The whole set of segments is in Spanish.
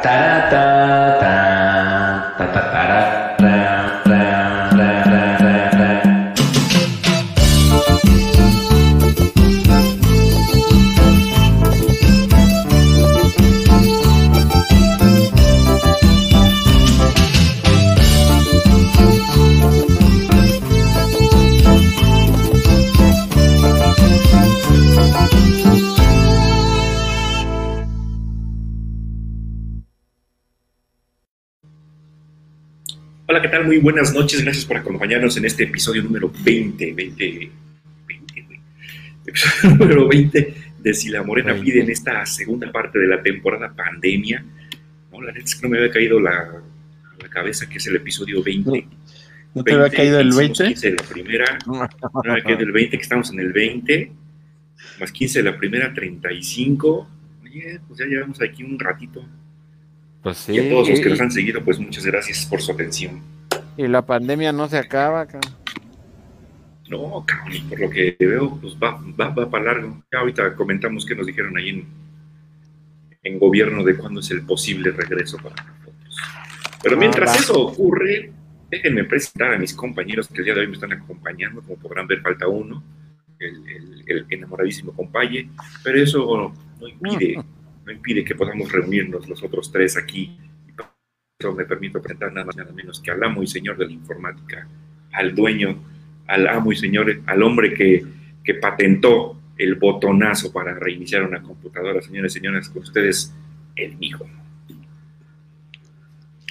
Ta ta ta Muy buenas noches. Gracias por acompañarnos en este episodio número 20, 20, 20, güey. Episodio número 20 de Si la Morena 20. pide en esta segunda parte de la temporada pandemia. No, la neta es que no me había caído la, la cabeza que es el episodio 20. ¿No te había 20, caído el hicimos 20? 15 de la primera, no me había caído el 20, que estamos en el 20, más 15 de la primera, 35. Oye, pues ya llevamos aquí un ratito. Pues sí. y a todos los que nos han seguido, pues muchas gracias por su atención. Y la pandemia no se acaba, cabrón. No, cabrón, y por lo que veo, pues va, va, va para largo. Ya ahorita comentamos que nos dijeron ahí en, en gobierno de cuándo es el posible regreso para nosotros. Pero Ah, mientras va. eso ocurre, déjenme presentar a mis compañeros que el día de hoy me están acompañando. Como podrán ver, falta uno, el, el- el enamoradísimo compaye, pero eso no impide, no impide que podamos reunirnos los otros tres aquí. Me permito presentar nada más nada menos que al amo y señor de la informática, al dueño al amo y señor, al hombre que, que patentó el botonazo para reiniciar una computadora, señores y señoras, con ustedes, el mijo.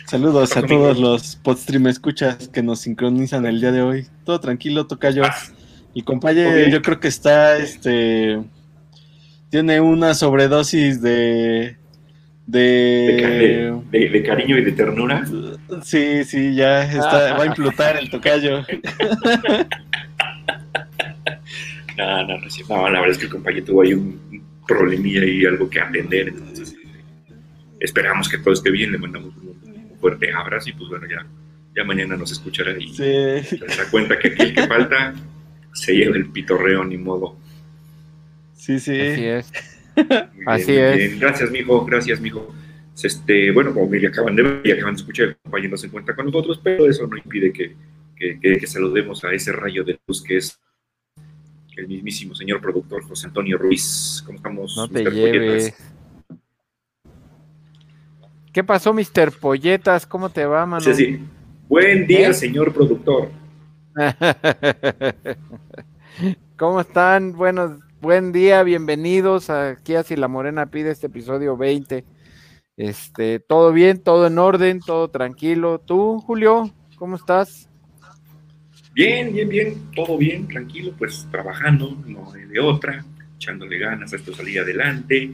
Saludos a todos los podstream escuchas que nos sincronizan el día de hoy. Todo tranquilo, tocayo. Y compañero, yo creo que está, este, tiene una sobredosis de, De, de, de- de- de cariño y de ternura. sí, sí, ya está, va a implotar el tocayo. No, no, no, sí, no, la verdad es que el compañero tuvo ahí un problemilla y algo que atender, entonces eh, esperamos que todo esté bien, le mandamos un, fuerte abrazo y pues bueno, ya, ya mañana nos escuchará y Sí, se dará cuenta que aquí el que falta se lleva el pitorreo, ni modo. sí, sí. Así es. Muy bien, Así muy es. bien. Gracias, mijo. Gracias, mijo. Este, bueno, como ya acaban de ver y acaban de escuchar, el compañero no se encuentra con nosotros, pero eso no impide que, que- que- que saludemos a ese rayo de luz que es el mismísimo señor productor José Antonio Ruiz. ¿Cómo estamos? No te Mr. lleves. Polletas? ¿Qué pasó, Mr. Polletas? ¿Cómo te va, mano? Sí, sí. Buen día, ¿Eh? señor productor. ¿Cómo están? Buenos, buen día, bienvenidos aquí a Si la Morena pide este episodio 20. Este, todo bien, todo en orden, todo tranquilo. ¿Tú, Julio? ¿Cómo estás? Bien, bien, bien. Todo bien, tranquilo, pues trabajando, no de otra, echándole ganas a esto salir adelante,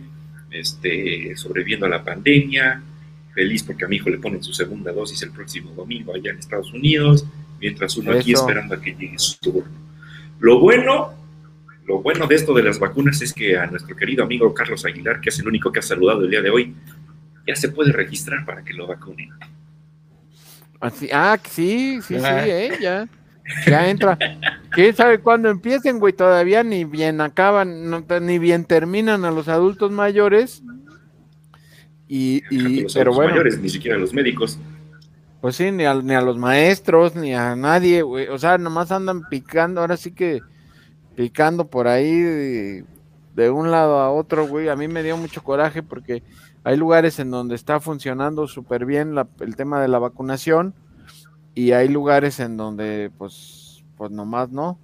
este, sobreviviendo a la pandemia, feliz porque a mi hijo le ponen su segunda dosis el próximo domingo allá en Estados Unidos, mientras uno aquí esperando a que llegue su turno. Lo bueno, lo bueno de esto de las vacunas es que a nuestro querido amigo Carlos Aguilar, que es el único que ha saludado el día de hoy, ya se puede registrar para que lo vacunen. Así- ah, sí, sí, sí, Ah. eh, ya. Ya entra. ¿Quién sabe cuándo empiecen, güey? Todavía ni bien acaban, no- ni bien terminan a los adultos mayores. Y, y los pero adultos bueno, mayores, ni siquiera los médicos. pues sí, ni a, ni a los maestros, ni a nadie, güey. O sea, nomás andan picando, ahora sí que picando por ahí de, un lado a otro, güey. A mí me dio mucho coraje porque hay lugares en donde está funcionando súper bien la- el tema de la vacunación y hay lugares en donde, pues, pues nomás no.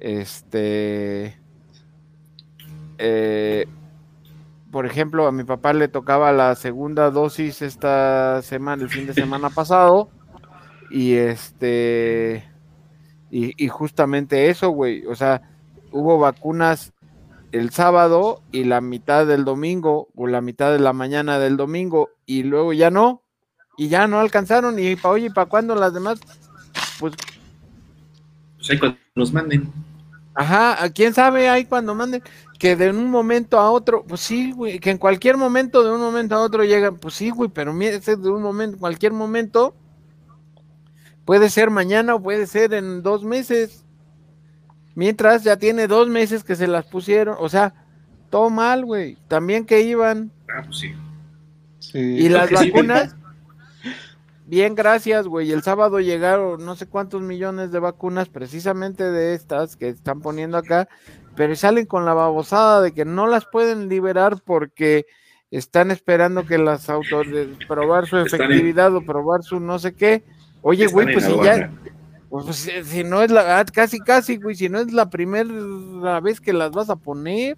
Este, eh, por ejemplo, a mi papá le tocaba la segunda dosis esta semana, el fin de semana pasado, y este, y, y justamente eso, güey, o sea, hubo vacunas el sábado y la mitad del domingo, o la mitad de la mañana del domingo, y luego ya no, y ya no alcanzaron, y para oye, ¿para cuándo las demás? Pues, Pues ahí cuando nos manden. ajá, ¿a quién sabe ahí cuando manden? Que de un momento a otro, pues sí, güey, que en cualquier momento, de un momento a otro llegan, pues sí, güey, pero mire, de un momento, cualquier momento, puede ser mañana o puede ser en dos meses. Mientras ya tiene dos meses que se las pusieron, o sea, todo mal, güey. También que iban, Ah, pues sí. Sí. Y las sí, vacunas, bien, gracias, güey. El sábado llegaron no sé cuántos millones de vacunas, precisamente de estas que están poniendo acá, pero salen con la babosada de que no las pueden liberar porque están esperando que las autoridades probar su efectividad o probar su no sé qué. Oye, güey, pues si ya, pues si, si no es la, ah, casi, casi, güey, si no es la primera vez que las vas a poner,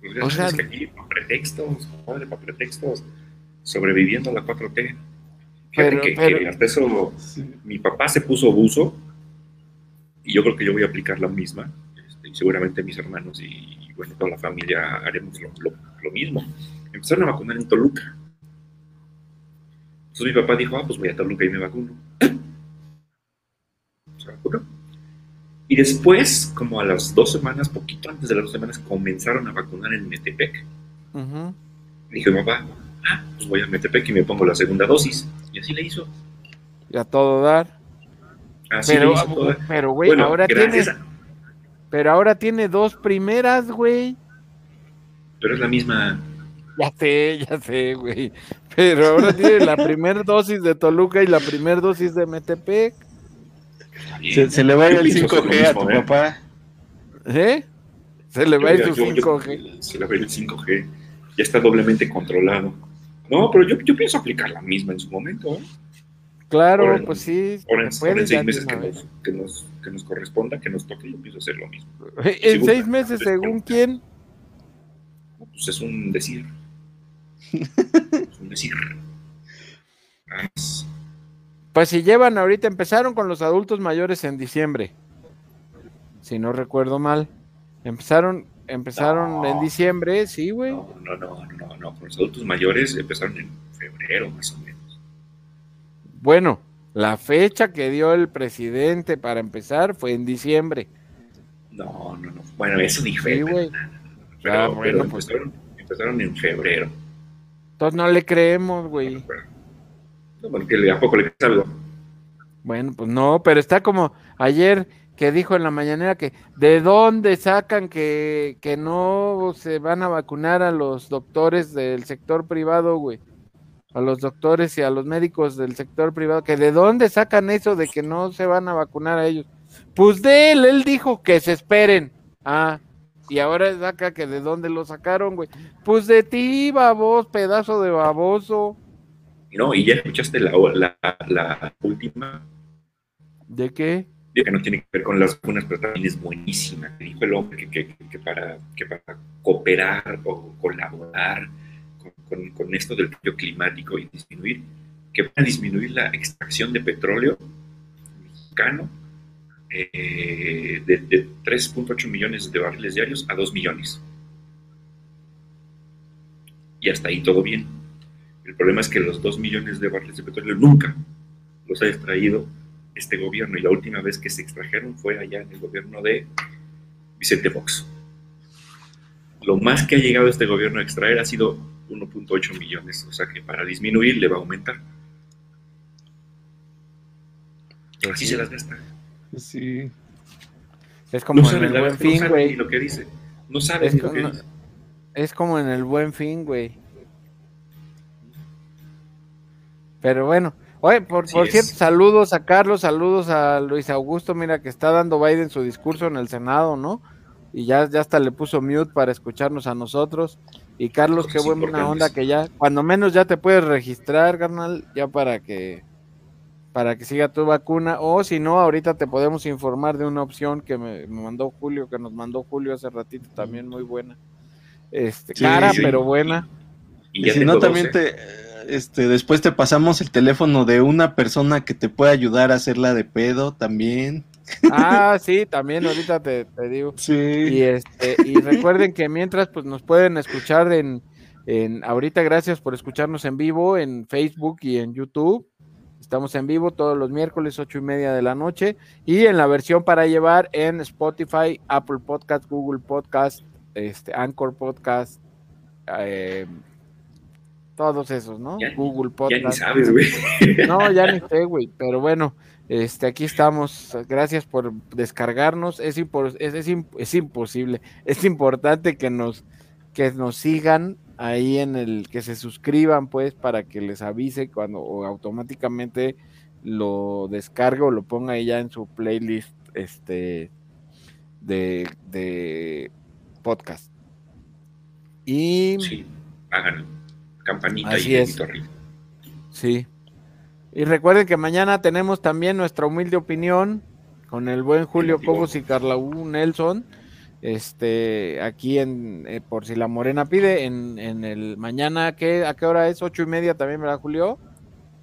Pues O sea- es que aquí, para pretextos, compadre, para pretextos, sobreviviendo a la 4T. Fíjate Pero- que, pero- que hasta eso, Sí. mi papá se puso buzo y yo creo que yo voy a aplicar la misma. este, y seguramente mis hermanos y, y, bueno, toda la familia haremos lo, lo- lo mismo. Empezaron a vacunar en Toluca. Entonces mi papá dijo, ah, pues voy a Toluca y me vacuno. Se vacunó. Y después, como a las dos semanas, poquito antes de las dos semanas, comenzaron a vacunar en Metepec. ujú, Dije, papá, ah, pues voy a Metepec y me pongo la segunda dosis. Y así le hizo. y a todo dar. Así Pero, le hizo toda- pero, güey, Bueno, ahora tiene, a- pero ahora tiene dos primeras, güey. Pero es la misma. Ya sé, ya sé, güey. Pero ahora tiene la primera dosis de Toluca y la primera dosis de Metepec. Se, se le va a ir el pienso hacer lo 5G a tu ¿eh? papá. ¿Eh? Se le va a ir yo- yo- 5G. Se le va a ir el 5G. Ya está doblemente controlado. No, pero yo, yo pienso aplicar la misma en su momento. ¿eh? Claro, en- pues sí. Ahora en, seis meses que nos, que, nos, que nos corresponda, que nos toque, yo pienso hacer lo mismo. En seis meses, según quién. Pues es un decir. decir. Pues si llevan ahorita, empezaron con los adultos mayores en diciembre. Si no recuerdo mal. Empezaron, empezaron No. en diciembre, sí, güey. No, no, no, no, no. Con los adultos mayores empezaron en febrero, más o menos. Bueno, la fecha que dio el presidente para empezar fue en diciembre. No, no, no. Bueno, eso ni Sí, güey. Pero, Ah, pero bueno, pues- empezaron, empezaron en febrero. Entonces no le creemos, güey. No, bueno, que le- a poco le crees algo. Bueno, pues no, pero está como ayer que dijo en la mañanera que de dónde sacan que, que no se van a vacunar a los doctores del sector privado, güey. A los doctores y a los médicos del sector privado, que de dónde sacan eso de que no se van a vacunar a ellos. Pues de él, él dijo que se esperen. Ah, y ahora saca que de dónde lo sacaron, güey. Pues de ti, babos, pedazo de baboso. No, y ya escuchaste la, la, la última, ¿De qué? que no tiene que ver con las vacunas, pero también es buenísima. Dijo el hombre que, que- que para, que para cooperar o colaborar con, con- con esto del cambio climático y disminuir, que van a disminuir la extracción de petróleo mexicano eh, de, de 3.8 millones de barriles diarios a 2 millones. Y hasta ahí todo bien. El problema es que los 2 millones de barriles de petróleo nunca los ha extraído este gobierno. Y la última vez que se extrajeron fue allá en el gobierno de Vicente Fox. Lo más que ha llegado este gobierno a extraer ha sido 1.8 millones. O sea que para disminuir le va a aumentar. Así se las gasta. Sí. Es como no en el buen no fin, güey. ni lo que dice. No sabe Es lo que no- dice. Es como en el buen fin, güey. Pero bueno, oye, por, es. cierto, saludos a Carlos, saludos a Luis Augusto, mira que está dando Biden su discurso en el Senado, ¿no? Y ya, ya hasta le puso mute para escucharnos a nosotros. Y Carlos, qué buena onda que ya, cuando menos ya te puedes registrar, carnal, ya para que para que siga tu vacuna, o si no, ahorita te podemos informar de una opción que me, me mandó Julio, que nos mandó Julio hace ratito, también muy buena. Este, Sí, cara, sí. pero buena. Y Y si no, también 12. te, este, después te pasamos el teléfono de una persona que te puede ayudar a hacerla de pedo también. Ah, sí, también ahorita te, te digo. Y Sí. este, y recuerden que mientras pues nos pueden escuchar en, en ahorita gracias por escucharnos en vivo en Facebook y en YouTube. Estamos en vivo todos los miércoles, ocho y media de la noche. Y en la versión para llevar en Spotify, Apple Podcast, Google Podcast, este, Anchor Podcast, eh, todos esos, ¿no? Ya- Google Ya ni Podcast. sabes, güey. No, ya ni sé, güey, pero bueno, este, aquí estamos. Gracias por descargarnos. Es, impor- es, es es imposible. Es importante que nos, que nos sigan ahí en el que se suscriban, pues, para que les avise cuando o automáticamente lo descargue o lo ponga ahí ya en su playlist este de, de podcast. Y Sí, háganlo. Campanita Así y es. sí. Y recuerden que mañana tenemos también nuestra humilde opinión con el buen Julio. Cobos y Carla U. Nelson. Este, aquí en, eh, por si la morena pide, en, en el mañana, ¿qué, ¿a qué hora es? ¿Ocho y media también, verdad, Julio?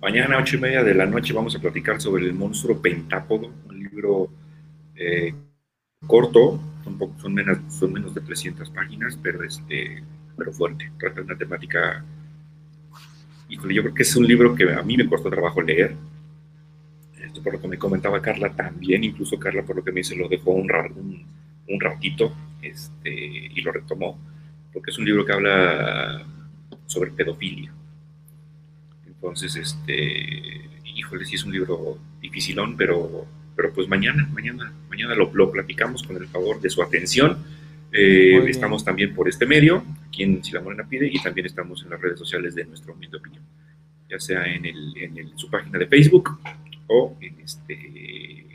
Mañana, ocho y media de la noche, vamos a platicar sobre el monstruo pentápodo, un libro eh, corto, son, son menos, son menos de 300 páginas, pero, este, pero fuerte. Trata de una temática. Híjole, yo creo que es un libro que a mí me costó trabajo leer. Esto por lo que me comentaba Carla también, incluso Carla, por lo que me dice, lo dejó un, un, un ratito este, y lo retomó, porque es un libro que habla sobre pedofilia. Entonces, este, híjole, sí es un libro dificilón, pero, pero pues mañana, mañana, mañana lo, lo platicamos con el favor de su atención. Eh, estamos también por este medio, aquí en Si la Morena Pide, y también estamos en las redes sociales de nuestra humilde opinión, ya sea en, el, en el- su página de Facebook o en este.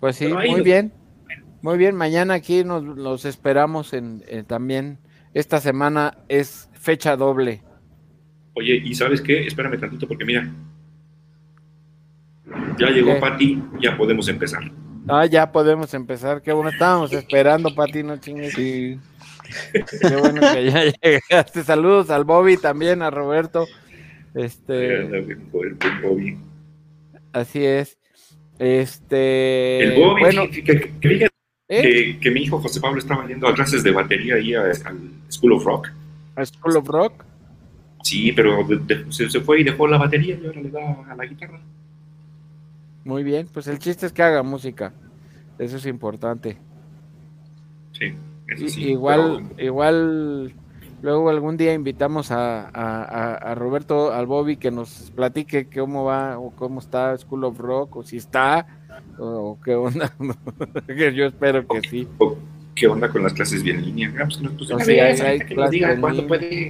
Pues sí, muy bien. Muy bien, mañana aquí nos los esperamos en, también. Esta semana es fecha doble. Oye, ¿y sabes qué? Espérame tantito porque mira. Ya llegó ¿Qué? Patti, ya podemos empezar. Ah, ya podemos empezar. Qué bueno, estábamos esperando, Pati, no chingues. Sí. Qué bueno que ya llegaste. Saludos al Bobby también, a Roberto. Este, El, el Bobby. así es. Este, El Bobby, bueno, que, que- ¿eh? que, que mi hijo José Pablo estaba yendo a clases de batería ahí al School of Rock. a School of Rock. Sí, pero de- de- se, se fue y dejó la batería y ahora le da a la guitarra. Muy bien, pues el chiste es que haga música. Eso es importante. Sí, eso sí. igual, pero- igual, luego algún día invitamos a, a- a- a Roberto, al Bobby, que nos platique cómo va o cómo está School of Rock, o si está, o, o qué onda. Yo espero que sí. ¿Qué onda con las clases bien en línea? Ah, pues que nos, pues, vez, hay ahorita que nos clases diga cuándo línea. puede.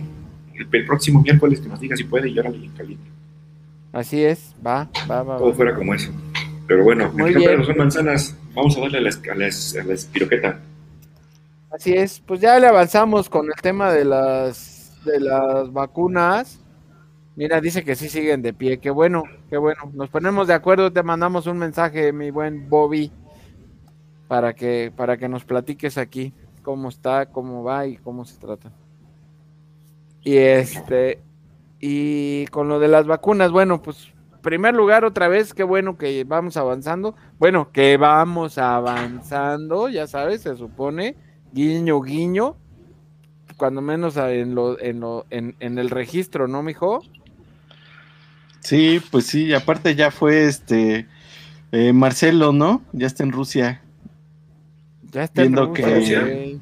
El, el próximo miércoles que nos diga si puede y ahora le caliente. Así es, va, va, va. Todo va. fuera como eso. Pero bueno, no son manzanas, vamos a darle a las, a las, a las piroquetas. Así es, pues ya le avanzamos con el tema de las de las vacunas. Mira, dice que sí siguen de pie, qué bueno, qué bueno. Nos ponemos de acuerdo, te mandamos un mensaje, mi buen Bobby, para que para que nos platiques aquí cómo está, cómo va y cómo se trata. Y este y con lo de las vacunas, bueno, pues primer lugar otra vez, qué bueno que vamos avanzando. Bueno, que vamos avanzando, ya sabes, se supone guiño, guiño, cuando menos en, lo, en, lo, en, en el registro, ¿no, mijo? Sí, pues sí, y aparte ya fue este eh, Marcelo, ¿no? Ya está en Rusia. Ya está en Viendo Rusia, que-.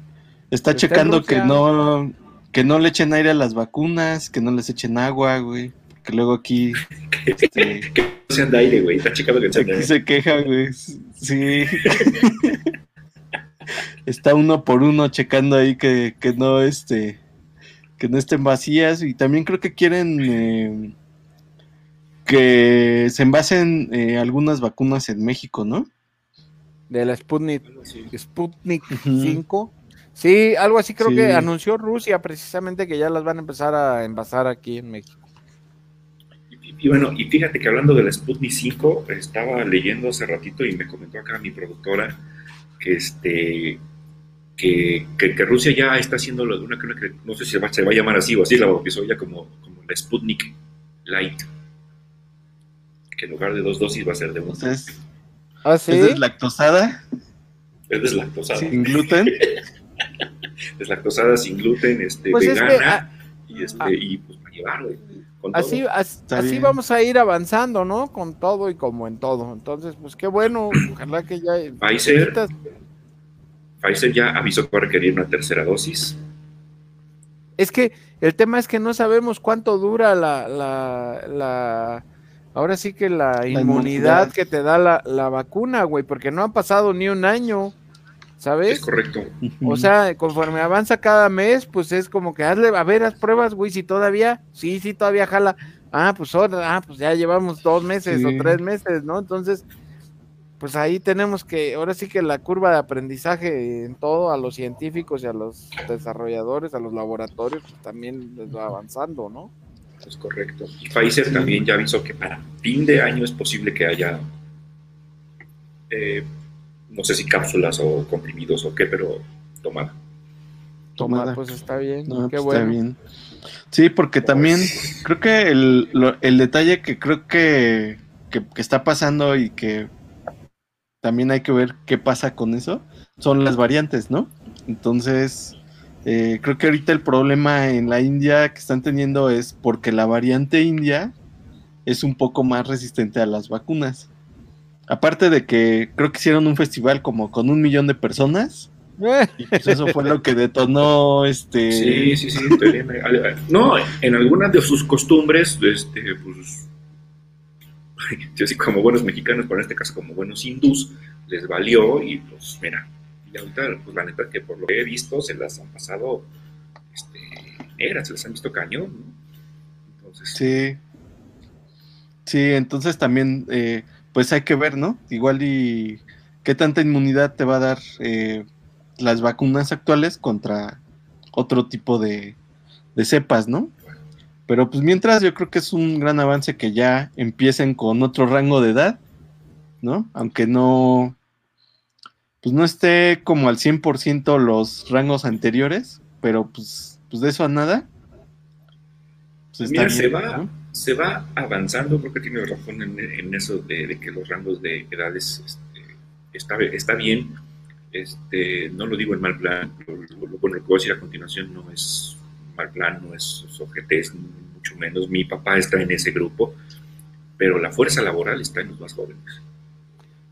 Está Está en checando que no que no le echen aire a las vacunas, que no les echen agua, güey. Que luego aquí este, No sean de aire, güey. Está checando que sean de aquí aire. se queja, güey. Sí. Está uno por uno checando ahí que, que no este que no estén vacías y también creo que quieren eh, que se envasen eh, algunas vacunas en México, ¿no? De la Sputnik. Sputnik Ujú. 5. Sí, algo así creo Sí. que anunció Rusia precisamente que ya las van a empezar a envasar aquí en México. Y, y bueno, y fíjate que hablando de la Sputnik 5, estaba leyendo hace ratito y me comentó acá mi productora que este que, que, que Rusia ya está haciendo lo de una, una que no sé si se va, se va a llamar así o así, la bautizó ya como, como la Sputnik Light. Que en lugar de dos dosis va a ser de una. Entonces, Ah, sí. ¿es deslactosada? Es deslactosada. ¿Sin gluten? Deslactosada, sin gluten, este, Pues es que, vegana. ah, y, este, ah. y pues para llevar, Así, así vamos a ir avanzando, ¿no? Con todo y como en todo. Entonces, pues qué bueno. Ojalá que ya. Pfizer. Pfizer ya avisó que va a requerir una tercera dosis. Es que el tema es que no sabemos cuánto dura la, la, la ahora sí que la, inmunidad, inmunidad. que te da la, la vacuna, güey, porque no ha pasado ni un año. ¿sabes? Es correcto. O sea, conforme avanza cada mes, pues es como que hazle, a ver, haz pruebas, güey, si todavía, sí, sí, todavía jala. Ah, pues otra, ah, pues ya llevamos dos meses Sí. o tres meses, ¿no? Entonces, pues ahí tenemos que, ahora sí que la curva de aprendizaje en todo, a los científicos y a los desarrolladores, a los laboratorios, pues también les va avanzando, ¿no? Es correcto. Y Pfizer también ya avisó que para fin de año es posible que haya, eh, no sé si cápsulas o comprimidos o qué, pero tomada. Tomada. Pues está bien, No, qué pues, bueno. está bien. Sí, porque también creo que el, lo- el detalle que creo que, que- que está pasando y que también hay que ver qué pasa con eso son las variantes, ¿no? Entonces, eh, creo que ahorita el problema en la India que están teniendo es porque la variante india es un poco más resistente a las vacunas. Aparte de que creo que hicieron un festival como con un millón de personas y pues eso fue lo que detonó este... Sí, sí, sí. estoy No, en algunas de sus costumbres, este, pues, sí, como buenos mexicanos, pero en este caso como buenos hindús, les valió y pues mira, y ahorita, pues la neta que por lo que he visto, se las han pasado este, negras, se las han visto cañón, ¿no? Entonces, Sí. Sí, entonces también, eh, pues hay que ver, ¿no? Igual y qué tanta inmunidad te va a dar eh, las vacunas actuales contra otro tipo de cepas, ¿no? Pero pues mientras yo creo que es un gran avance que ya empiecen con otro rango de edad, ¿no? Aunque no, pues no esté como al 100% los rangos anteriores, pero pues, pues de eso a nada. Pues Mira, se va. ¿no? se va avanzando, creo que tiene razón en, en eso de, de que los rangos de edades este, está, está bien. Este, no lo digo en mal plan, lo, lo- lo- bueno, lo que voy a decir a continuación no es mal plan, no es sojetez, mucho menos. Mi papá está en ese grupo, pero la fuerza laboral está en los más jóvenes.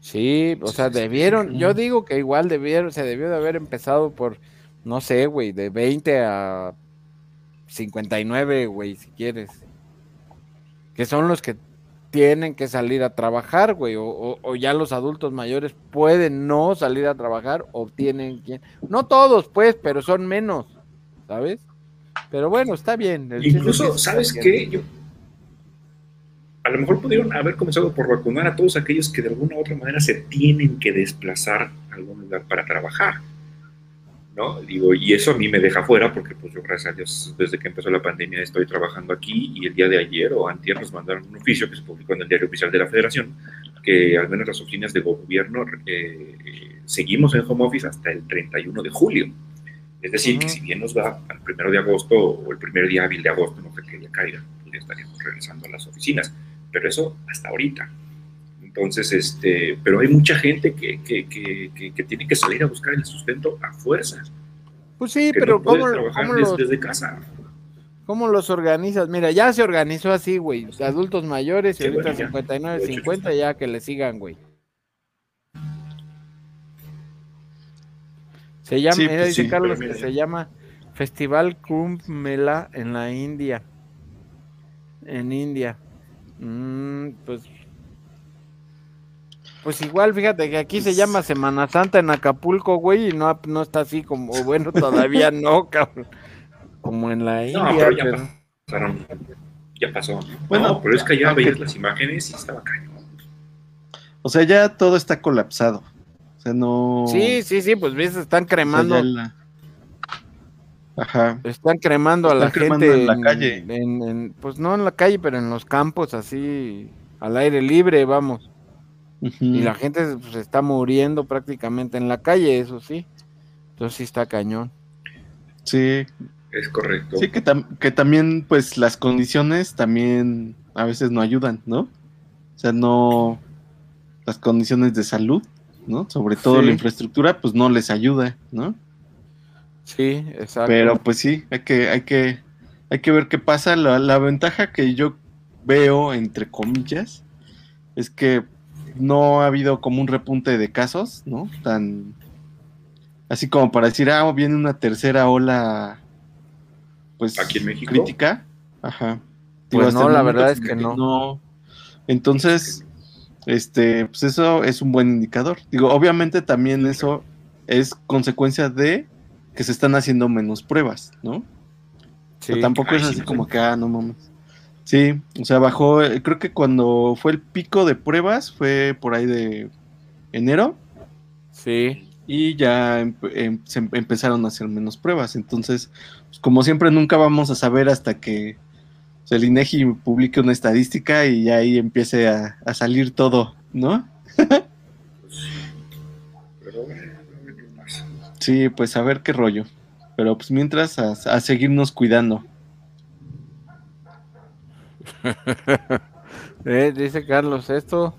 Sí, o sea, debieron, yo digo que igual debieron, se debió de haber empezado por, no sé, güey, de 20 a 59, güey, si quieres. Que son los que tienen que salir a trabajar, güey, o, o- o ya los adultos mayores pueden no salir a trabajar o tienen que... No todos, pues, pero son menos, ¿sabes? Pero bueno, está bien. el chiste es Incluso, ¿sabes qué? Yo, a lo mejor pudieron haber comenzado por vacunar a todos aquellos que de alguna u otra manera se tienen que desplazar a algún lugar para trabajar. ¿No? Digo, y eso a mí me deja fuera porque pues yo gracias a Dios desde que empezó la pandemia estoy trabajando aquí y el día de ayer o antier nos mandaron un oficio que se publicó en el diario oficial de la federación que al menos las oficinas de gobierno eh, eh, seguimos en home office hasta el 31 de julio. Es decir, que si bien nos va al primero de agosto o el primer día hábil de agosto, no sé qué día caiga, pues ya estaríamos regresando a las oficinas. Pero eso hasta ahorita. Entonces, este, pero hay mucha gente que, que, que, que- que tiene que salir a buscar el sustento a fuerza. Pues sí, pero no ¿cómo, cómo los, desde casa. ¿Cómo los organizas? Mira, ya se organizó así, güey. Adultos mayores y Sí, ahorita bueno, ya. 59, De hecho, 50, ya que le sigan, güey. Se llama, Sí, pues dice sí, Carlos que se llama Festival Kumbh Mela en la India. En India. Mm, pues. Pues igual, fíjate que aquí se Pues- llama Semana Santa en Acapulco, güey, y no, no está así como, o bueno, todavía no, cabrón. Como en la India. No, pero ya pero- pasaron. Ya pasó. Bueno, no, pero es que ya veías las imágenes y estaba cañón. O sea, ya todo está colapsado. O sea, no. Sí, sí, sí, pues ves, están o sea, cremando, la- Ajá. están cremando a la cremando gente en la calle. en- en- pues no en la calle, pero en los campos así, al aire libre, vamos. Y la gente pues, se está muriendo prácticamente en la calle, eso sí. Entonces sí está cañón. Sí, Es correcto. sí que, tam- que también, pues, las condiciones también a veces no ayudan, ¿no? O sea, no. Las condiciones de salud, ¿no? Sobre todo Sí. la infraestructura, pues no les ayuda, ¿no? Sí, exacto. Pero pues sí, hay que, hay que, hay que ver qué pasa. La, la ventaja que yo veo, entre comillas, es que no ha habido como un repunte de casos, ¿no? Tan así como para decir, ah, viene una tercera ola, pues Aquí en México. crítica. Ajá. Pues no, la verdad es que no. Entonces, este, pues eso es un buen indicador. Digo, obviamente también eso es consecuencia de que se están haciendo menos pruebas, ¿no? Sí. O sea, tampoco Ay, es sí, así como que, ah, no mames. Sí, o sea, bajó, eh, creo que cuando fue el pico de pruebas fue por ahí de enero Sí. y ya empe- em- se em- empezaron a hacer menos pruebas. Entonces, pues, como siempre, nunca vamos a saber hasta que o sea, el INEGI publique una estadística y ya ahí empiece a, a salir todo, ¿no? Pero. Sí, pues a ver qué rollo. Pero pues mientras a, a seguirnos cuidando. Eh, dice Carlos, esto.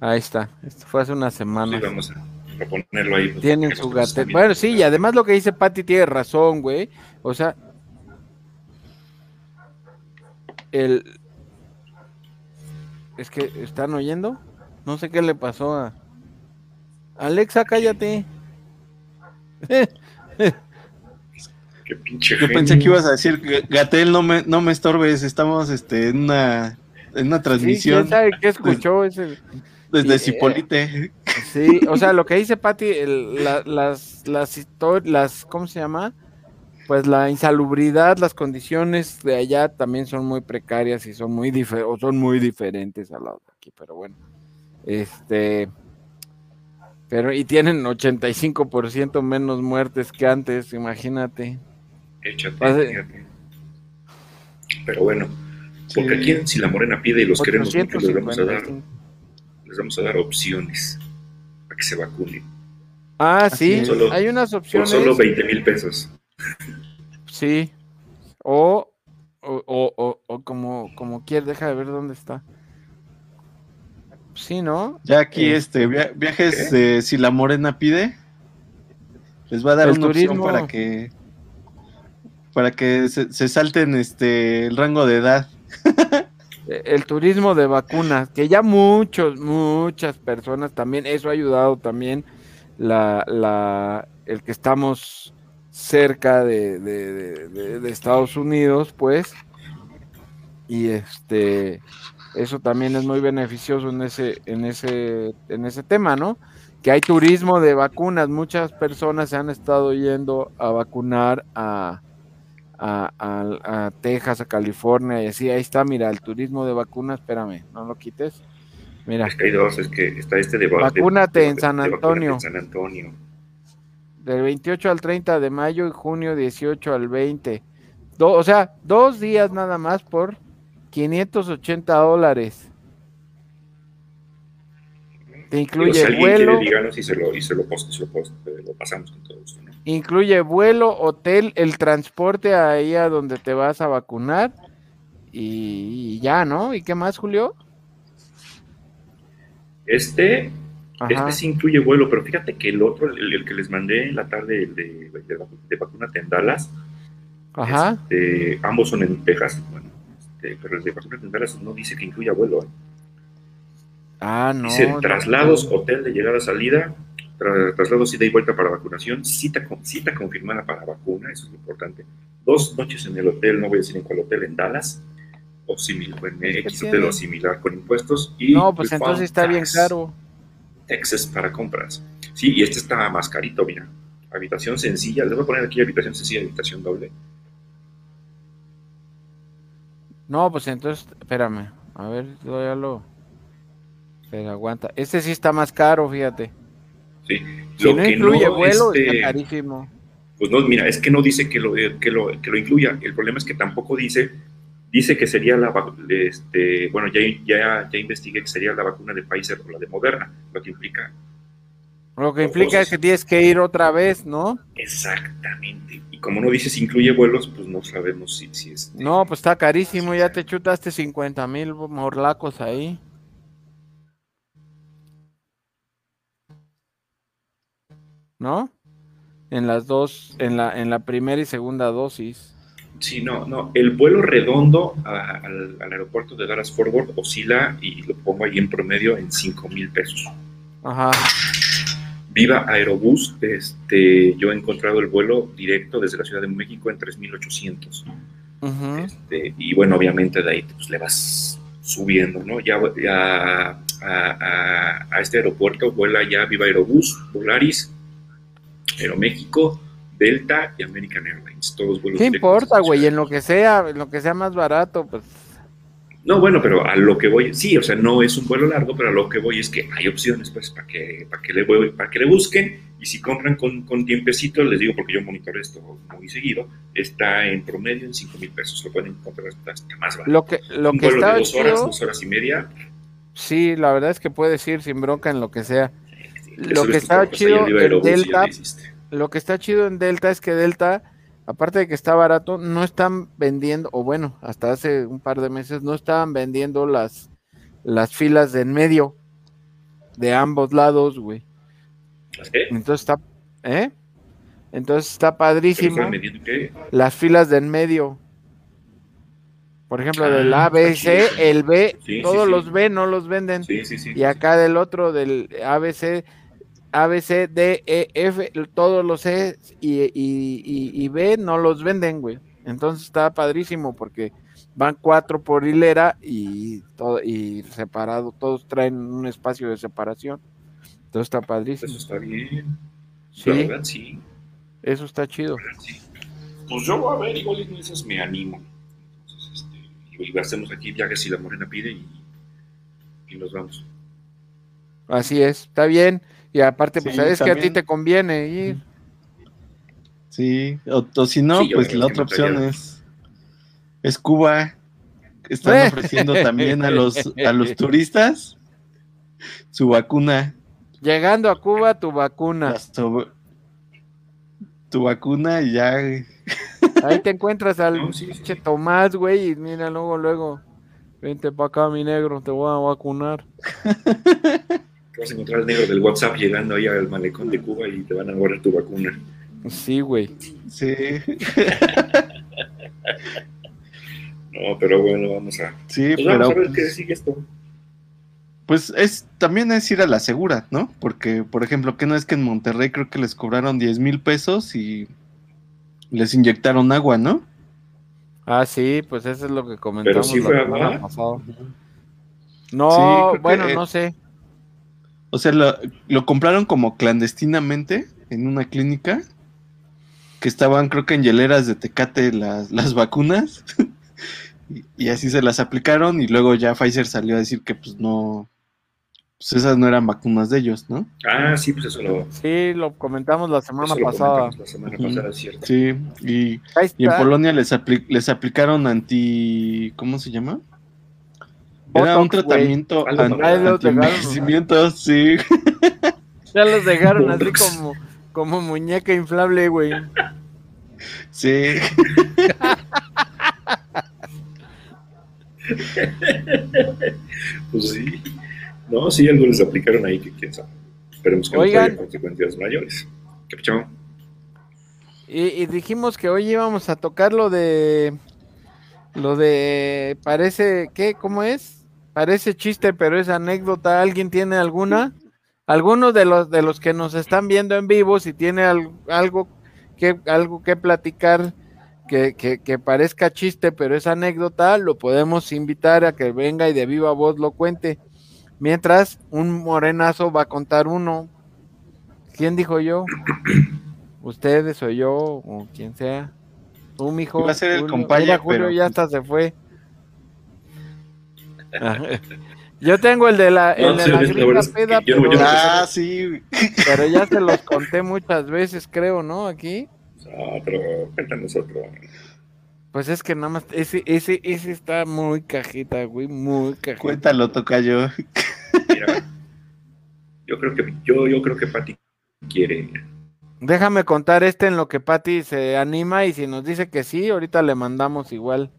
Ahí está. Esto fue hace unas Sí, semanas. vamos a, ponerlo ahí. pues, Tienen su Bueno, sí, y además lo que dice Patty tiene razón, güey. O sea, el. Es que, ¿están oyendo? No sé qué le pasó a. Alexa, cállate. Qué pinche Yo genio. pensé que ibas a decir, "G- Gatel, no me, no me estorbes, estamos este, en, una, en una Sí, transmisión ¿Quién sabe qué escuchó ese? desde Cipolite. Sí, o sea, lo que dice la- las, las, las, ¿cómo se llama? Pues la insalubridad, las condiciones de allá también son muy precarias y son muy o son muy diferentes a las de aquí, pero bueno. Este, pero y tienen 85% menos muertes que antes, imagínate. Échate. Pero bueno, Sí. porque aquí si la morena pide y los queremos mucho, les vamos a dar, 855. les vamos a dar opciones para que se vacunen. Ah, sí. Solo- hay unas Por opciones. solo 20 mil pesos. Sí. O, o, o, o- o como, como quieras, deja de ver dónde está. Sí, ¿no? Ya aquí, Eh, este, via- viajes, eh, si la morena pide, les va a dar una opción para que para que se, se salten este el rango de edad. Eh, El turismo de vacunas, que ya muchos, muchas personas también, eso ha ayudado también la, la, el que estamos cerca de, de- de- Estados Unidos, pues, y este, eso también es muy beneficioso en ese, en ese, en ese tema, ¿no? Que hay turismo de vacunas, muchas personas se han estado yendo a vacunar a, a, a- a Texas, a California y así, ahí está, mira, el turismo de vacunas, espérame, no lo quites. Mira, Es que hay dos, es que está este de va- de- Vacúnate de- en San Antonio. en San Antonio. Del 28 al 30 de mayo y junio 18 al 20. Do- o sea, dos días nada más por 580 dólares. Te incluye si alguien vuelo, quiere, díganos y se lo, y se lo, post- se lo, post- eh, lo pasamos con todo gusto, ¿no? incluye vuelo, hotel, el transporte ahí a donde te vas a vacunar y, y ya, ¿no? ¿Y qué más, Julio? Este, Ajá. este sí incluye vuelo, pero fíjate que el otro, el, el que les mandé en la tarde el de, de, vacúnate en Dallas, Ajá. este, ambos son en Texas, bueno, este, pero el de vacúnate en Dallas no dice que incluya vuelo, ¿eh? Ah, no. Dice no. traslados, hotel de llegada salida, tra- traslados ida y vuelta para vacunación, cita, cita confirmada para vacuna, eso es lo importante. Dos noches en el hotel, no voy a decir en cuál hotel, en Dallas, o similar, en ¿Qué X hotel o similar con impuestos. Y No, pues entonces está bien caro. Texas para compras. Sí, y este está más carito, mira. Habitación sencilla, les voy a poner aquí habitación sencilla, habitación doble. No, pues entonces, espérame. A ver, yo ya lo. Espera, aguanta. Este sí está más caro, fíjate. Sí. Si Lo no que incluye no, vuelo, este, está carísimo. Pues no, mira, es que no dice que lo, que lo, que lo incluya. El problema es que tampoco dice, dice que sería la, este, bueno, ya, ya, ya investigué que sería la vacuna de Pfizer o la de Moderna, lo que implica Lo que implica es que tienes que ir otra vez, ¿no? exactamente. Y como no dice si incluye vuelos, pues no sabemos si, si es. No, pues está carísimo. Ya te chutaste 50 mil morlacos ahí. ¿No? En las dos, en la, en la primera y segunda dosis. Sí, no, no. El vuelo redondo a- al, al aeropuerto de Dallas Fort Worth oscila y lo pongo ahí en promedio en 5 mil pesos. Ajá. Viva Aerobús, este, yo he encontrado el vuelo directo desde la Ciudad de México en 3.800. ujú. Este, y bueno, obviamente de ahí pues, le vas subiendo, ¿no? Ya, ya a, a- a este aeropuerto vuela ya Viva Aerobús, Volaris, Aeroméxico, Delta y American Airlines. Todos vuelos ¿Qué importa, güey? En lo que sea, en lo que sea más barato, pues. No, bueno, pero a lo que voy, sí, o sea, no es un vuelo largo, pero a lo que voy es que hay opciones, pues, para que, para que, le, para que le busquen. Y si compran con, con tiempecito, les digo porque yo monitoreo esto muy seguido, está en promedio en 5 mil pesos. Lo pueden encontrar hasta, más barato. Lo que, lo un que vuelo está de dos horas, dos horas y media. sí, la verdad es que puedes ir sin bronca en lo que sea. Lo que tropas ahí chido ya Delta. Lo que está chido en Delta es que Delta, aparte de que está barato, no están vendiendo, o bueno, hasta hace un par de meses no estaban vendiendo las, las filas de en medio de ambos lados, güey. Entonces está, ¿eh? Entonces está ¿Pero padrísimo qué? las filas de en medio. Por ejemplo, del Ah, A, B, C, el B, Sí, todos sí. los B no los venden. Y acá del otro, del ABC, ABC, D, E, F, todos los C y, y- y- y B no los venden, güey. Entonces está padrísimo porque van cuatro por hilera y todo y separado, todos traen un espacio de separación. Entonces está padrísimo. Eso está bien. Sí, La verdad, sí. eso está chido. la verdad, sí. Pues yo, a ver, igual en esas me animo. Entonces, este, y, y hacemos aquí viajes si la morena pide y, y nos vamos. Así es, está bien. Y aparte, pues Sí, sabes que a ti te conviene ir. Sí, o, o si no, Sí, pues la otra opción es, es Cuba. Están Eh. ofreciendo también a los, a los turistas su vacuna. Llegando a Cuba, tu vacuna. tu vacuna y ya. Ahí te encuentras al No, sí. Tomás, güey, y mira, luego, luego, vente para acá, mi negro, te voy a vacunar. Te vas a encontrar al negro del WhatsApp llegando ahí al malecón de Cuba y te van a guardar tu vacuna. Sí, güey. Sí, No, pero bueno, vamos a. sí, Pues vamos pero a ver qué sigue esto. pues es también es ir a la segura, ¿no? Porque, por ejemplo, que no es que en Monterrey creo que les cobraron 10 mil pesos y les inyectaron agua, ¿no? Ah, sí, pues eso es lo que comentamos sí la fue semana agua. pasada. Sí, No, que, bueno, no sé. O sea, lo, lo compraron como clandestinamente en una clínica que estaban, creo que en hieleras de Tecate las, las vacunas. y, y así se las aplicaron y luego ya Pfizer salió a decir que pues no, pues esas no eran vacunas de ellos, ¿no? Ah, sí, pues eso lo, Sí, lo comentamos la semana eso lo pasada. comentamos la semana pasada, es cierto. Sí, y, y en. Polonia les, apli- les aplicaron anti, ¿cómo se llama? Era un tratamiento anti-envejecimiento, sí. Ya los dejaron así como, como muñeca inflable, güey. Sí, Pues sí. No, sí, algo les aplicaron ahí que quién sabe. Esperemos que no Oigan. traiga consecuencias mayores. ¿Qué pichón? Y, y dijimos que hoy íbamos a tocar lo de. Lo de. Parece. ¿Qué? ¿Cómo es? Parece chiste, pero es anécdota. ¿Alguien tiene alguna? Algunos de los, de los que nos están viendo en vivo, si tiene al- algo, que, algo que platicar que, que, que parezca chiste, pero es anécdota, lo podemos invitar a que venga y de viva voz lo cuente. Mientras, un morenazo va a contar uno. ¿Quién dijo yo? Ustedes o yo, o quien sea. Tú, mijo. Iba a ser el Julio. compañero, Julio pero- ya hasta se fue. Yo tengo el de la, el No, de sí, la peda, yo no- pero, yo ah, sí, pero ya se los conté muchas veces, creo, ¿no? Aquí. Ah, pero cuéntanos otro. Pues es que nada más, ese, ese, ese está muy cajita, güey, muy cajita. cuéntalo, tocayo. Mira, yo creo que yo, yo creo que Pati quiere. Déjame contar este en lo que Patty se anima y si nos dice que sí, ahorita le mandamos igual.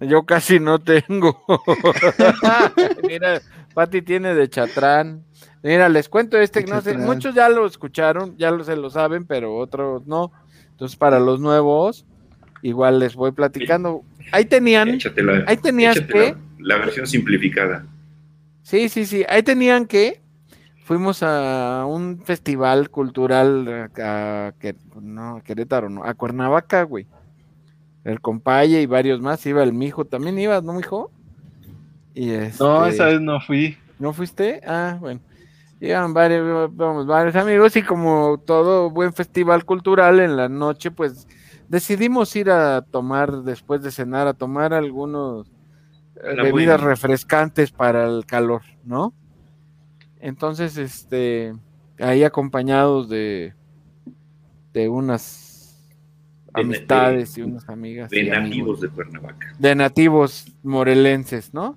Yo casi no tengo. Mira, Patty tiene de chatrán. Mira, les cuento este, no sé, muchos ya lo escucharon, ya lo, se lo saben, pero otros no. Entonces, para los nuevos, igual les voy platicando. Ahí tenían, ahí tenías que, la, versión simplificada. sí, sí, sí, ahí tenían que, fuimos a un festival cultural a, no, a Querétaro, no, a Cuernavaca, güey. El compaye y varios más, iba el mijo, también ibas, ¿no, mijo? Y No, este, esa vez no fui. ¿No fuiste? Ah, bueno. Llegaban varios, vamos, varios amigos y como todo buen festival cultural en la noche, pues decidimos ir a tomar, después de cenar, a tomar algunos eh, La bebidas buena. refrescantes para el calor, ¿no? Entonces, este, ahí acompañados de, de unas amistades de- y unas amigas. De amigos nativos de Cuernavaca. de nativos morelenses, ¿no?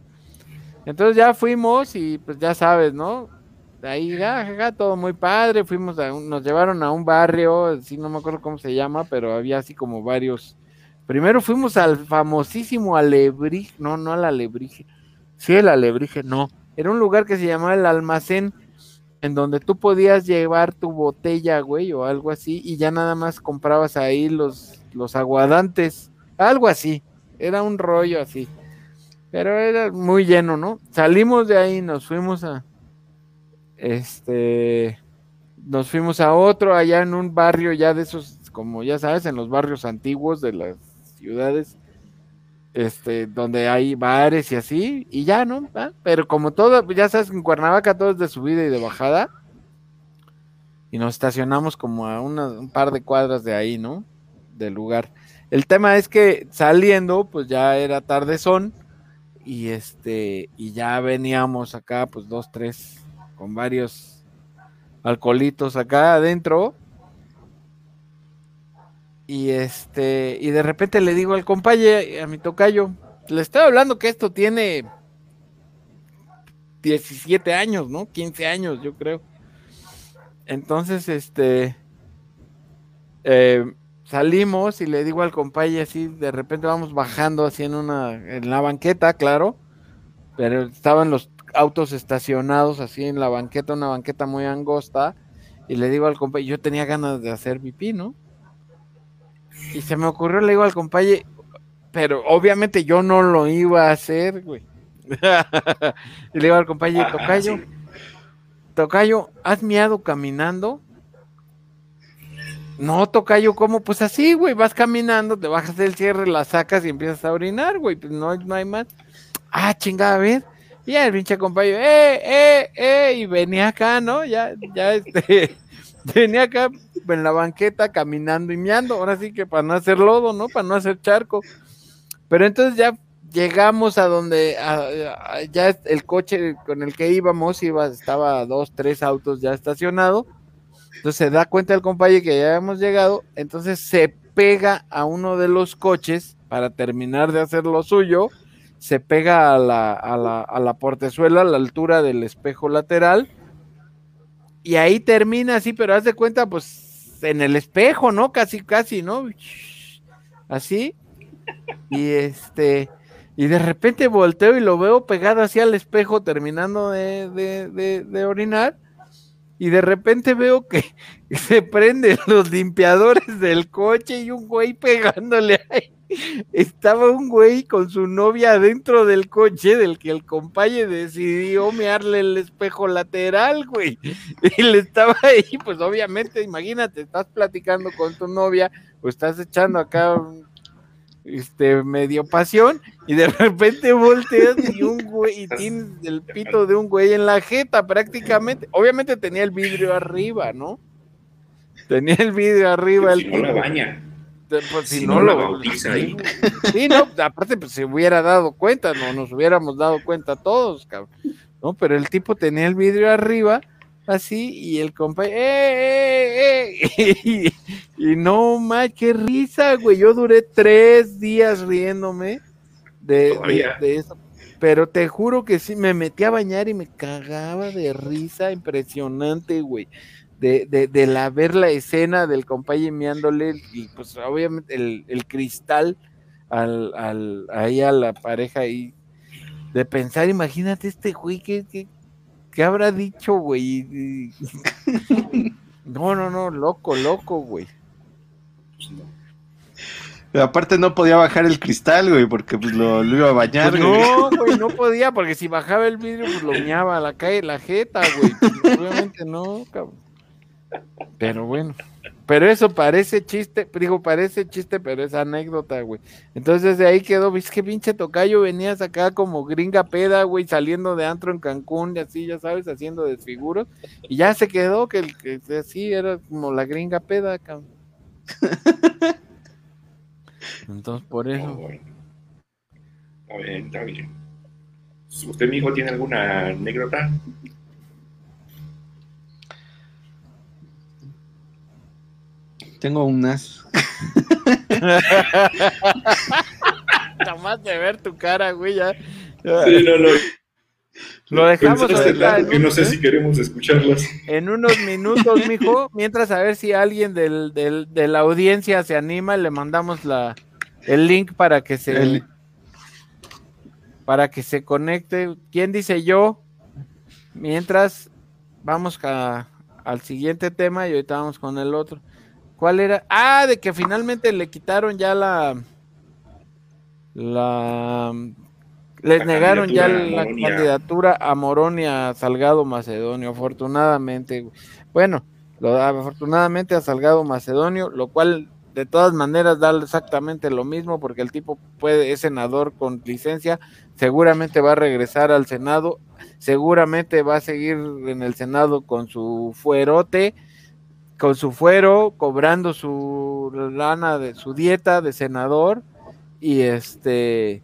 Entonces ya fuimos y pues ya sabes, ¿no? Ahí, ja, ja, todo muy padre, fuimos a un- nos llevaron a un barrio, sí, no me acuerdo cómo se llama, pero había así como varios. Primero fuimos al famosísimo Alebrije, no, no al Alebrije, sí, el Alebrije, no, era un lugar que se llamaba el Almacén, en donde tú podías llevar tu botella, güey, o algo así, y ya nada más comprabas ahí los, los aguadantes, algo así, era un rollo así. Pero era muy lleno, ¿no? Salimos de ahí, nos fuimos a. Este. Nos fuimos a otro, allá en un barrio ya de esos, como ya sabes, en los barrios antiguos de las ciudades. Este, donde hay bares y así, y ya, ¿no? Ah, Pero como todo, ya sabes, en Cuernavaca todo es de subida y de bajada. Y nos estacionamos como a una- un par de cuadras de ahí, ¿no? Del lugar. El tema es que saliendo, pues ya era tardezón y este y ya veníamos acá, pues dos, tres, con varios alcoholitos acá adentro. Y este, y de repente le digo al compañero, a mi tocayo, le estoy hablando que esto tiene 17 años, ¿no? 15 años, yo creo. Entonces, este, eh, salimos y le digo al compañero así, de repente vamos bajando así en una, en la banqueta, claro, pero estaban los autos estacionados así en la banqueta, una banqueta muy angosta, y le digo al compañero, yo tenía ganas de hacer pipí, ¿no? Y se me ocurrió, le digo al compañero, pero obviamente yo no lo iba a hacer, güey. y le digo al compañero, Ajá, tocayo, tocayo, ¿has miado caminando? No, tocayo, ¿cómo? Pues así, güey, vas caminando, te bajas del cierre, la sacas y empiezas a orinar, güey, pues no, no hay más. Ah, chingada, a ver. Y el pinche compañero, eh, eh, eh, y venía acá, ¿no? Ya, ya, este, venía acá en la banqueta caminando y meando, ahora sí que para no hacer lodo, ¿no? Para no hacer charco. Pero entonces ya llegamos a donde a- a- ya el coche con el que íbamos iba, estaba dos, tres autos ya estacionado. Entonces se da cuenta el compañero que ya hemos llegado, entonces se pega a uno de los coches para terminar de hacer lo suyo, se pega a la, a la, a la portezuela a la altura del espejo lateral y ahí termina así, pero haz de cuenta pues en el espejo, ¿no? Casi, casi, ¿no? Así. Y este, y de repente volteo y lo veo pegado así al espejo terminando de, de, de, de orinar. Y de repente veo que se prenden los limpiadores del coche y un güey pegándole ahí. Estaba un güey con su novia adentro del coche del que el compañero decidió mearle el espejo lateral, güey. Y le estaba ahí, pues obviamente, imagínate, estás platicando con tu novia o estás echando acá un, este medio pasión y de repente volteas y un güey y tienes el pito de un güey en la jeta prácticamente. Obviamente tenía el vidrio arriba, ¿no? Tenía el vidrio arriba el si no la baña. Pues, si, si no, no lo bautiza ahí. Sí, no, aparte pues se hubiera dado cuenta, no nos hubiéramos dado cuenta todos, cabrón. No, pero el tipo tenía el vidrio arriba, así, y el compa, ¡eh, eh, eh! Y, y no, ma, qué risa, güey. Yo duré tres días riéndome de, de, Todavía. de eso. Pero te juro que sí, me metí a bañar y me cagaba de risa impresionante, güey. De, de, de la ver la escena del compañero meándole y pues obviamente el, el cristal al, al, ahí a la pareja ahí. De pensar, imagínate este güey, ¿qué, qué, qué habrá dicho, güey? No, no, no, loco, loco, güey. Pero aparte no podía bajar el cristal, güey, porque pues lo, lo iba a bañar, Pues no, güey, no podía, porque si bajaba el vidrio, pues lo meaba a la calle, la jeta, güey. Pues, obviamente no, cabrón. Pero bueno. Pero eso parece chiste, digo, parece chiste, pero es anécdota, güey. Entonces de ahí quedó, ves que pinche tocayo venías acá como gringa peda, güey, saliendo de antro en Cancún y así, ya sabes, haciendo desfiguros. Y ya se quedó que el que así era como la gringa peda, cabrón. Entonces por Oh, eso. bueno. Está bien, está bien. ¿Usted, mi hijo, tiene alguna anécdota? Tengo unas. Jamás de ver tu cara, güey, ya. Sí, no, no. Lo dejamos ahorita tanto en que no un- sé si queremos escucharlas. En unos minutos, mijo, mientras a ver si alguien del, del- de la audiencia se anima, le mandamos la, el link para que se El- para que se conecte. ¿Quién dice yo? Mientras vamos a- al siguiente tema y ahorita vamos con el otro. ¿Cuál era? Ah, de que finalmente le quitaron ya la la les La negaron ya la candidatura a Morón y a Salgado Macedonio, afortunadamente. Bueno, lo, afortunadamente a Salgado Macedonio, lo cual de todas maneras da exactamente lo mismo porque el tipo puede es senador con licencia, seguramente va a regresar al Senado, seguramente va a seguir en el Senado con su fuerote, con su fuero, cobrando su lana de su dieta de senador y este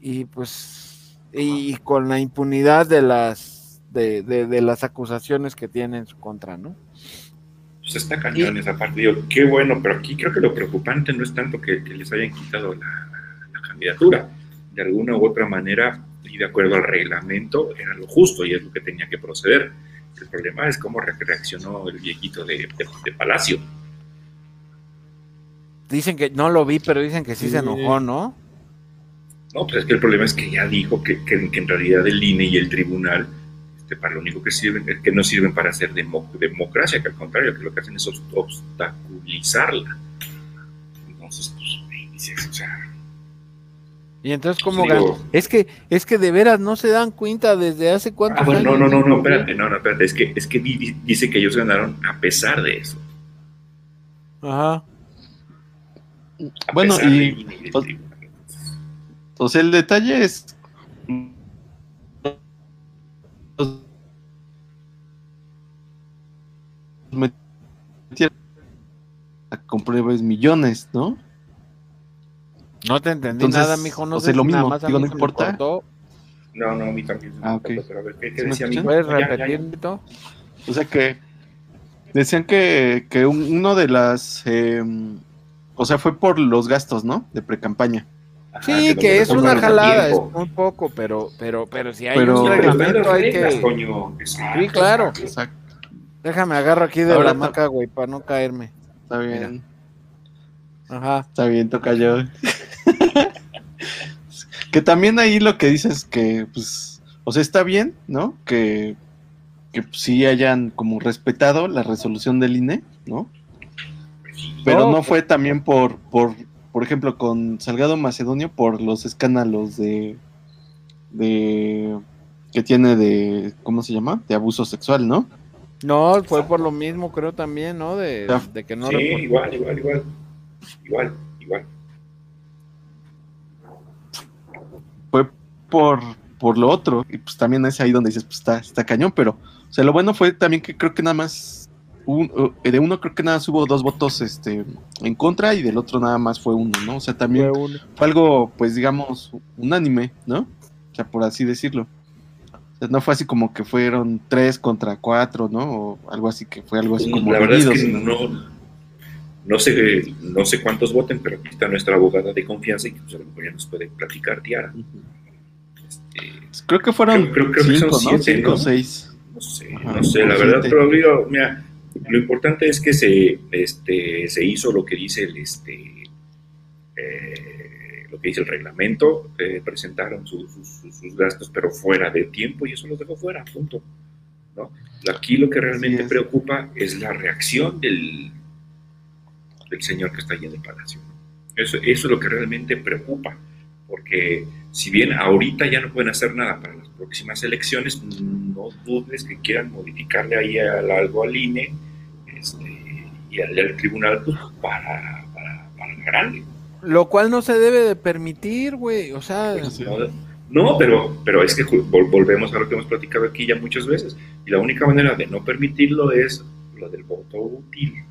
y pues y, y con la impunidad de las de, de- de las acusaciones que tiene en su contra, ¿no? Pues está cañón esa parte. Digo, qué bueno, pero aquí creo que lo preocupante no es tanto que, que les hayan quitado la, la candidatura. De alguna u otra manera, y de acuerdo al reglamento, era lo justo y es lo que tenía que proceder. El problema es cómo re- reaccionó el viejito de, de- de Palacio. Dicen que no lo vi, pero dicen que sí, Sí. se enojó, ¿no? No, pues es que el problema es que ya dijo que, que- que en realidad el INE y el tribunal, este, para lo único que sirven, es que no sirven para hacer demo- democracia, que al contrario, que lo que hacen es obst- obstaculizarla. Entonces, pues, dices, o sea, Y entonces cómo Digo- ganó. Es que es que de veras no se dan cuenta desde hace cuántos Ah, bueno, no, años. no, no, no, espérate, no, no, espérate, es que, es que di- di- dice que ellos ganaron a pesar de eso. Ajá. a Bueno, y- del pues- sea, el detalle es. metieron a comprar millones, ¿no? No te entendí Entonces, nada, mijo. No o sé lo si nada mismo, más a digo, mí no importa. No, no, a mí también. se me Ah, importa, ok. Pero a ver, ¿qué, qué ¿Sí me decía mi? ¿Puedes repetir, Mito? O sea que decían que, que un- uno de las. eh, o sea, fue por los gastos, ¿no? De pre-campaña. Sí, que es una jalada, es muy poco, pero, pero, pero si hay Pero- un reglamento hay que. coño. Exacto, Sí, claro. exacto. Exacto. Déjame agarro aquí de Ahora la maca, güey, para no caerme. Está bien. Ajá. Está bien, toca yo. que también ahí lo que dices que, pues, o sea, está bien, ¿no? Que, que pues, sí hayan como respetado la resolución del INE, ¿no? Pero No, no, fue también por, por, por ejemplo, con Salgado Macedonio, por los escándalos de, de, que tiene de, ¿cómo se llama? De abuso sexual, ¿no? No, fue por lo mismo, creo también, ¿no? De, que no sí, reportó. igual, igual, igual. Igual, igual. fue por, por lo otro. Y pues también es ahí donde dices, pues está, está cañón. Pero, o sea, lo bueno fue también que creo que nada más, un- eh, de uno creo que nada más hubo dos votos este, en contra y del otro nada más fue uno, ¿no? O sea, también Fue algo, pues digamos, unánime, ¿no? O sea, por así decirlo. O sea, no fue así como que fueron tres contra cuatro, ¿no? O algo así que fue algo así como la verdad es que no, no, sé, no sé cuántos voten, pero aquí está nuestra abogada de confianza y pues a lo mejor ya nos puede platicar, Tiara. Este, Creo que fueron Creo- que son ¿no? siete, Cinco ¿no? seis. no sé, Ajá, no sé, la verdad, pero digo, mira, lo importante es que se, este, se hizo lo que dice el, este, eh, lo que dice el reglamento, eh, presentaron su- sus- sus- sus gastos, pero fuera de tiempo y eso los dejó fuera, punto. ¿no? Aquí lo que realmente es. preocupa es la reacción del, del señor que está allí en el palacio. Eso, eso es lo que realmente preocupa, porque si bien ahorita ya no pueden hacer nada para las próximas elecciones, no dudes que quieran modificarle ahí al- algo al INE, este, y al, al tribunal pues, para, para, para la grande. Lo cual no se debe de permitir, güey. O sea. ¿no? No, pero, pero es que volvemos a lo que hemos platicado aquí ya muchas veces. Y la única manera de no permitirlo es lo del voto útil.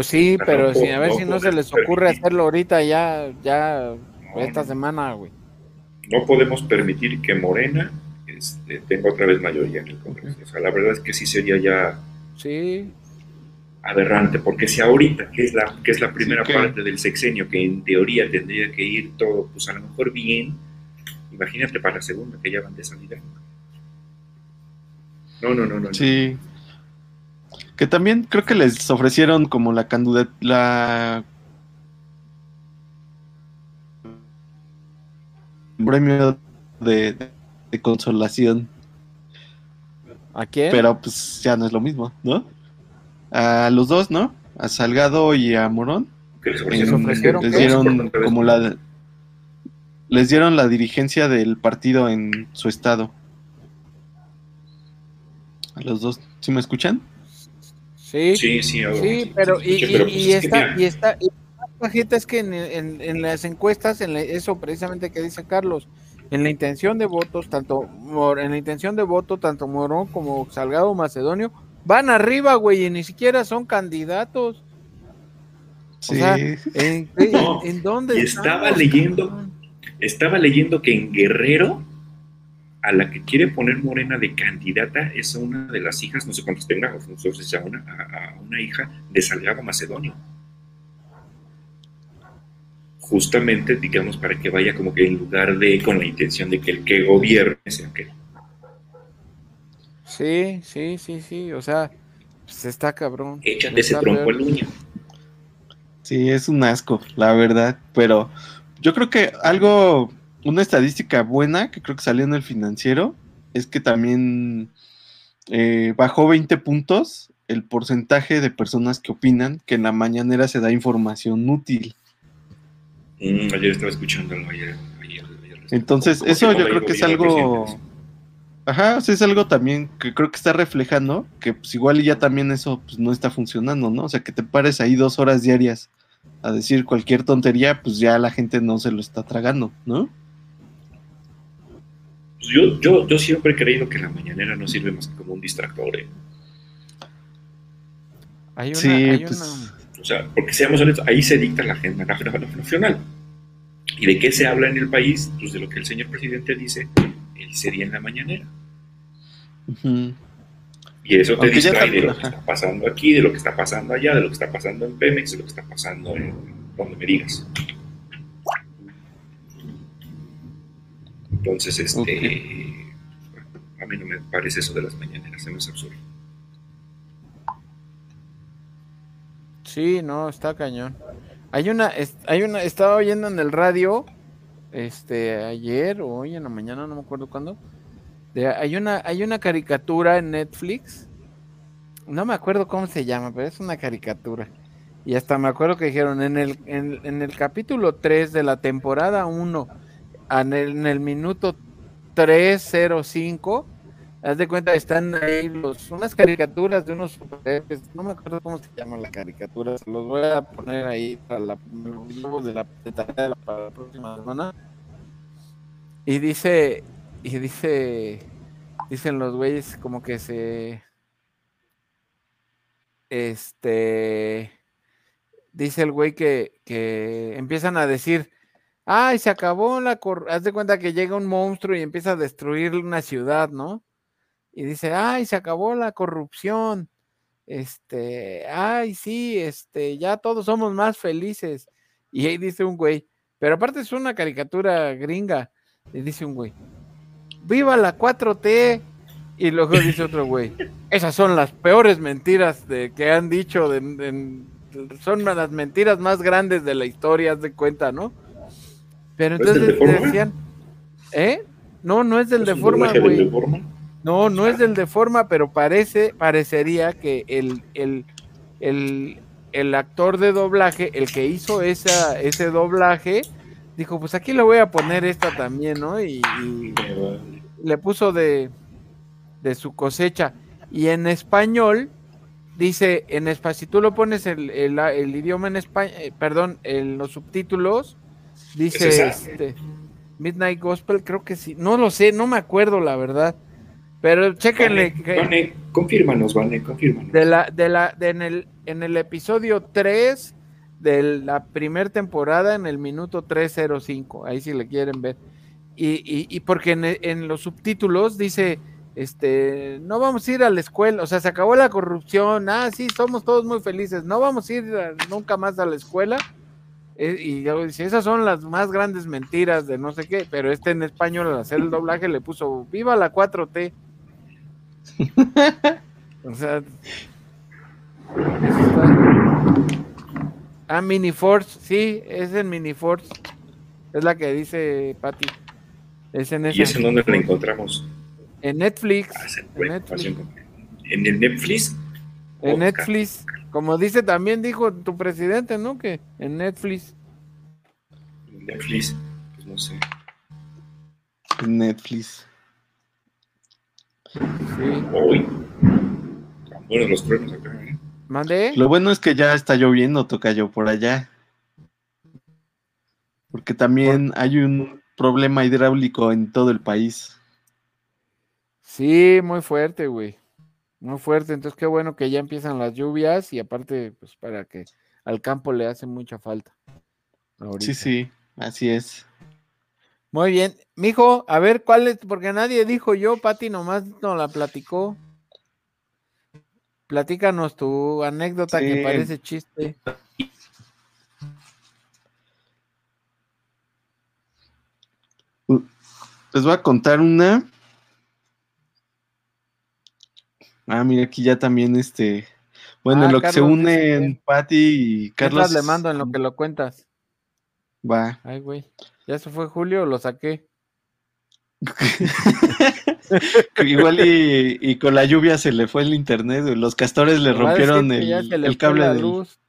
Pues sí, No pero si, a ver no si no se les podemos ocurre permitir. hacerlo ahorita ya, ya, No, esta no, semana, güey. no podemos permitir que Morena este, tenga otra vez mayoría en el Congreso. O sea, la verdad es que sí sería ya Sí, aberrante, porque si ahorita, que es la, que es la primera parte del sexenio, que en teoría tendría que ir todo, pues a lo mejor bien, imagínate para la segunda, que ya van de salida. No, no, no, no. no. Que también creo que les ofrecieron como la candidat la premio de, de consolación, ¿a quién? pero pues ya no es lo mismo, ¿no? A los dos, ¿no? A Salgado y a Morón. Que les en- ofrecieron, ofrecieron les dieron como la les dieron la dirigencia del partido en su estado. A los dos, ¿sí me escuchan? Sí, Sí, sí, Sí, pero y, escuché, y- pero, pues, y es que, está, mira, y está, y la gente es que en, en- en las encuestas, en la- eso precisamente que dice Carlos, en la intención de votos, tanto en la intención de voto, tanto Morón como Salgado Macedonio, van arriba, güey, y ni siquiera son candidatos. Sí. sea, ¿En, No, en dónde estamos, estaba leyendo-? Estaba leyendo que en Guerrero, a la que quiere poner Morena de candidata es a una de las hijas, no sé cuántos tenga, o no sé si sea una, a, a una hija de Salgado Macedonio. Justamente, digamos, para que vaya como que en lugar de con la intención de que el que gobierne sea aquel. Sí, sí, sí, sí, o sea, pues está cabrón. Échate ese trompo peor. al uña. Sí, es un asco, la verdad. Pero yo creo que algo, una estadística buena que creo que salió en el financiero, es que también eh, bajó 20 puntos el porcentaje de personas que opinan que en la mañanera se da información útil. Mm, ayer estaba escuchándolo, ayer. ayer, ayer. Entonces, Como eso yo creo que es algo... Ajá, o sea, es algo también que creo que está reflejando que pues igual y ya también eso pues no está funcionando, ¿no? O sea, que te pares ahí dos horas diarias a decir cualquier tontería, pues ya la gente no se lo está tragando, ¿no? Pues Yo, yo, yo siempre he creído que la mañanera no sirve más que como un distractor. ¿eh? Hay una, Sí, hay pues, una- O sea, porque seamos honestos, ahí se dicta la agenda nacional. ¿Y de qué se habla en el país? Pues de lo que el señor presidente dice ese día en la mañanera. Y eso te Aunque distrae de lo que ajá. está pasando aquí, de lo que está pasando allá, de lo que está pasando en Pemex, de lo que está pasando en donde me digas. Entonces, este, a mí no me parece eso de las mañaneras, se me hace absurdo. Sí, no, está cañón. Hay una, es- hay una, estaba oyendo en el radio, este, ayer o hoy en la mañana, no me acuerdo cuándo. de- hay una, hay una caricatura en Netflix. No me acuerdo cómo se llama, pero es una caricatura. Y hasta me acuerdo que dijeron en el, en, en el capítulo 3 de la temporada 1, en el, en el minuto 305, haz de cuenta, están ahí los, unas caricaturas de unos superhéroes, no me acuerdo cómo se llama la caricatura, se los voy a poner ahí para la, de la, de para la próxima semana. Y dice, y dice, dicen los güeyes como que se, este, dice el güey que, que empiezan a decir, ay, se acabó la cor haz de cuenta que llega un monstruo y empieza a destruir una ciudad, ¿no? Y dice, ay, se acabó la corrupción. Este, ay, sí, este, ya todos somos más felices. Y ahí dice un güey, pero aparte es una caricatura gringa. Y dice un güey, viva la 4T. Y luego dice otro güey, esas son las peores mentiras de, que han dicho, de, de- son las mentiras más grandes de la historia, haz de cuenta, ¿no? Pero ¿No es del entonces Deforma? decían, ¿eh? No, no es del ¿Es un de forma, güey. No, no es del de forma, pero parece, parecería que el, el, el, el actor de doblaje, el que hizo esa, ese doblaje, dijo, pues aquí le voy a poner esta también, ¿no? Y, y le puso de, de su cosecha. Y en español dice en español, si tú lo pones el, el- el idioma en español, perdón, en los subtítulos, dice este, Midnight Gospel, creo que sí, no lo sé, no me acuerdo la verdad, pero chéquenle Vane, que Vane, confírmanos, Vane, confírmanos. de la, de la, de en el, en el episodio 3 de la primera temporada, en el minuto 305, ahí si le quieren ver. Y, y, y porque en, en los subtítulos dice, este, no vamos a ir a la escuela, o sea, se acabó la corrupción, ah, sí, somos todos muy felices, no vamos a ir a- nunca más a la escuela. Eh, y luego dice, esas son las más grandes mentiras de no sé qué, pero este en español al hacer el doblaje le puso, viva la 4T. o sea, Ah, Mini Force, sí, es en Mini Force. Es la que dice Patty. Es en ¿Y eso en dónde lo encontramos? En Netflix. Ah, En Netflix. ¿En el Netflix? En Oscar. Netflix. Como dice también, dijo tu presidente, ¿no? Que en Netflix. En Netflix, pues no sé. En Netflix. Sí. Hoy. Tan buenos los truenos acá, ¿eh? ¿Mandé? Lo bueno es que ya está lloviendo, Tocayo, por allá. Porque también hay un problema hidráulico en todo el país. Sí, muy fuerte, güey. Muy fuerte. Entonces, qué bueno que ya empiezan las lluvias y aparte, pues para que al campo le hace mucha falta. ahorita. Sí, sí, así es. Muy bien. Mijo, a ver cuál es, porque nadie dijo yo, Pati nomás nos la platicó. Platícanos tu anécdota que parece chiste. Les voy a contar una. Ah, mira, aquí ya también este. Bueno, Ah, en lo que se Carlos dice unen Patti y Carlos le mando en lo que lo cuentas. Va. Ay, güey. ¿Ya se fue Julio o lo saqué? Igual y, y con la lluvia se le fue el internet, güey. Los castores le rompieron el, cable la del. luz.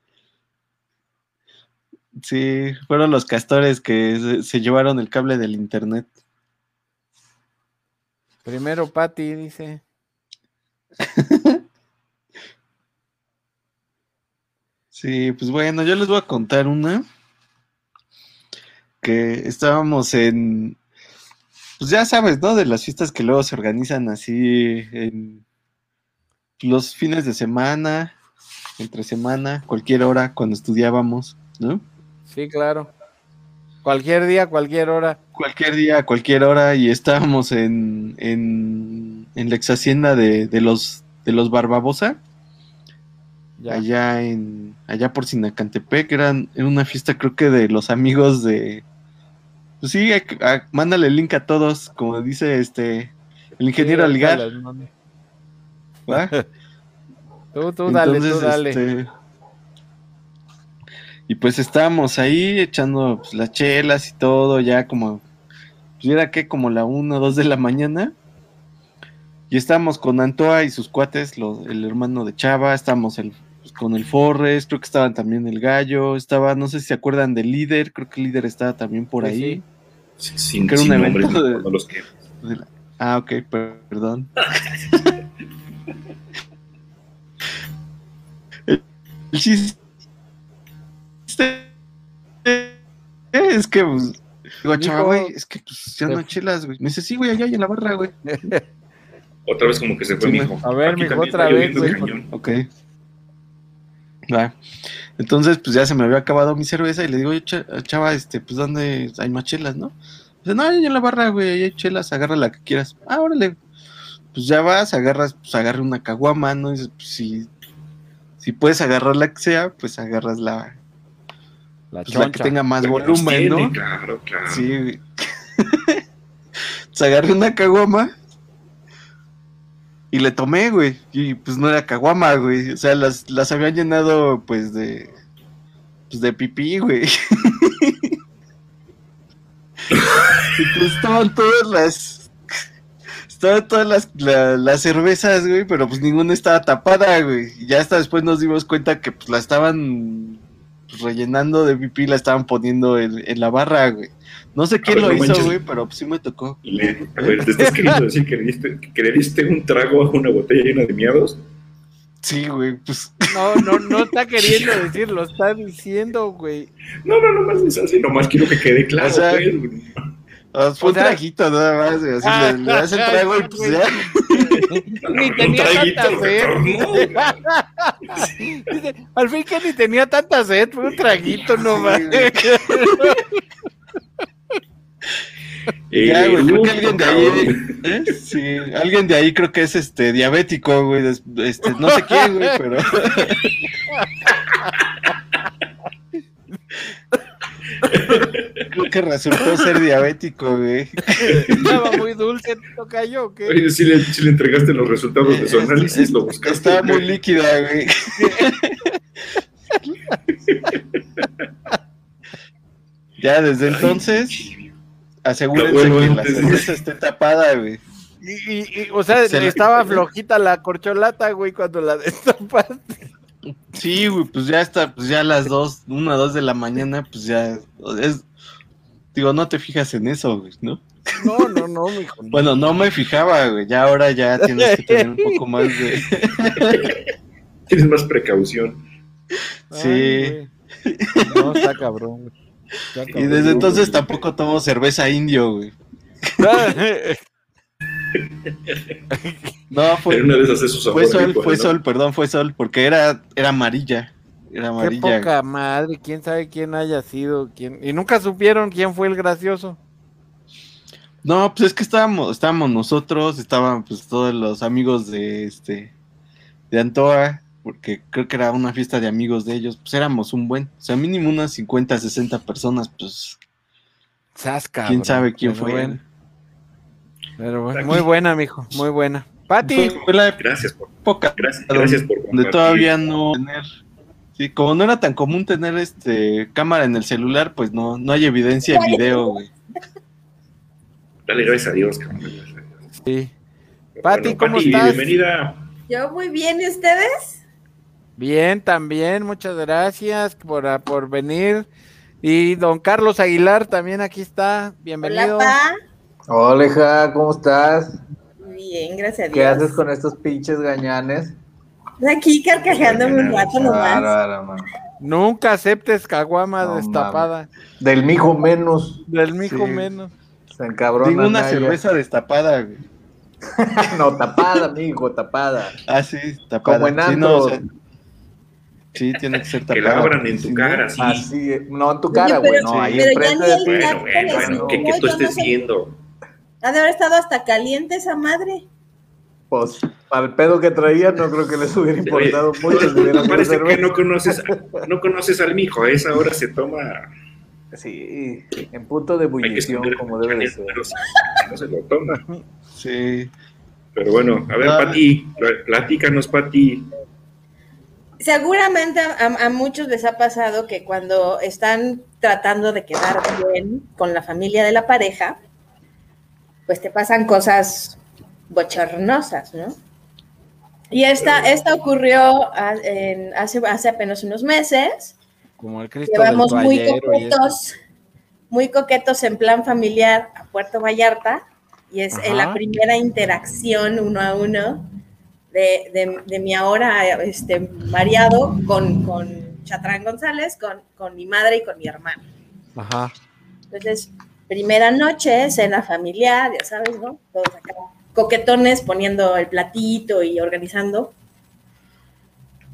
Sí, fueron los castores que se, se llevaron el cable del internet. Primero Pati dice. Sí, pues bueno, yo les voy a contar una que estábamos en, pues ya sabes, ¿no? De las fiestas que luego se organizan así en los fines de semana, entre semana, cualquier hora, cuando estudiábamos, ¿no? Sí, claro. Cualquier día, cualquier hora. Cualquier día, cualquier hora, y estábamos en, en, en la ex hacienda de, de los, de los Barbabosa. Ya. allá en allá por Sinacantepec eran era una fiesta creo que de los amigos de pues sí a- a- mándale el link a todos como dice este el ingeniero Sí, Algar. Tú, tú, dale, tú, dale. este, y pues estábamos ahí echando pues, las chelas y todo ya como pues era que como la 1 o 2 de la mañana y estábamos con Antoa y sus cuates los- el hermano de Chava estábamos el pues, con el Forres, creo que estaban también el Gallo, estaba, no sé si se acuerdan del líder, creo que el líder estaba también por Sí, ahí. sí. Sin, Que era un sin evento nombres, de- no, no los que. Ah, ok, per- perdón. El chiste es que, pues, digo, chava, güey, es que pues, ya no chelas, güey. Me dice, sí, güey, allá hay en la barra, güey. Otra vez como que se fue Sí, mi hijo. A ver, mijo, también otra vez, güey. Ok. Va. Entonces, pues ya se me había acabado mi cerveza y le digo, "Oye, cha- chava, este, pues ¿dónde hay más chelas, no? Dice, no, ahí en la barra, güey, ahí hay chelas, agarra la que quieras. Ah, órale. Pues ya vas, agarras, pues agarra una caguama, ¿no? Dices, pues si, si puedes agarrar la que sea, pues agarras la, La pues, la que tenga más Pero volumen, tiene, ¿no? Claro, claro. Sí, güey. pues agarré una caguama y le tomé, güey. Y pues no era caguama, güey. O sea, las, las habían llenado, pues, de. Pues de pipí, güey. y pues estaban todas las. Estaban todas las, la- las cervezas, güey, pero pues ninguna estaba tapada, güey. Y ya hasta después nos dimos cuenta que pues la estaban rellenando de pipí, la estaban poniendo en, en la barra, güey. No sé quién ver, lo no hizo, güey, pero pues sí me tocó. Le- a ver, ¿te estás queriendo decir que le diste, que le diste un trago a una botella llena de miados? Sí, güey, pues. No, no, no está queriendo decir, lo está diciendo, güey. No, no, nomás es así, nomás quiero que quede claro. O sea, pues, güey. Ah, Fue O sea- un traguito nada más, güey. Así le, le das el trago y pues ya. Ni Un tenía traguito, tanta sed. Dice, al fin que ni tenía tanta sed, fue un traguito nomás. Ya, Eh, güey, creo que alguien de ahí. ¿eh? Sí, alguien de ahí creo que es este diabético, güey. Este, no sé quién, güey, pero. creo que resultó ser diabético, güey. Estaba muy dulce, tocayo, ¿o ¿qué? Oye, si le, entregaste los resultados de su análisis, lo buscaste. Estaba muy líquida, güey. ya desde entonces, asegúrense bueno que la cerveza esté tapada, güey. Y, y- y, o sea, Se la- estaba flojita la corcholata, güey, cuando la destapaste. Sí, güey, pues ya está, pues ya a las dos, una, dos de la mañana, pues ya es, digo, no te fijas en eso, güey, ¿no? No, no, no, mijo. no. Bueno, no me fijaba, güey, ya ahora ya tienes que tener un poco más de, Tienes más precaución. sí, Ay. No, está cabrón, güey. Está y desde entonces tampoco tomo cerveza indio, güey. No, fue, una de esas es su sabor fue sol, rico, fue ¿no? sol, perdón, fue sol, porque era, era amarilla, era Qué amarilla. poca madre, quién sabe quién haya sido, quién. Y nunca supieron quién fue el gracioso. No, pues es que estábamos, estábamos nosotros, estaban pues todos los amigos de este de Antoa, porque creo que era una fiesta de amigos de ellos, pues éramos un buen, o sea, mínimo unas 50, 60 personas, pues Sasca. quién sabe quién fue. Bueno, pero bueno, muy buena, mijo, muy buena. Pati, Fue, la Gracias por, época gracias, gracias por donde todavía no tener, sí, como no era tan común tener este cámara en el celular, pues no, no hay evidencia en video, güey. Dale gracias a Dios, cabrón. sí. Pero Pati, ¿cómo Pati, estás? Bienvenida. Yo muy bien, ¿y ustedes? Bien, también, muchas gracias por, ah, por venir. Y don Carlos Aguilar también aquí está, bienvenido. Hola, pa. Hola, hija, ¿cómo estás? Bien, gracias a Dios. ¿Qué haces con estos pinches gañanes? Aquí carcajeándome un rato nomás. Mano. Nunca aceptes caguama No destapada. Del mijo menos. Del mijo Sí. menos. Se encabrona. Tengo una cerveza destapada, güey. no, tapada, mijo, tapada. Ah, sí, tapada. Como en sí, no, antro. o sea, sí, tiene que ser Que tapada. la abran en tu cara, sí. Así, eh, no en tu Oye, cara, güey, no, ahí enfrente de ti. Bueno, bueno, que, que tú estés sé. viendo. Ha de haber estado hasta caliente esa madre. Pues, para el pedo que traía, no creo que les hubiera importado mucho. si Parece que no conoces, no conoces al mijo. A esa hora se toma. Sí, en punto de ebullición, como debe de ser. no se lo toma. Sí. Pero bueno, a ver, Ah. Pati, pl- platícanos, Pati. Seguramente a muchos les ha pasado que cuando están tratando de quedar bien con la familia de la pareja, pues te pasan cosas bochornosas, ¿no? Y esta, esta ocurrió en- hace, hace apenas unos meses. Como el Cristo Llevamos del muy coquetos, muy coquetos en plan familiar a Puerto Vallarta y es Ajá. la primera interacción uno a uno de, de- de mi ahora este, mariado con, con Chatrán González, con, con mi madre y con mi hermano. Ajá. Entonces, primera noche, cena familiar, ya sabes, ¿no? Todos acá coquetones poniendo el platito y organizando.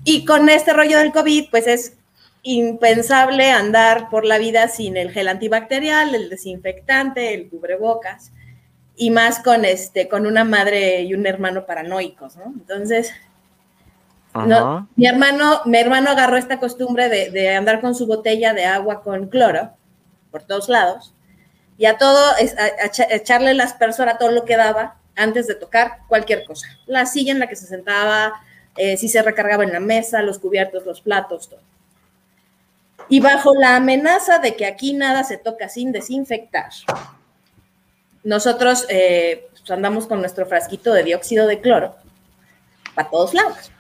Y con este rollo del COVID, pues es impensable andar por la vida sin el gel antibacterial, el desinfectante, el cubrebocas, y más con este, con una madre y un hermano paranoicos, ¿no? Entonces, no, mi hermano, mi hermano agarró esta costumbre de, de andar con su botella de agua con cloro por todos lados y a todo, a- a echa- echarle el aspersor a todo lo que daba antes de tocar cualquier cosa. La silla en la que se sentaba, eh, si se recargaba en la mesa, los cubiertos, los platos, todo. Y bajo la amenaza de que aquí nada se toca sin desinfectar, nosotros eh, pues, andamos con nuestro frasquito de dióxido de cloro para todos lados.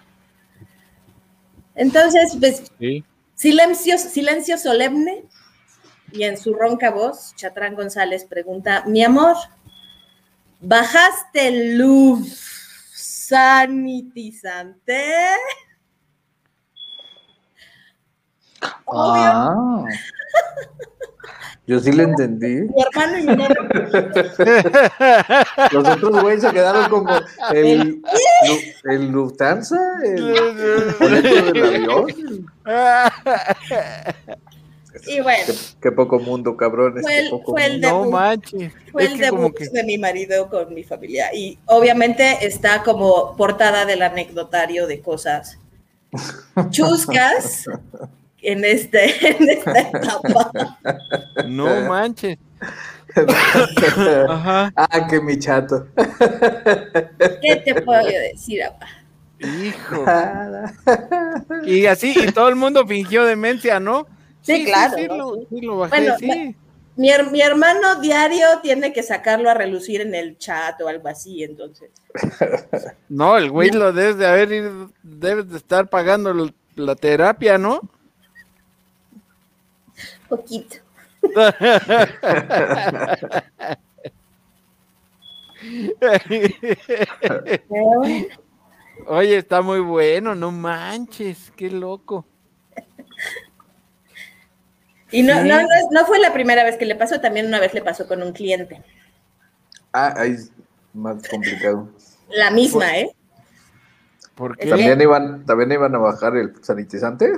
Entonces, pues, Sí. silencio, silencio solemne, y en su ronca voz, Chatrán González pregunta, mi amor, ¿bajaste luz sanitizante. Obvio, Ah. Yo sí le entendí. mi hermano y mi. Los otros güeyes se quedaron como el, Lu- el Lufthansa, el boleto del avión. Y bueno, Qué, qué poco mundo, cabrones. Fue qué el- poco fue el mundo. no debut. manches. fue Es el que como debut que- de mi marido con mi familia. Y obviamente está como portada del anecdotario de cosas chuscas en, este, en esta etapa. No manches. Ajá. ah, que mi chato. ¿Qué te puedo decir, papá? Hijo. Y así, y todo el mundo fingió demencia, ¿no? Sí, claro, Sí, ¿no? lo, sí lo bajé, Bueno, sí. Mi, mi hermano diario tiene que sacarlo a relucir en el chat o algo así, entonces. No, el güey lo debes de haber ido, debes de estar pagando lo- la terapia, ¿no? Poquito. Oye, está muy bueno, no manches, qué loco. Y no, Sí. no, no, no fue la primera vez que le pasó, también una vez le pasó con un cliente. Ah, ahí es más complicado. La misma, ¿eh? ¿Por qué? ¿También iban, ¿También iban a bajar el sanitizante?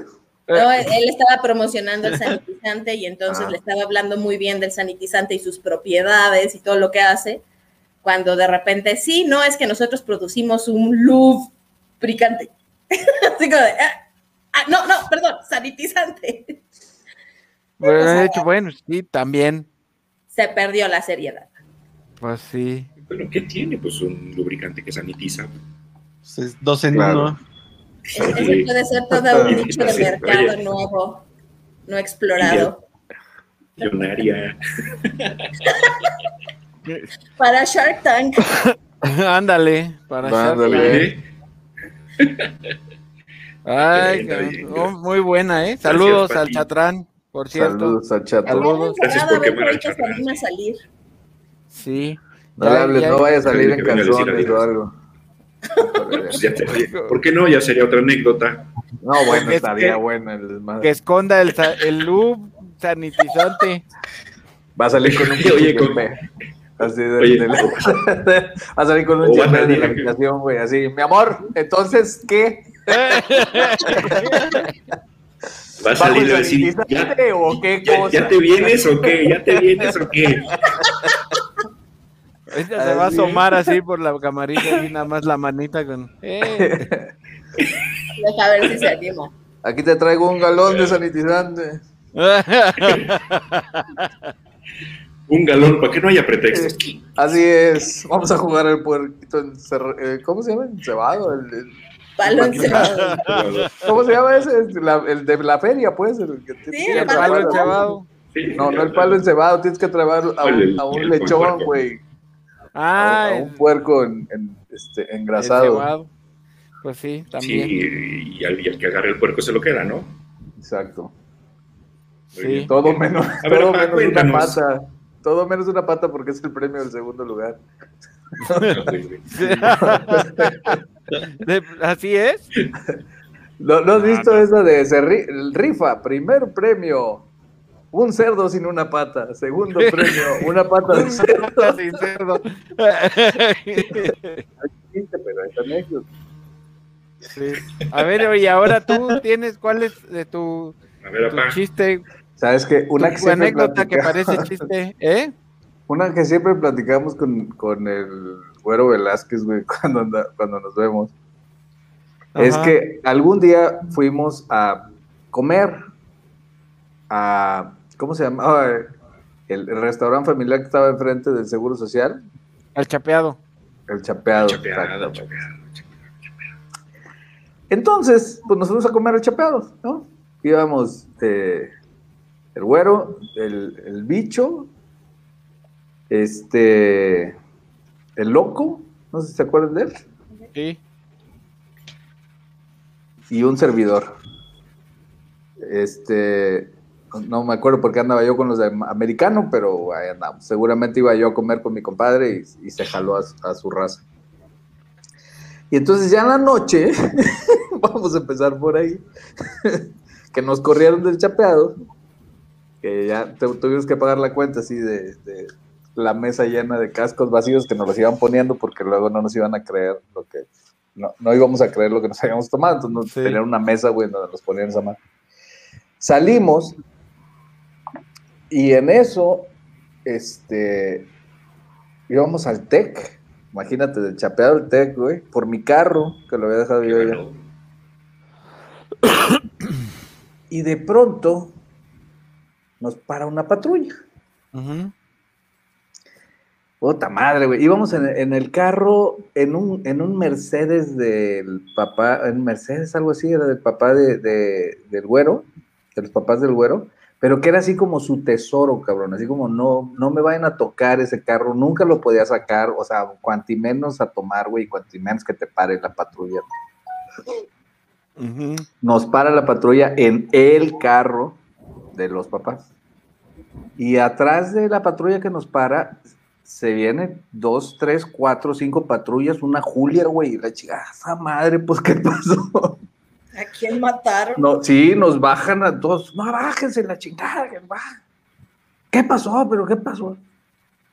No, él estaba promocionando el sanitizante y entonces Ah. le estaba hablando muy bien del sanitizante y sus propiedades y todo lo que hace, cuando de repente, sí, no, es que nosotros producimos un lubricante. Así como de, ah, ah, no, no, perdón, sanitizante. Bueno, O sea, de hecho, bueno, sí, también. Se perdió la seriedad. Pues sí. Bueno, ¿qué tiene? Pues un lubricante que sanitiza. Pues es dos en Claro. uno. Ese puede ser todo un nicho de mercado oye. nuevo, no explorado. Millonaria. Para Shark Tank, Ándale, para Shark Ándale. Tank. ¿eh? Ay, Oh, muy buena, ¿eh? Saludos al. Chatrán, por cierto. Saludos al chato. Saludos. Gracias por quemar que al anima a salir. Sí. No le Ya- hables, ya- no vaya a salir en a calzones o algo. Pues ya te- oye, ¿Por qué no? Ya sería otra anécdota. No, bueno, estaría que- bueno el. Que esconda el, el lub sanitizante. Va a salir con un Oye, con- chisme. Así de, Oye, de la- va a salir con un a chisme de la habitación, güey. Así, mi amor, entonces, ¿qué? Va a ¿Bajo salir a decir, ¿ya, sanitizante o qué ya- cosa? ya te vienes o qué? ¿Ya te vienes o qué? Ahorita se va a asomar así por la camarita y nada más la manita con. ¡Eh! Deja ver si se anima. Aquí te traigo un galón de sanitizante. Un galón, para que no haya pretextos. Así es. Vamos a jugar el puerquito encerr- eh, ¿Cómo se llama? Encebado. El, el- Palo encebado. ¿Cómo se llama ese? La- el de la feria, pues. El que Sí, el palo palo encebado. Sí, No, no el palo encebado. Tienes que trabar a un, a lechón, puerco. güey. Ah, a, a un puerco en, en, este, engrasado. Pues sí, Sí, también. y al, y al que agarre el puerco se lo queda, ¿no? Exacto. Sí. Todo menos, A ver, todo menos una pata. Todo menos una pata porque es el premio del segundo lugar. De- Así es. ¿No, no has Ah, visto no. esa de se ri- el rifa? Primer premio, un cerdo sin una pata. Segundo premio, una pata de cerdo. Sin cerdo. Pero. Sí. A ver, oye, ahora tú tienes cuál es de tu, A ver, tu papá. chiste, ¿Sabes qué? Una que anécdota que parece chiste, ¿eh? Una que siempre platicamos con, con el güero Velázquez, güey, cuando, anda- cuando nos vemos. Es que algún día fuimos a comer a, ¿cómo se llamaba? El, el restaurante familiar que estaba enfrente del Seguro Social, Al chapeado. el Chapeado. Chapeado, exactamente. chapeado. Entonces, pues nos fuimos a comer el Chapeado, ¿no? Íbamos eh, el güero, el, el bicho, este, el loco, no sé si se acuerdan de él, Sí. y un servidor. Este, no me acuerdo por qué andaba yo con los de americano, pero ahí andamos. Seguramente iba yo a comer con mi compadre y, y se jaló a, su- a su raza. Y entonces ya en la noche, vamos a empezar por ahí, que nos corrieron del chapeado, que ya tu- tuvimos que pagar la cuenta así de, de la mesa llena de cascos vacíos que nos los iban poniendo porque luego no nos iban a creer lo que, no, no íbamos a creer lo que nos habíamos tomado, entonces nos Sí. tenían una mesa, güey, donde nos ponían esa mano. Salimos y en eso, este, íbamos al TEC, imagínate, del chapeado al TEC, güey, por mi carro, que lo había dejado yo allá. Y de pronto nos para una patrulla. Ujú. Puta madre, güey. Íbamos en, en el carro, en un, en un Mercedes del papá, en Mercedes, algo así, era del papá de, de- del güero, de los papás del güero, pero que era así como su tesoro, cabrón. Así como no, no me vayan a tocar ese carro, nunca lo podía sacar, o sea, cuanti menos a tomar, güey, cuanti menos que te pare la patrulla. Nos para la patrulla en el carro de los papás. Y atrás de la patrulla que nos para, se vienen dos, tres, cuatro, cinco patrullas, una Julia, güey, y la chica, "Ah, esa madre, pues, ¿qué pasó? ¿A quién mataron? No, sí, nos bajan a todos, no, bájense la chingada, que va. ¿Qué pasó? ¿Pero qué pasó?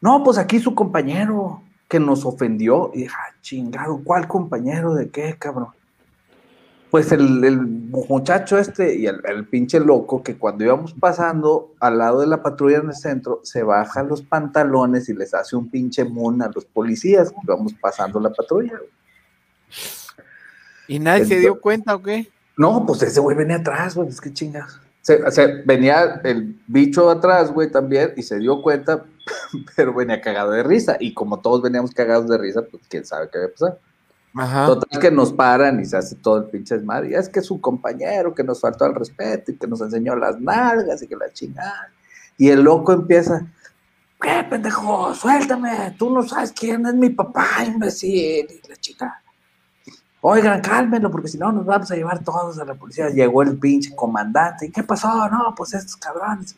No, pues aquí su compañero que nos ofendió. Y dije, "Ah, chingado, ¿cuál compañero? ¿De qué, cabrón? Pues el, el muchacho este y el, el pinche loco que cuando íbamos pasando al lado de la patrulla en el centro, se baja los pantalones y les hace un pinche moon a los policías que íbamos pasando la patrulla. ¿Y nadie se dio cuenta o qué? No, pues ese güey venía atrás, güey, es que chingas. Se, se- venía el bicho atrás, güey, también, y se dio cuenta, pero venía cagado de risa. Y como todos veníamos cagados de risa, pues quién sabe qué había pasado. Total que nos paran y se hace todo el pinche desmadre. Y es que es un compañero que nos faltó al respeto y que nos enseñó las nalgas y que la chingada. Y el loco empieza, ¿qué pendejo? Suéltame, tú no sabes quién es mi papá, imbécil. Y la chica, oigan, cálmenlo, porque si no nos vamos a llevar todos a la policía. Llegó el pinche comandante. ¿Y qué pasó? No, pues estos cabrones.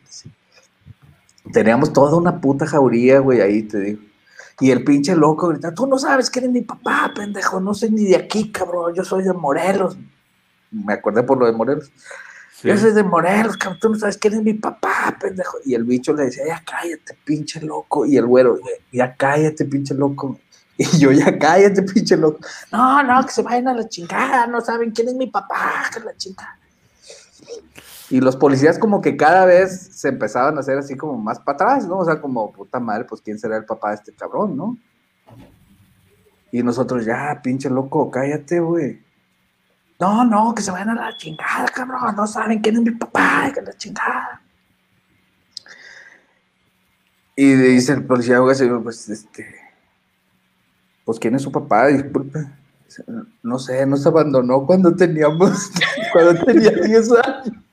Teníamos toda una puta jauría, güey, ahí te digo. Y el pinche loco grita, tú no sabes quién es mi papá, pendejo, no soy ni de aquí, cabrón, yo soy de Morelos. Me acordé por lo de Morelos. Sí. Yo soy de Morelos, cabrón, tú no sabes quién es mi papá, pendejo. Y el bicho le decía, ya cállate, pinche loco. Y el güero, ya cállate, pinche loco. Y yo, ya cállate, pinche loco. No, no, que se vayan a la chingada, no saben quién es mi papá, que la chingada. Y los policías como que cada vez se empezaban a hacer así como más para atrás, ¿no? O sea, como, puta madre, pues quién será el papá de este cabrón, ¿no? Y nosotros, ya, pinche loco, cállate, güey. No, no, que se vayan a la chingada, cabrón, no saben quién es mi papá, que la chingada. Y dice el policía, señor, pues, este, pues, ¿quién es su papá? No sé, nos abandonó cuando teníamos, cuando tenía 10 años.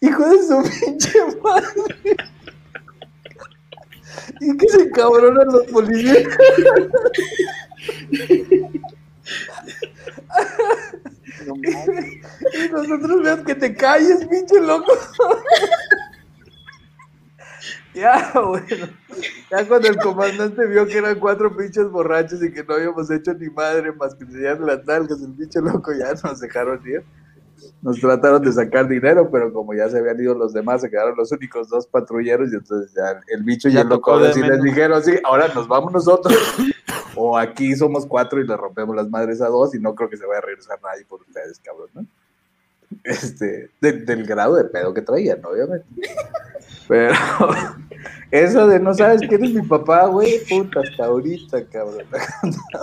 Hijo de su pinche madre. Y que se cabronan los policías. Y nosotros veas que te calles, pinche loco. ya, bueno. Ya cuando el comandante vio que eran cuatro pinches borrachos y que no habíamos hecho ni madre más que enseñar las nalgas, el pinche loco ya nos dejaron ir. Nos trataron de sacar dinero, pero como ya se habían ido los demás, se quedaron los únicos dos patrulleros y entonces ya el bicho y Ya loco tocó sí les dijeron, sí, ahora nos vamos nosotros. o aquí somos cuatro y le rompemos las madres a dos y no creo que se vaya a regresar nadie por ustedes, cabrón, ¿no? Este, de- del grado de pedo que traían, obviamente. Pero eso de no sabes quién es mi papá, güey, puta, hasta ahorita, cabrón.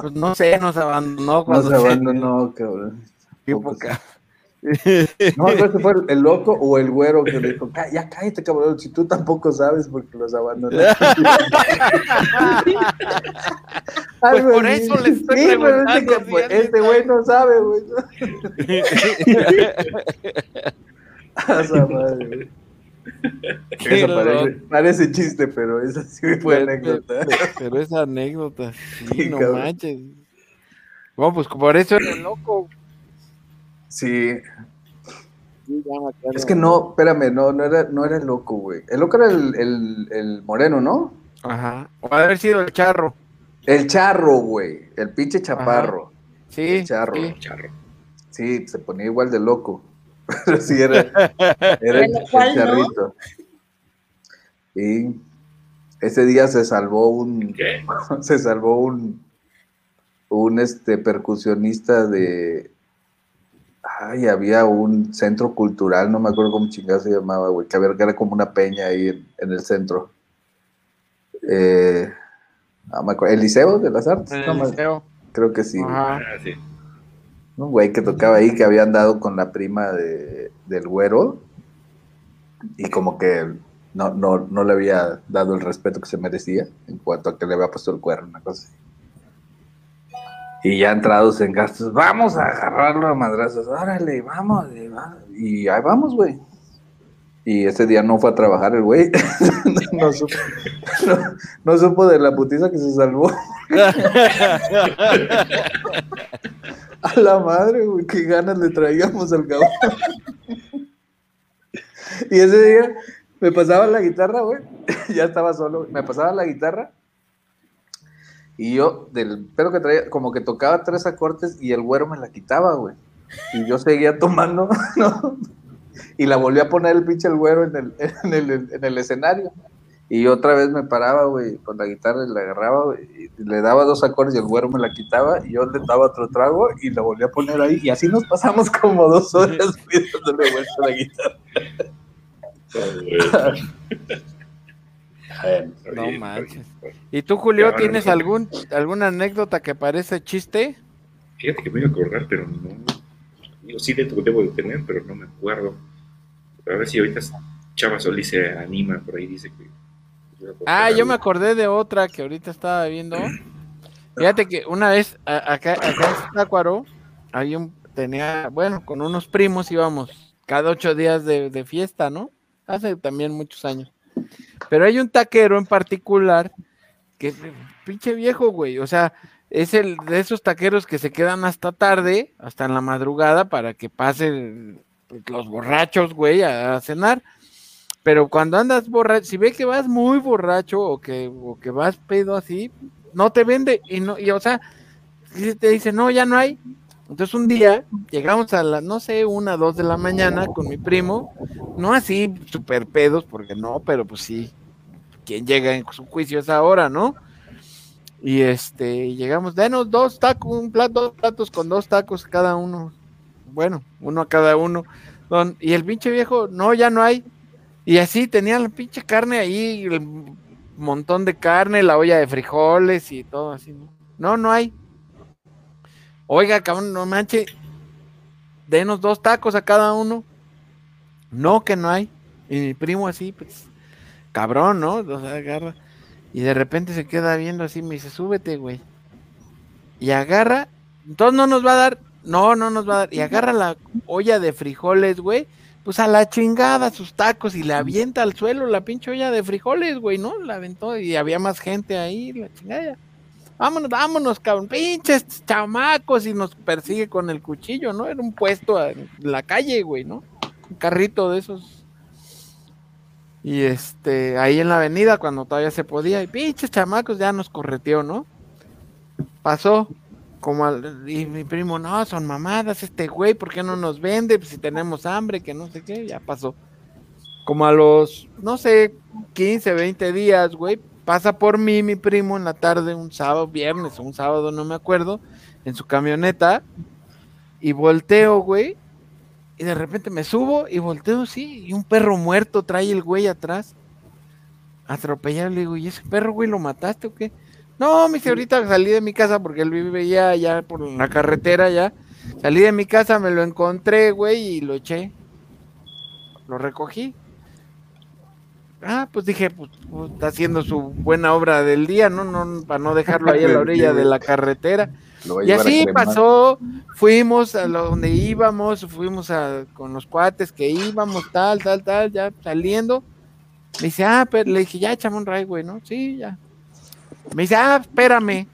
Pues no sé, nos abandonó Nos se- abandonó, cabrón. Qué poca. No, que fue el, loco o el güero que le dijo, "Cá- ya cállate, cabrón, si tú tampoco sabes porque los abandonaste. Pues por eso les estoy Sí, este, preguntando pues, este güey no sabe, güey. A esa madre, Eso parece, parece chiste, pero esa sí fue Pero- anécdota. Pero esa anécdota, sí, Sí, no cabrón. manches. Bueno, pues por eso era loco. Sí, es que no, espérame, no, no era, no era el loco, güey. El loco era el, el, el moreno, ¿no? Ajá. O haber sido el charro. El charro, güey. El pinche chaparro. Sí, El charro. sí. Charro. Sí, se ponía igual de loco. Pero sí, era, era el, charrito. Y ese día se salvó un, ¿Qué? se salvó un, un este percusionista de, ay, había un centro cultural, no me acuerdo cómo chingado se llamaba, güey, que había- que era como una peña ahí en, en el centro. Eh, no me acuerdo, ¿El Liceo de las Artes? No el liceo. creo que sí. Ajá. Ah, sí. Un güey que tocaba ahí que había andado con la prima de, del güero y como que no, no, no le había dado el respeto que se merecía en cuanto a que le había puesto el cuerno, una cosa así. Y ya entrados en gastos, vamos a agarrarlo a madrazos, órale, vamos, y va- y ahí vamos, güey. Y ese día no fue a trabajar el güey, no, supo, no, no supo de la putiza que se salvó. A la madre, güey, qué ganas le traíamos al cabrón. Y ese día me pasaba la guitarra, güey. Ya estaba solo, me pasaba la guitarra. Y yo, del pero que traía, como que tocaba tres acordes y el güero me la quitaba, güey. Y yo seguía tomando, ¿no? Y la volví a poner el pinche el güero en el, en el, en el escenario. Y otra vez me paraba, güey, con la guitarra y la agarraba, güey, y le daba dos acordes y el güero me la quitaba, y yo le daba otro trago y la volví a poner ahí. Y así nos pasamos como dos horas pidiéndole vuelta a la guitarra. No bien, manches. bien. ¿Y tú, Julio, Ya, tienes algún alguna anécdota que parece chiste? Fíjate que me iba a acordar, pero no. Digo, sí, dentro debo de tener, pero no me acuerdo. A ver si ahorita Chava Solís se anima por ahí, dice que. Ah, yo me acordé de otra que ahorita estaba viendo. Fíjate que una vez a- acá, acá en Zácuaro, había un, tenía, bueno, con unos primos íbamos cada ocho días de, de fiesta, ¿no? Hace también muchos años. Pero hay un taquero en particular que pinche viejo, güey. O sea, es el de esos taqueros que se quedan hasta tarde, hasta en la madrugada, para que pasen los borrachos, güey, a, cenar. Pero cuando andas borracho, si ve que vas muy borracho o que, o que vas pedo así, no te vende. Y no, y o sea, te dice, no, ya no hay. Entonces un día llegamos a las, no sé, una, dos de la mañana con mi primo, no así super pedos, porque no, pero pues sí, quien llega en su juicio es ahora, ¿no? Y este, llegamos, denos dos tacos, un plato, dos platos con dos tacos cada uno. Bueno, uno a cada uno. Don, y el pinche viejo, no, ya no hay. Y así tenía la pinche carne ahí, el montón de carne, la olla de frijoles y todo así. No, no, no hay. Oiga, cabrón, no manche, denos dos tacos a cada uno. No, que no hay. Y mi primo así, pues, cabrón, ¿no? O sea, agarra. Y de repente se queda viendo así, me dice, súbete, güey. Y agarra, entonces no nos va a dar, no, no nos va a dar. Y agarra la olla de frijoles, güey. Pues a la chingada sus tacos y la avienta al suelo la pinche olla de frijoles, güey, ¿no? La aventó y había más gente ahí, la chingada. Vámonos, vámonos, cabrón, pinches chamacos y nos persigue con el cuchillo, ¿no? Era un puesto en la calle, güey, ¿no? Un carrito de esos. Y este, ahí en la avenida cuando todavía se podía, y pinches chamacos ya nos correteó, ¿no? Pasó, como al, y mi primo, no, son mamadas este güey, ¿por qué no nos vende? Pues si tenemos hambre, que no sé qué, ya pasó. Como a los, no sé, 15, 20 días, güey, pasa por mí mi primo en la tarde, un sábado, viernes o un sábado, no me acuerdo, en su camioneta, y volteo, güey, y de repente me subo y volteo, sí, y un perro muerto trae el güey atrás, atropellado, le digo, ¿y ese perro, güey, lo mataste o qué? No, me dice, ahorita salí de mi casa porque él vive ya, ya por la carretera, ya. Salí de mi casa, me lo encontré, güey, y lo eché. Lo recogí. Ah, pues dije, pues, pues, está haciendo su buena obra del día, ¿no? no para no dejarlo ahí a la orilla de la carretera. Y así pasó, fuimos a lo donde íbamos, fuimos a, con los cuates que íbamos, tal, tal, tal, ya saliendo. Me dice, ah, pero le dije, ya echame un ray, güey, ¿no? Sí, ya. Me dice, ah, espérame.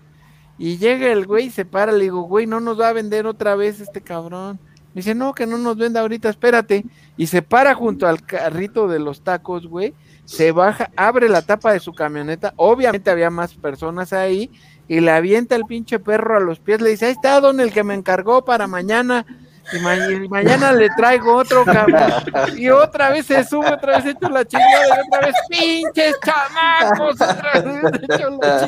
Y llega el güey, se para, le digo, güey, no nos va a vender otra vez este cabrón. Me dice, no, que no nos venda ahorita, espérate. Y se para junto al carrito de los tacos, güey. Se baja, abre la tapa de su camioneta. Obviamente había más personas ahí. y le avienta el pinche perro a los pies, le dice, ahí está don el que me encargó para mañana, y, ma- y mañana le traigo otro cabrón, y otra vez se sube, otra vez echa la chingada, y otra vez, pinches chamacos, otra vez echa la chingada.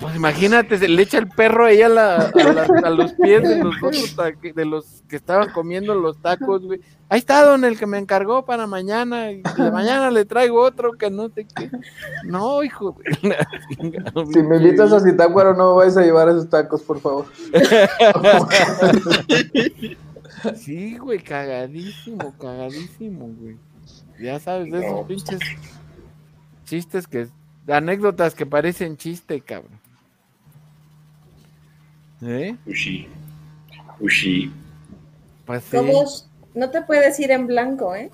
Pues imagínate, se le echa el perro ahí a, la- a la- a los pies de los otros de los que estaban comiendo los tacos, güey. Ahí está don el que me encargó para mañana, y de mañana le traigo otro que no te qué. No, hijo de la chingada, Si me invitas a Zitácuaro, no me vayas a llevar esos tacos, por favor. Sí, güey, cagadísimo, cagadísimo, güey. Ya sabes, de esos No. pinches chistes que, anécdotas que parecen chiste, cabrón. ¿Eh? Ushi. Ushi. Pues sí. ¿Cómo? No te puedes ir en blanco, ¿eh?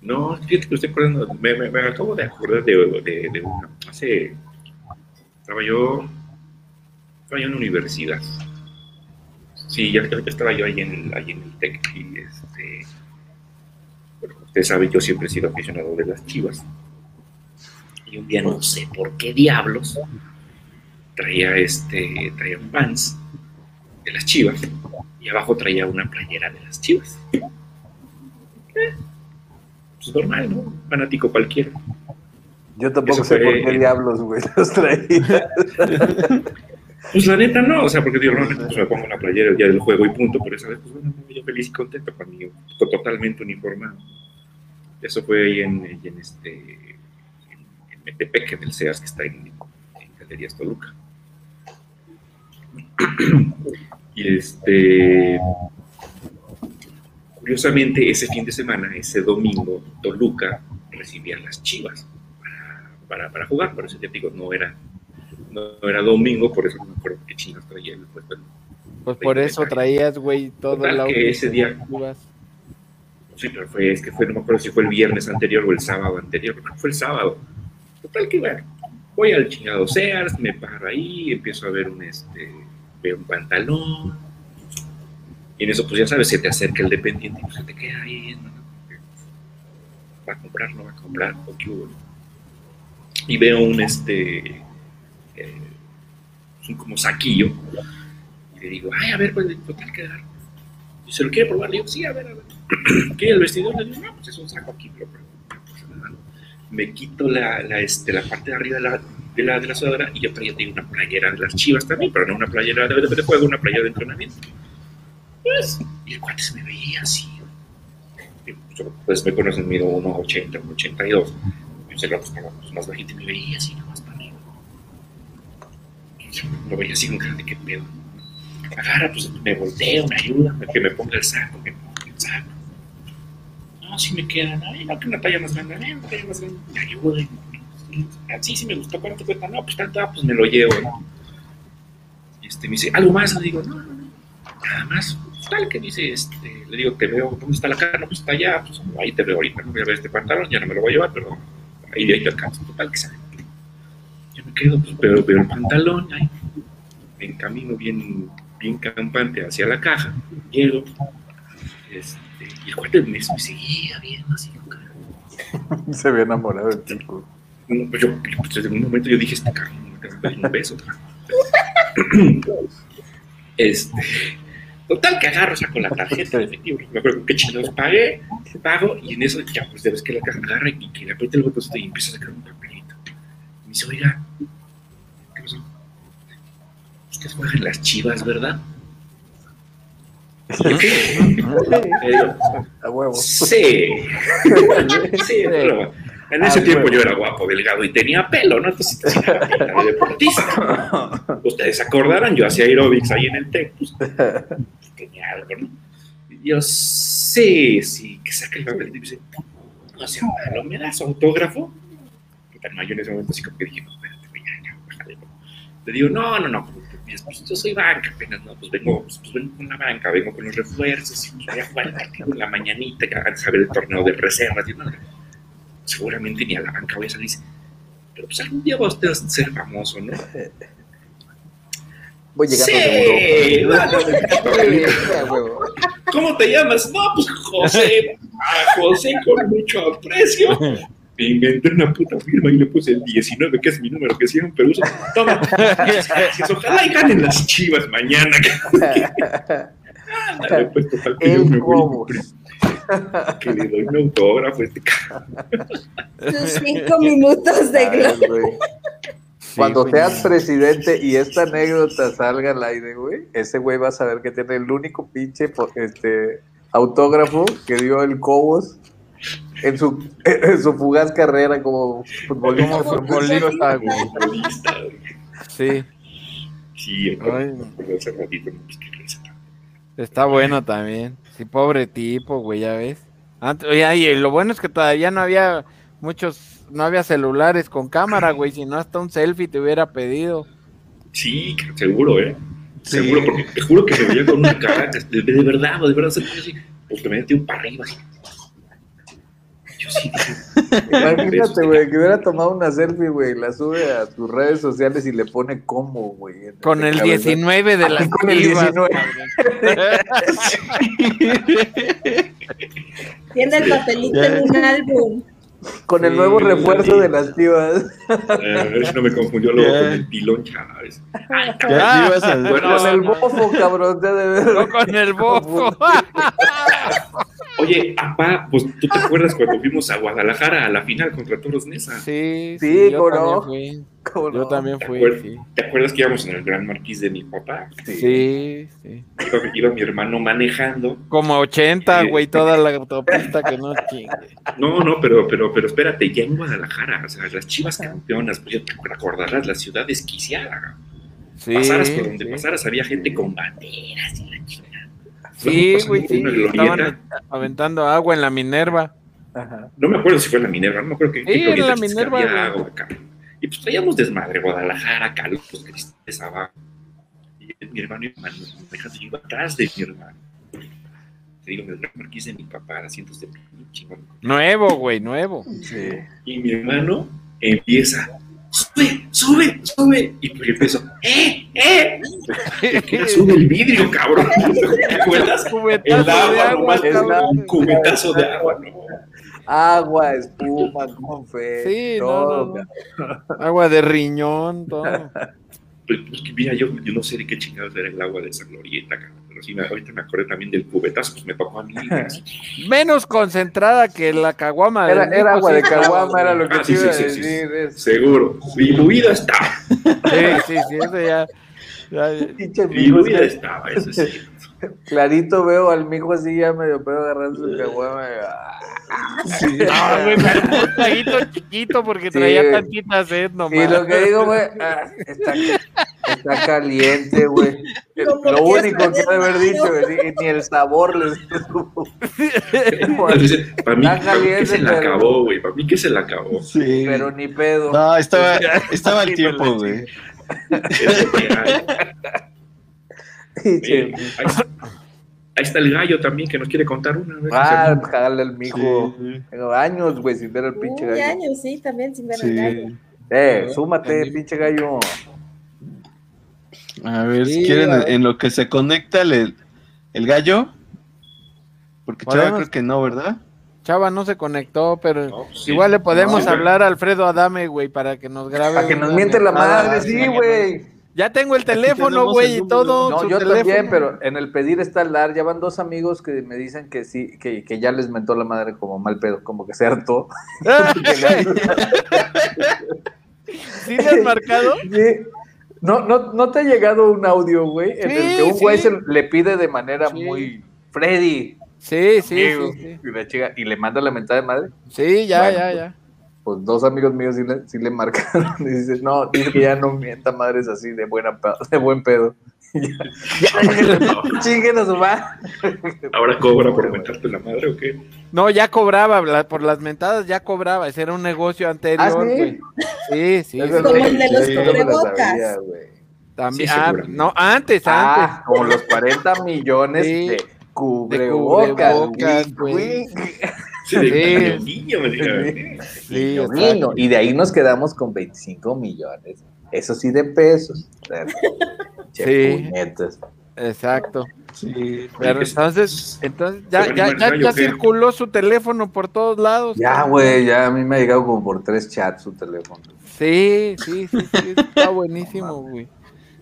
No, fíjate que estoy acordando, me, me, me acabo de acordar de, de, de una. Hace. Estaba yo. Estaba yo en universidad. Sí, ya, ya estaba yo ahí en el, ahí en el TEC y este. Bueno, usted sabe, yo siempre he sido aficionado de las chivas. Y un día no sé por qué diablos traía este. traía un pants de las chivas y abajo traía una playera de las chivas. Eh, pues normal, ¿no? Fanático cualquiera. Yo tampoco Eso sé fue- por qué diablos, güey, los traía. Pues la neta no, o sea, porque digo, normalmente pues, me pongo la playera el día del juego y punto, pero esa vez, pues bueno, yo feliz y contento conmigo, totalmente uniformado. Eso fue ahí en, en este, en, en Metepec, en el CEAS que está en, Galerías Toluca. y este, curiosamente, ese fin de semana, ese domingo, Toluca recibía las chivas para, para, para jugar, por eso te digo, no era no era domingo, por eso no me acuerdo qué chingas traía el pues, bueno, Pues por eso traías, güey, todo Total, el audio. que ese día-. Sí, pero fue, es que fue, no me acuerdo si fue el viernes anterior o el sábado anterior, que fue el sábado. Total que bueno, voy al chingado Sears, me paro ahí, empiezo a ver un este, veo un pantalón. Y en eso, pues ya sabes, se te acerca el dependiente y pues, se te queda ahí ¿no? Va a comprar, no va a comprar, o qué hubo, ¿no? Y veo un este como saquillo. Y le digo, ay, a ver, pues total que agarro. Y se lo quiere probar, le digo, sí, a ver, a ver. ¿Qué? El vestidor, le digo, no, pues es un saco aquí, pero, pero no ¿no? Me quito la, este, la parte de arriba de la, de la, de sudadera y yo traía tengo una playera de las chivas también, pero no una playera de, de, juego, una playera de entrenamiento. Pues, y el cuate se me veía así. Y, pues, pues me conocen, mido 1,80, 1,82. Yo sé que pues, pues, más bajito y me veía así. Yo Lo veía así con cara de qué pedo. Agarra, pues me volteo, me ayuda, que me ponga el saco, que me ponga el saco. No, si me quedan, ay, no, que una talla más grande, ay, una talla más grande, me ayuda. Así sí me gustó, ¿cuánto cuesta? No, pues tanto, ah, pues me lo llevo. ¿no? Este, me dice, ¿algo más? Le digo, no, no, no, nada más. Tal que dice, este, le digo, te veo, ¿dónde está la cara? No, pues está allá, pues ahí te veo ahorita, no voy a ver este pantalón, ya no me lo voy a llevar, pero ahí, ahí te alcanzo, total que sale. Me quedo, pues veo, veo el pantalón, ahí, en camino bien, bien campante hacia la caja, llego, este, y el cuate me, me seguía viendo así. Se había enamorado del tipo. No, pues yo, pues desde un momento yo dije, este cabrón me un beso. este, total que agarro, saco la tarjeta de efectivo, me acuerdo qué chingados pagué, pago, y en eso ya, pues ves que la caja agarra y que le aprieta el botón y empieza a sacar un papelito. Dice, oiga, ¿qué pasó? Usted juega en las chivas, ¿verdad? Sí. sí, pero en ese tiempo huevo. yo era guapo, delgado y tenía pelo, ¿no? Entonces de deportista. Ustedes se acordarán, yo hacía aerobics ahí en el TEC, pues, tenía algo, ¿no? Y yo, sí, sí, que saca el papel y me dice, no sea malo, ¿me das autógrafo? No, yo en ese momento así como que dije, no, espérate, güey. Le digo, no, no, no, pues, pues, yo soy banca apenas, ¿no? Pues vengo, pues, pues vengo con la banca, vengo con los refuerzos, y pues voy a jugar el partido en la mañanita, que hagan saber el torneo de reservas, y no, seguramente ni a la banca voy a salir. Pero pues algún día va usted a ser famoso, ¿no? Voy llegando Sí, de Europa. ¿Cómo te llamas? No, pues José. A José con mucho aprecio. Me inventé una puta firma y le puse el 19, que es mi número que siempre uso. Toma, gracias. Ojalá y ganen las chivas mañana. Ándale, pues, total, que yo me voy que le doy un autógrafo a este. Sus cinco minutos de Ay, gloria. Cuando güey. seas presidente y esta anécdota salga al aire, güey, ese güey va a saber que tiene el único pinche este, autógrafo que dio el Cobos en su, en su fugaz carrera como futbolista. Como futbolista. Sí, Sí, hace ratito, pues, está bueno también. Sí, pobre tipo, güey, ya ves. Antes, oye, y lo bueno es que todavía no había muchos, no había celulares con cámara, güey, si no hasta un selfie te hubiera pedido. Sí, seguro, ¿eh? Sí. Seguro, porque te juro que me veía con una cara de, de verdad, de verdad, se así, porque me metí un para arriba. así. Yo sí dije, Imagínate, güey, que hubiera tomado una selfie, güey, la sube a sus redes sociales y le pone como, güey. Con el cabeza. 19 de las Con el Chivas, 19. Tiene el papelito en un álbum. Con el nuevo refuerzo de las chivas. eh, a ver si no me confundió luego con el pilón Chávez. Ay, Ya, ya ibas a- Bueno, Con el bofo, cabrón. No con el bofo. Oye, apá, pues tú te acuerdas cuando fuimos a Guadalajara a la final contra Toros Nesa. Sí, Sí, yo cómo también no. fui. ¿Cómo Yo no? también ¿Te fui, acuerdas? sí. ¿Te acuerdas que íbamos en el Gran Marquís de mi papá? Sí, sí. Iba, iba mi hermano manejando. Como 80, Sí. güey, toda la autopista que no chingue. No, no, pero, pero, pero espérate, ya en Guadalajara, o sea, las chivas campeonas, pues ya te acordarás, la ciudad desquiciada. Sí, pasaras por donde sí. pasaras, había gente con banderas y la chingada. Sí, güey, sí. una glorieta. Estaban aventando agua en la Minerva. Ajá. No me acuerdo si fue en la Minerva, no me acuerdo qué. Sí, en la que Minerva, había güey. agua acá. Y pues traíamos desmadre, Guadalajara, Carlos, Cristales abajo. Y mi hermano iba manejando, yo iba atrás de mi hermano. Te digo, el Gran marquís de mi papá, asientos de chingón. Nuevo, güey, nuevo. Sí. Y mi hermano empieza, sube, sube, sube. Y pues yo empiezo, ¡eh, eh! Sube el vidrio, cabrón. ¿Te acuerdas? Cubetazo El de agua, agua, nomás, cabrón. un cubetazo de agua, ¿no? Agua, espuma, confeti. Sí, no, todo, no, no. Agua de riñón, todo. Pues, pues, que mira, yo, yo no sé de qué chingados era el agua de esa glorieta, cabrón. Pero sí, ahorita me acordé también del cubetazo, pues me tocó a mí. Menos concentrada que la caguama. Era, era agua sí, de caguama, era lo que Ah, te sí, iba a sí, sí, sí. decir. es- Seguro. Diluida estaba. Sí, sí, sí, eso ya. ya- Diluida es estaba, eso sí. clarito veo al mijo así ya medio pedo agarrando su caguama. y, ah. No, güey, un traguito chiquito porque Sí, traía tantita sed nomás. Y lo que digo, güey, ah, está, está caliente, güey. Lo único que ha de haber dicho, güey, ni el sabor les para mí, Está para mí que caliente, se la pero- acabó, güey. Para mí que se la acabó. Sí. Pero ni pedo. No, estaba, estaba el tiempo, güey. Ahí, ahí está el gallo también que nos quiere contar una. a ver, Ah, si jale al mijo. Sí. Tengo años, güey, sin ver al pinche gallo. años, sí, también sin ver el Sí. gallo. Eh, súmate, pinche gallo. A ver, si quieren, ver. en lo que se conecta el, el gallo. Porque Chava Podemos- creo que no, ¿verdad? Chava no se conectó, pero no, pues sí. igual le podemos No, hablar a Alfredo Adame, güey, para que nos grabe. Para que nos miente la madre, sí, güey. Ya tengo el teléfono, güey, y todo. No, yo teléfono. también, pero en el pedir está el dar. Ya van dos amigos que me dicen que sí, que, que ya les mentó la madre como mal pedo, como que se hartó. ¿Sí le has marcado? Sí. No, no, ¿No te ha llegado un audio, güey? En el que un güey sí. se le pide de manera Sí. muy Freddy. Sí, sí, amigo", sí, sí. Y, la chica, y le manda la mentada de madre. Sí, ya, Bueno, ya, pues, ya. Pues dos amigos míos sí le, sí le marcaron. Y dice, no, dice que ya no mienta madres así de, buena, de buen pedo. ya, ya, chinguen a su madre. Ahora cobra por aumentarte la madre o qué? No, ya cobraba, la- por las mentadas ya cobraba, ese era un negocio anterior, ¿Ah, sí? güey. Sí, sí, Eso. Como el de los Sí, cubrebocas. También, Sí, ah, no, antes, antes. Ah, como los 40 millones Sí. de cubrebocas. cubrebocas, wink, güey. Sí, niño, niño, me diga. Sí, Niño, exacto. niño. Y de ahí nos quedamos con 25 millones. Eso sí de pesos. Che, Sí. puñetas. Exacto. Sí. Pero entonces, entonces ya, ya, ya, ya circuló su teléfono por todos lados. Ya, güey, ya a mí me ha llegado como por tres chats su teléfono. Sí, sí, sí, sí, está buenísimo, güey.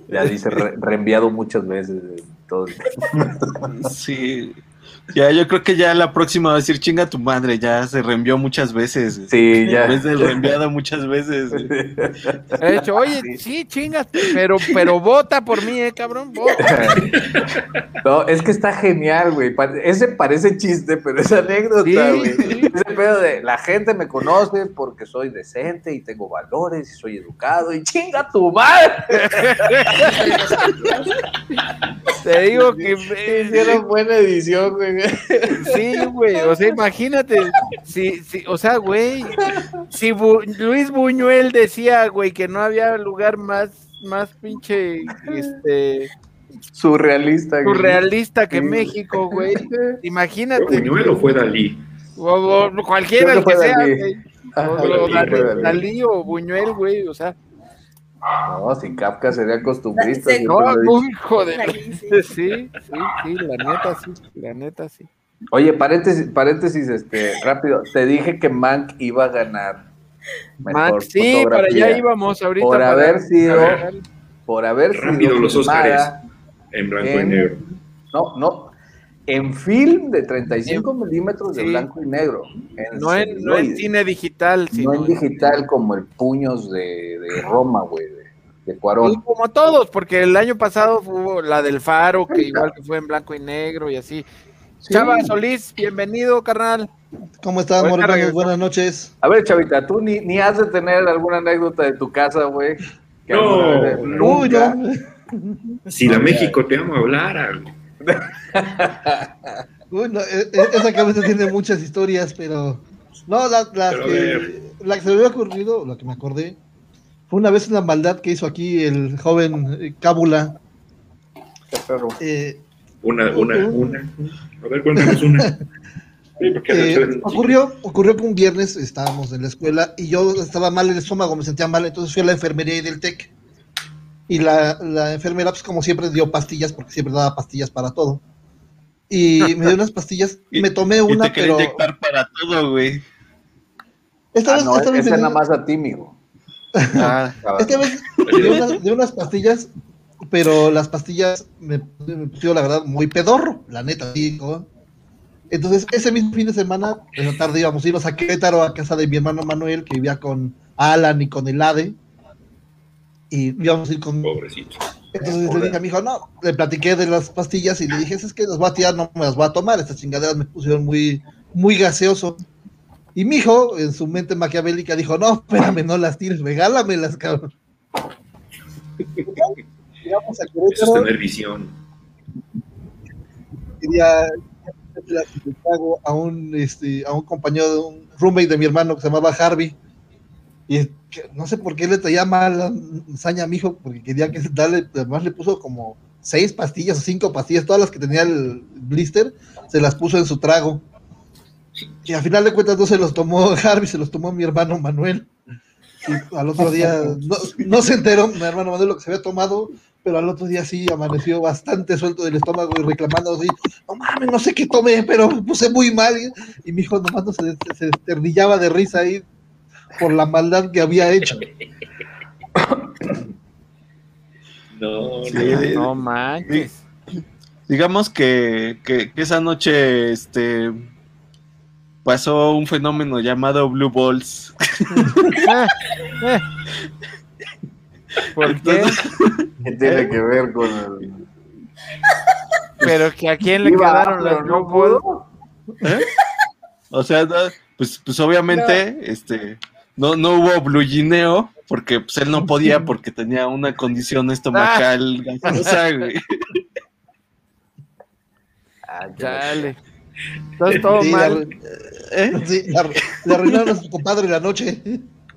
Ya dice re- reenviado muchas veces. eh, Todo. Sí. Ya, yo creo que ya la próxima va a decir chinga tu madre, ya se reenvió muchas veces. Sí, En ya. vez del reenviado muchas veces. De hecho, oye, sí, chingas, pero, pero vota por mí, eh, cabrón, vota. No, es que está genial, güey. Ese parece chiste, pero es anécdota, güey. sí. Ese pedo de la gente me conoce porque soy decente y tengo valores y soy educado y chinga tu madre. Te digo que Hicieron buena edición, güey. Sí, güey, o sea, imagínate, si, si, o sea, güey, si Bu- Luis Buñuel decía, güey, que no había lugar más, más pinche, este, Surrealista, güey. surrealista que Sí. México, güey, ¿Fue imagínate, Buñuel o fue Dalí? o, o cualquiera el que sea, Dalí. güey, Ajá, o. Dalí o Buñuel, güey, o sea, No, si Kafka sería costumbrista. Sí. no, de, Ahí sí. sí, sí, la neta, sí, la neta, sí. Oye, paréntesis, paréntesis, este, rápido. Te dije que Mank iba a ganar. Max, sí, para allá íbamos ahorita. Por para- haber sido, ver. por haber Rápido sido los filmada- En blanco y negro. No, no. En film de 35 milímetros de Sí. blanco y negro. En No en, no en cine digital, No en digital como el Puños de, de Roma, güey, de, de Cuarón. Y como todos, porque el año pasado hubo la del Faro, que igual que fue en blanco y negro y así. Sí. Chava Solís, bienvenido, carnal. ¿Cómo morenos? regreso. Buenas noches. A ver, Chavita, tú ni, ni has de tener alguna anécdota de tu casa, güey. Que No, no. Si la México te amo hablar. Uy, no, e- e- esa cabeza tiene muchas historias, pero. No, la, la Pero a que, la que se me había ocurrido, la que me acordé, fue una vez una maldad que hizo aquí el joven eh, Cábula. Qué perro. Eh, Una, una, una. A ver, cuéntanos una. Sí, eh, ocurrió, ocurrió que un viernes estábamos en la escuela y yo estaba mal el estómago, me sentía mal, entonces fui a la enfermería ahí del TEC. Y la, la enfermera, pues como siempre, dio pastillas, porque siempre daba pastillas para todo. Y me dio unas pastillas, Y- me tomé Y una, te quería pero inyectar para todo, güey. esta Ah, vez, no, esta vez ese me dio- nada más a ti, mijo. Ah, esta vez dio unas, dio unas pastillas, pero las pastillas me, me pusieron, la verdad, muy pedorro, la neta, digo. Entonces, ese mismo fin de semana, en la tarde íbamos a irnos a Querétaro, a casa de mi hermano Manuel, que vivía con Alan y con el Ade. Y íbamos a ir con, Pobrecito. Entonces le dije a mi hijo, no, le platiqué de las pastillas y le dije, es que las voy a tirar, no me las voy a tomar, estas chingaderas me pusieron muy, muy gaseoso. Y mi hijo, en su mente maquiavélica, dijo, no, espérame, no las tires, regálamelas, cabrón. Llegamos a Eso es tener visión. quería a un, este, a un compañero, de un roommate de mi hermano que se llamaba Harvey. Y no sé por qué le traía mala saña a mi hijo, porque quería que darle, además le puso como seis pastillas o cinco pastillas, todas las que tenía el blister, se las puso en su trago. Y al final de cuentas no se los tomó Harvey, se los tomó mi hermano Manuel. Y al otro día no, no se enteró mi hermano Manuel lo que se había tomado, pero al otro día sí amaneció bastante suelto del estómago y reclamando así, no mames, no sé qué tomé, pero me puse muy mal. Y mi hijo nomás no se, se desternillaba de risa ahí por la maldad que había hecho. No, Sí. no. No manches. digamos que, que- que esa noche este, pasó un fenómeno llamado Blue Balls. Eh, eh. ¿Por qué? ¿Qué tiene que ver con el... Pero que a quién le Iba, quedaron las no Blue Balls? pudo. O sea, no, pues, pues obviamente, este, no, no hubo blugineo, porque pues él no podía porque tenía una condición estomacal gaseosa, güey. Ah, Chale. Entonces todo Sí, mal, le, ¿Eh? sí, arruinaron a su compadre la noche.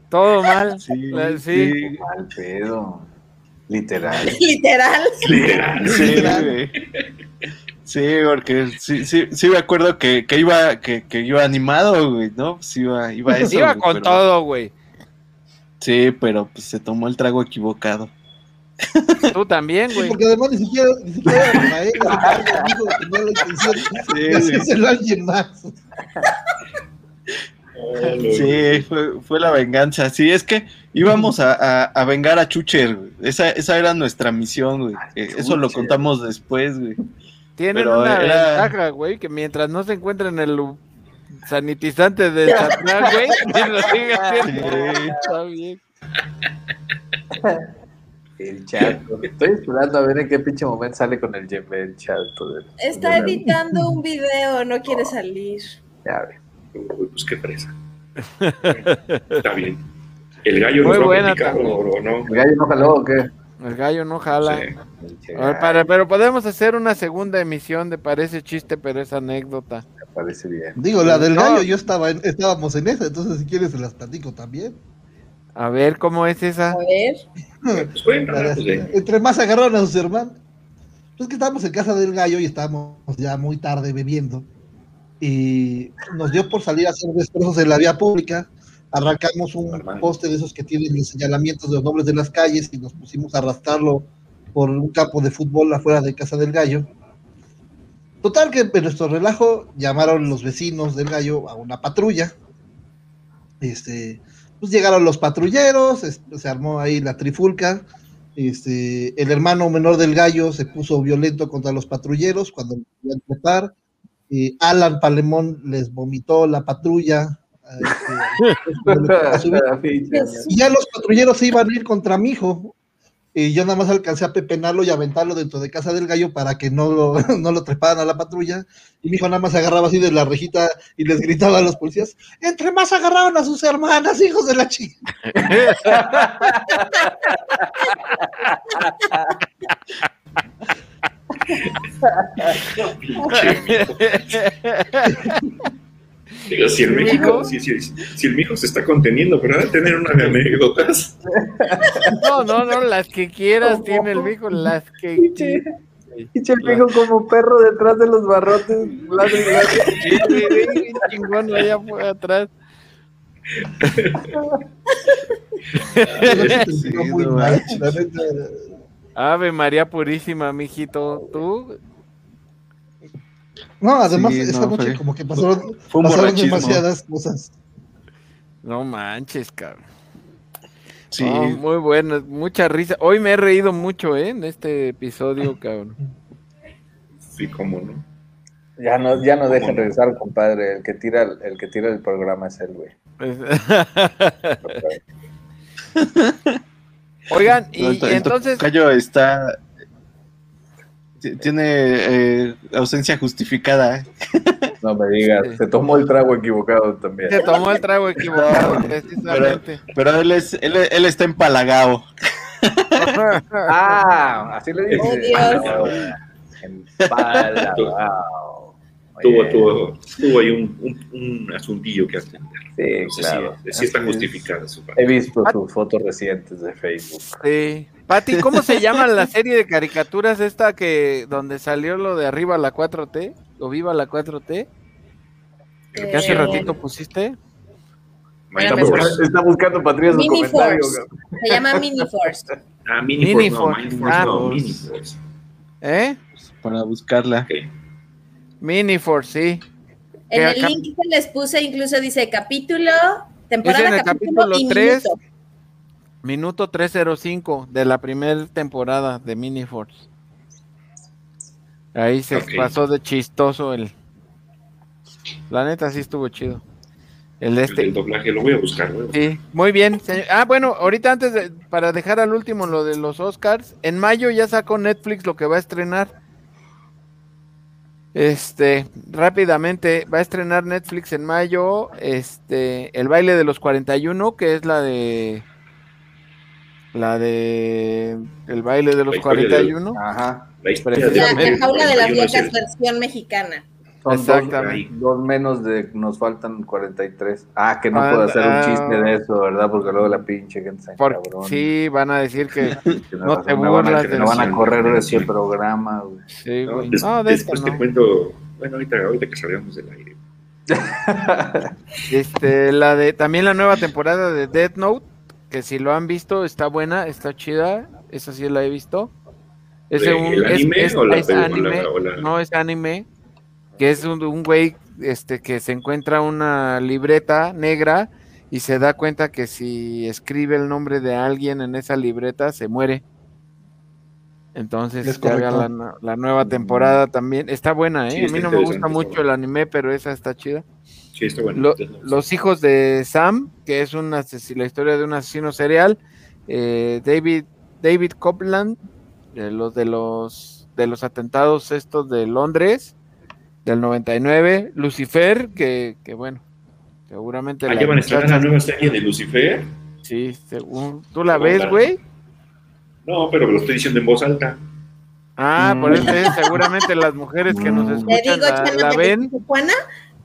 todo mal. Sí, La- sí. sí, mal pedo. Literal. Literal. Literal. sí, güey. Sí, porque sí, sí, sí me acuerdo que, que iba, que, que iba animado, güey, ¿no? Sí iba, iba eso. Iba güey, con pero- todo, güey. Sí, pero pues se tomó el trago equivocado. Tú también, Sí, güey. porque además ni siquiera, ni siquiera Rafael dijo que tenía la intención de hacérselo a alguien más. Sí, fue, fue la venganza. Sí, es que íbamos a, a- a vengar a Chucher, güey. Esa, esa era nuestra misión, güey. Eh, Eso lo contamos después, güey. Tienen Pero una era- ventaja, güey, que mientras no se encuentren el sanitizante de Chatlán, güey, lo sigan haciendo. Sí. Está bien. El chato. Estoy esperando a ver en qué pinche momento sale con el, Jem- el chato. de- Está de- editando un video, no quiere salir. Ya. Uy, pues qué fresa. Está bien. ¿El gallo Muy va buena a platicar también. o, o no? ¿El gallo no jaló o qué? El gallo no jala. Sí. Ver, para- pero podemos hacer una segunda emisión de Parece Chiste, pero es anécdota. Me parece bien. Digo, la del No. gallo, yo estaba en- estábamos en esa, entonces si quieres se las platico también. A ver, ¿cómo es esa? A ver. Pues Para- pues, de- Entre más agarraron a sus hermanos. Pues que estábamos en casa del gallo y estábamos ya muy tarde bebiendo. Y nos dio por salir a hacer destrozos en la vía pública. Arrancamos un Normal. poste de esos que tienen los señalamientos de los nombres de las calles y nos pusimos a arrastrarlo por un campo de fútbol afuera de casa del gallo. Total que en nuestro relajo llamaron los vecinos del gallo a una patrulla. Este, pues llegaron los patrulleros, se armó ahí la trifulca. Este, el hermano menor del gallo se puso violento contra los patrulleros cuando iban a trepar. Eh, Alan Palemón les vomitó la patrulla. Este, a subir. Pinche- y ya los patrulleros se iban a ir contra mi hijo. Y yo nada más alcancé a pepenarlo y aventarlo dentro de casa del gallo para que no lo, no lo treparan a la patrulla. Y mi hijo nada más se agarraba así de la rejita y les gritaba a los policías: Entre más agarraron a sus hermanas, hijos de la chica. Digo, si el ¿Mi México, si, si- si el mijo se está conteniendo, pero ha de tener una de anécdotas. No, no, no, las que quieras tiene el mijo, las que Pinche, pinche mijo como perro detrás de los barrotes. y ladre. Bien chingón allá fue atrás. Sí Sí. Ave María Purísima, mijito. ¿Tú? No, además, Sí, esa no, noche fue- como que pasaron, Fue un pasaron borrachismo. demasiadas cosas. No manches, cabrón. Sí, muy bueno, mucha risa. Hoy me he reído mucho, ¿eh? En este episodio, cabrón. Sí, cómo no. Ya no, ya no dejen regresar, compadre. El que tira el, el que tira el programa es él, güey. Oigan, y, No, entonces, Cayo está. Ti- Tiene eh, ausencia justificada. No me digas, Sí. se tomó el trago equivocado también. se tomó el trago equivocado, precisamente. Pero él, es, él, él está empalagado. Ah, así le dice. Oh, Dios. Empalagao. Tuvo, tuvo, tuvo ahí un, un, un asuntillo que atender. Sí, No sé claro. si, si está justificada su parte. He visto sus fotos recientes de Facebook. Sí. Pati, ¿cómo se llama la serie de caricaturas esta que donde salió lo de arriba la 4T? ¿O viva la 4T? Que hace Eh, ratito pusiste. Mind Está, Force. buscando, está buscando Patria su Mini comentario. Force. Se llama Mini Force. Ah, Mini, Mini Force, no, Force. Mind Force, Ah, no, pues. Mini Force. ¿Eh? Para buscarla. Ok. Mini Force, sí. En el link que les puse incluso dice capítulo, temporada, Dice en el capítulo, capítulo y tres. minuto. Minuto 305 de la primera temporada de Mini Force. Ahí se pasó de chistoso el. La neta sí estuvo chido. El de este. doblaje lo voy a buscar. Sí, muy bien. señor. Ah, bueno, ahorita antes de, para dejar al último lo de los Oscars, en mayo ya sacó Netflix lo que va a estrenar. Este, rápidamente, va a estrenar Netflix en mayo, este, El baile de los 41, que es la de la de El baile de los La historia del- 41. Ajá. La La, jaula de las 41 el- versión mexicana. Son dos, Exactamente. dos menos de. Nos faltan 43. Ah, que no Ah, puedo hacer un ah. chiste de eso, ¿verdad? Porque luego la pinche gente se encabrona. sí, van a decir que Tienes no razón, te me van a, burlas que van correr de ese programa, güey. sí, No, des- No, de después esta te no. cuento. Bueno, ahorita, ahorita que salgamos del aire. Este, la de también la nueva temporada de Death Note, que si lo han visto está buena, está chida. esa sí la he visto. Es ¿De- un- el es- anime es- o la es película, anime, o la- no es anime, que es un, un güey este, que se encuentra una libreta negra y se da cuenta que si escribe el nombre de alguien en esa libreta se muere. Entonces Es ya la, nu- la nueva temporada también. Está buena, ¿eh? Sí, A mí no me gusta mucho el anime, pero esa está chida. Sí, está bueno. Lo- Entonces, los hijos de Sam, que es una, ases- la historia de un asesino serial, eh, David, David Copeland, de los de los de los atentados estos de Londres del 99, Lucifer, que, que bueno, seguramente Ah, la ya van a estrenar la muchacha- nueva serie de Lucifer. sí, según tú la ves, güey. No, pero lo estoy diciendo en voz alta. Ah, por Mm. eso es, seguramente las mujeres que nos Mm. Escuchan digo, la, la ven.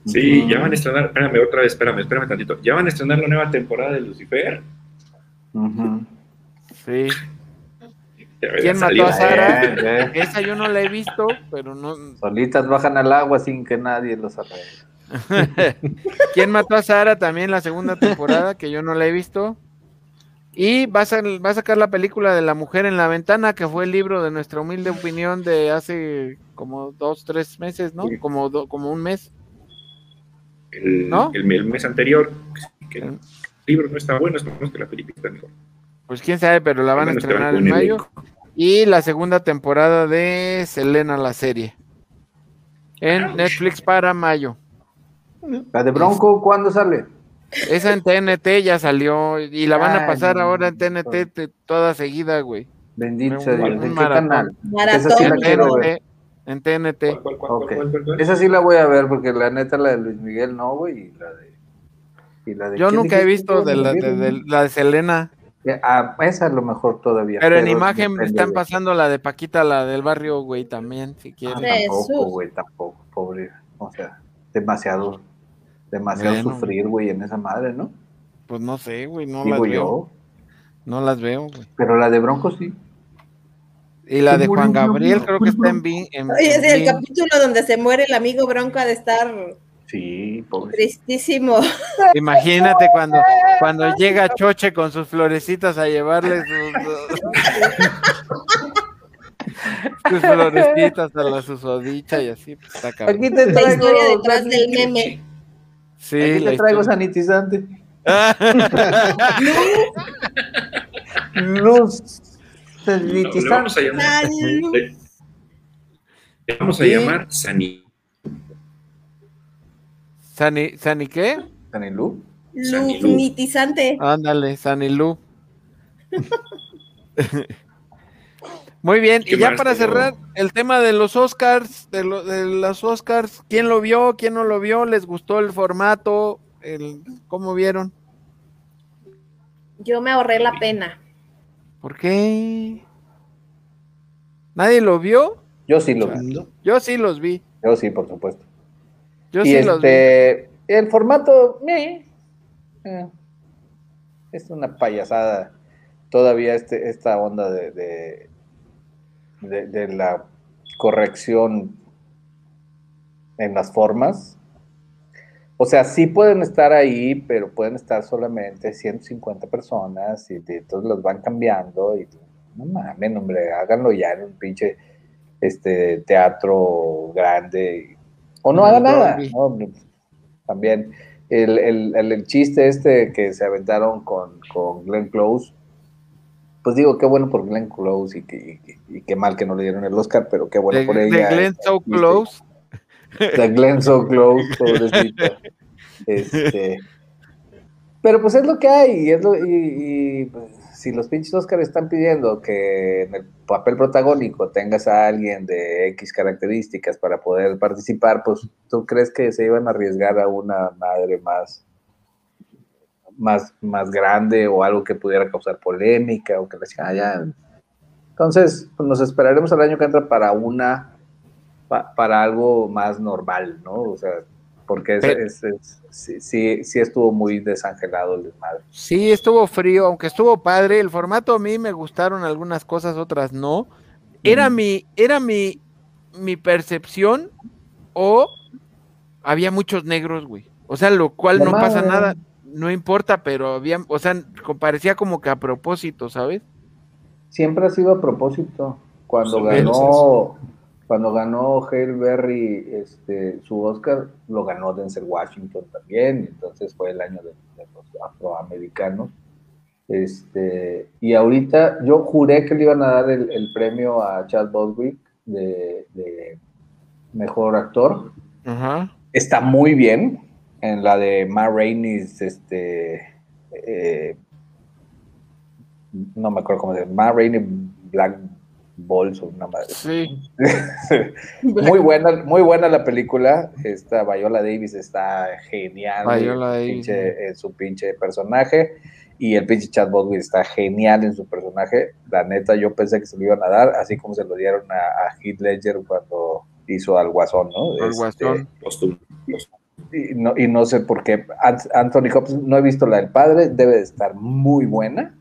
Sí, ya van a estrenar. Espérame, otra vez, espérame, espérame tantito. Ya van a estrenar la nueva temporada de Lucifer. Ujú. Sí. ¿Quién mató a Sara? Bien, bien. Esa yo no la he visto, pero no, Solitas bajan al agua sin que nadie los arregle. ¿Quién mató a Sara? También la segunda temporada, que yo no la he visto. Y va a, va a sacar la película de La Mujer en la Ventana, que fue el libro de nuestra humilde opinión de hace como dos, tres meses, ¿no? Sí. Como, do- como un mes. El, ¿No? el, el mes anterior. Que el libro no está bueno, esperemos que la película está mejor. Pues quién sabe, pero la van a estrenar en mayo. Y la segunda temporada de Selena, la serie. En Netflix para mayo. La de Bronco, ¿cuándo sale? Esa en TNT ya salió y la van a pasar ahora en. TNT te- toda seguida, güey. Bendito sea Dios. un ¿De qué maratón. canal? Esa sí la En quiero ver. TNT. En TNT. ¿Cuál, cuál, cuál, Ok. cuál, cuál, cuál? Esa sí la voy a ver porque la neta la de Luis Miguel no, güey, y la de... y la de- Yo ¿quién nunca he visto de la de, de- la de Selena, Ah, esa es lo mejor todavía. pero en imagen depende están de- pasando la de Paquita, la del barrio, güey, también, si Ah, quieren. Jesús. tampoco, güey, tampoco, pobre. O sea, demasiado, demasiado Bueno. sufrir, güey, en esa madre, ¿no? Pues no sé, güey, no las Digo veo. yo. No las veo, güey. Pero la de Bronco sí. Y la Se de Juan Gabriel creo que está en Oye, es el capítulo donde se muere el amigo Bronco ha de estar Sí, pobre. tristísimo. Imagínate cuando, cuando llega Choche con sus florecitas a llevarle sus, sus florecitas a la susodicha y así, pues está cabrón. Aquí te La historia detrás del meme. Sí, Aquí te traigo historia. sanitizante. Luz No, le vamos a sanitizante. llamar. Salud. Le, le vamos a llamar Sani. ¿Sani, ¿Sani qué? ¿Sanilú? Lugnitizante. Ándale, Sanilú. Muy bien, ¿Qué y ya para cerrar el tema de los Oscars, de, lo- de los Oscars, ¿quién lo vio? ¿Quién no lo vio? ¿Les gustó el formato? El, ¿Cómo vieron? Yo me ahorré la pena. ¿Por qué? ¿Nadie lo vio? Yo sí lo vi. Yo sí los vi. Yo sí, por supuesto. Yo y sí los vi. este, el formato, eh, eh, es una payasada. Todavía este, esta onda de, de, de- de la corrección en las formas. O sea, sí pueden estar ahí, pero pueden estar solamente 150 personas y entonces los van cambiando y no mames, hombre, háganlo ya en un pinche este teatro grande o no hagan nada. ¿no? También el, el- el- el chiste este que se aventaron con, con Glenn Close, pues digo, qué bueno por Glenn Close y, que, y, y qué mal que no le dieron el Oscar, pero qué bueno de, por de ella. Glenn So ¿viste? Close. De Glenn So Close, pobrecita. Este, pero pues es lo que hay, y, es lo- y- y, pues, si los pinches Oscar están pidiendo que en el papel protagónico tengas a alguien de X características para poder participar, pues tú crees que se iban a arriesgar a una madre más, más, más grande o algo que pudiera causar polémica o que les ah. Entonces, pues nos esperaremos al año que entra para una pa- para algo más normal, ¿no? O sea, porque es, Pero- es- es- sí, sí, sí estuvo muy desangelado el desmadre. Sí, estuvo frío, aunque estuvo padre. El formato a mí me gustaron algunas cosas, otras no. Era Mm. mi, era mi, mi percepción o había muchos negros, güey. O sea, lo cual La no pasa nada, no importa, pero había, o sea, parecía como que a propósito, ¿sabes? siempre ha sido a propósito. Cuando Sí, ganó, cuando ganó Hale Berry este, su Oscar, lo ganó Denzel Washington también, entonces fue el año de, de los afroamericanos. Este, y ahorita yo juré que le iban a dar el, el premio a Chad Boswick de, de mejor actor. Está muy bien en la de Ma Rainey's, este, eh, no me acuerdo cómo se llama, Ma Rainey Black Balls o una madre. Sí. muy buena, muy buena la película. Esta Viola Davis está genial Viola en, Davis, su pinche, en su pinche personaje. Y el pinche Chad Boswick está genial en su personaje. La neta, yo pensé que se lo iban a dar, así como se lo dieron a, a Heath Ledger cuando hizo al Guasón, ¿no? Al Este, Guasón. Y no, y no sé por qué. Ant- Anthony Hopkins, no he visto la del padre, debe de estar muy buena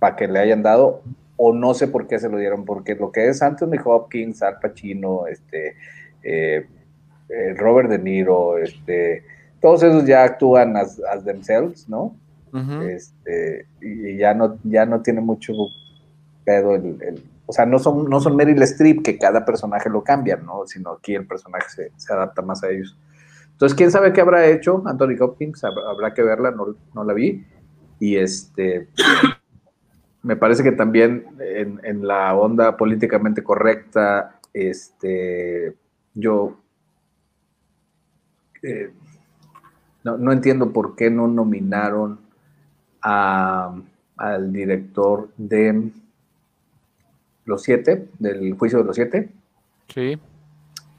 para que le hayan dado, o no sé por qué se lo dieron, porque lo que es Anthony Hopkins, Al Pacino, este, eh, eh, Robert De Niro, este, todos esos ya actúan as, as themselves, ¿no? Este, y ya no, ya no tiene mucho pedo el, el- o sea, no son, no son Meryl Streep que cada personaje lo cambian, ¿no? Sino aquí el personaje se, se adapta más a ellos. Entonces, quién sabe qué habrá hecho Anthony Hopkins, Hab- habrá que verla, no, no la vi. Y este, me parece que también en, en la onda políticamente correcta, este, yo eh, no, no entiendo por qué no nominaron a- al director de Los Siete, del juicio de los Siete. Sí.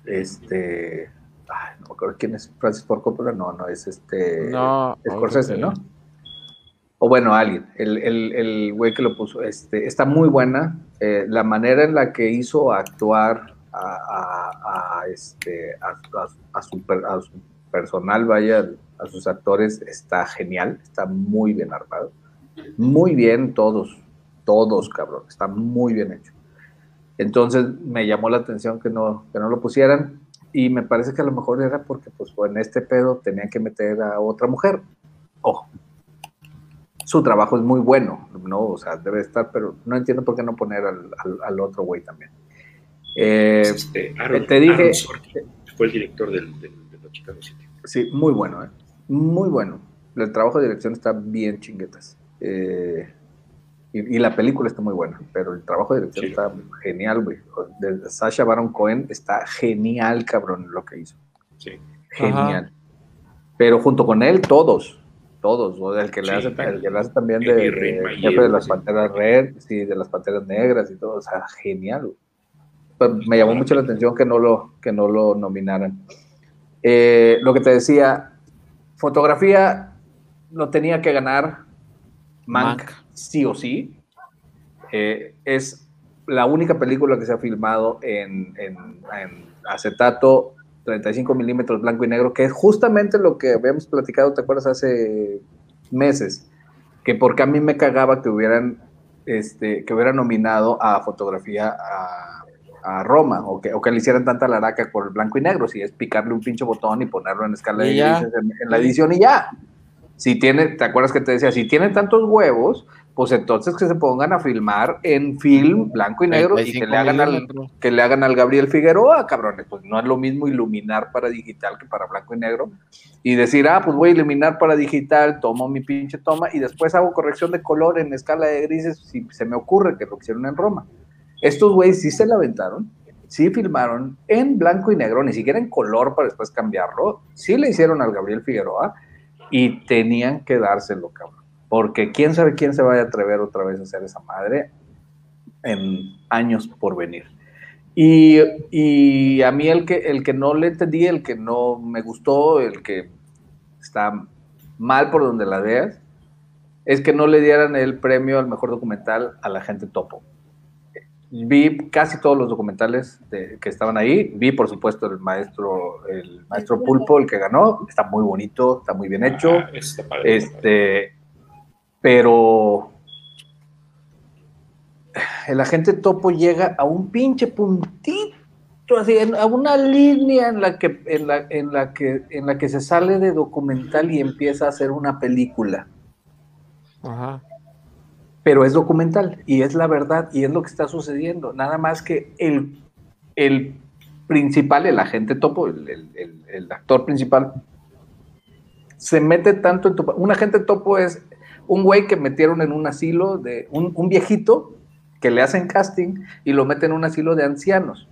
Este. Ay, no me acuerdo quién es Francis Ford Coppola. No, no, es este. No, Scorsese. ¿no? O bueno, alguien. El, el, el güey que lo puso. Este, está muy buena. eh, la manera en la que hizo actuar a, a- a, este, a, a- su personal, vaya, a sus actores, está genial. Está muy bien armado. Muy bien, todos. Todos, cabrón. Está muy bien hecho. Entonces me llamó la atención que no, que no lo pusieran y me parece que a lo mejor era porque pues en este pedo tenían que meter a otra mujer. Ojo, su trabajo es muy bueno, ¿no? O sea, debe estar, pero no entiendo por qué no poner al, al- al otro güey también. Eh, Este, Aaron, te dije- Aaron Sorkin fue el director del, del, de los Chicago City. sí, muy bueno, ¿eh? Muy bueno. El trabajo de dirección está bien chinguetas. Eh, y, y la película está muy buena, pero el trabajo de dirección Sí. está genial, güey. De Sasha Baron Cohen está genial, cabrón, lo que hizo. Sí. Genial. Pero junto con él, todos. Todos. O el que le, hace, el- que le hace también de, de jefe de las panteras red, sí, de las panteras negras y todo. O sea, genial. Pues, me llamó mucho la atención que no lo, que no lo nominaran. Eh, lo que te decía, fotografía lo tenía que ganar Mank, sí o sí. Eh, es la única película que se ha filmado en, en- en acetato 35 milímetros blanco y negro, que es justamente lo que habíamos platicado, ¿te acuerdas? Hace meses, que porque a mí me cagaba que hubieran, este, que hubieran nominado a fotografía a, a Roma, o que, o que le hicieran tanta laraca por el blanco y negro, si es picarle un pinche botón y ponerlo en escala de en, en la edición y ya. Si tiene, ¿te acuerdas que te decía? Si tienen tantos huevos, pues entonces que se pongan a filmar en film blanco y negro y que 35 le hagan al, que le hagan al Gabriel Figueroa, cabrones. Pues no es lo mismo iluminar para digital que para blanco y negro. Y decir, ah, pues voy a iluminar para digital, tomo mi pinche toma y después hago corrección de color en escala de grises si se me ocurre que lo hicieron en Roma. Estos güeyes sí se la aventaron, sí filmaron en blanco y negro, ni siquiera en color para después cambiarlo. Sí le hicieron al Gabriel Figueroa y tenían que dárselo, cabrón. Porque quién sabe quién se vaya a atrever otra vez a hacer esa madre en años por venir. Y, y a mí el que, el que no le entendí, el que no me gustó, el que está mal por donde la veas, es que no le dieran el premio al mejor documental a la gente topo. Vi casi todos los documentales de- que estaban ahí. Vi, por supuesto, el maestro, el maestro Pulpo, el que ganó. Está muy bonito, está muy bien hecho. Ah. Este, pero el agente topo llega a un pinche puntito, así, a una línea en la que, en la, en la que, en la que se sale de documental y empieza a hacer una película. Ajá. pero es documental y es la verdad y es lo que está sucediendo. Nada más que el, el principal, el agente topo, el, el- el- el actor principal, se mete tanto en tu... Un agente topo es un güey que metieron en un asilo de un, un viejito que le hacen casting y lo meten en un asilo de ancianos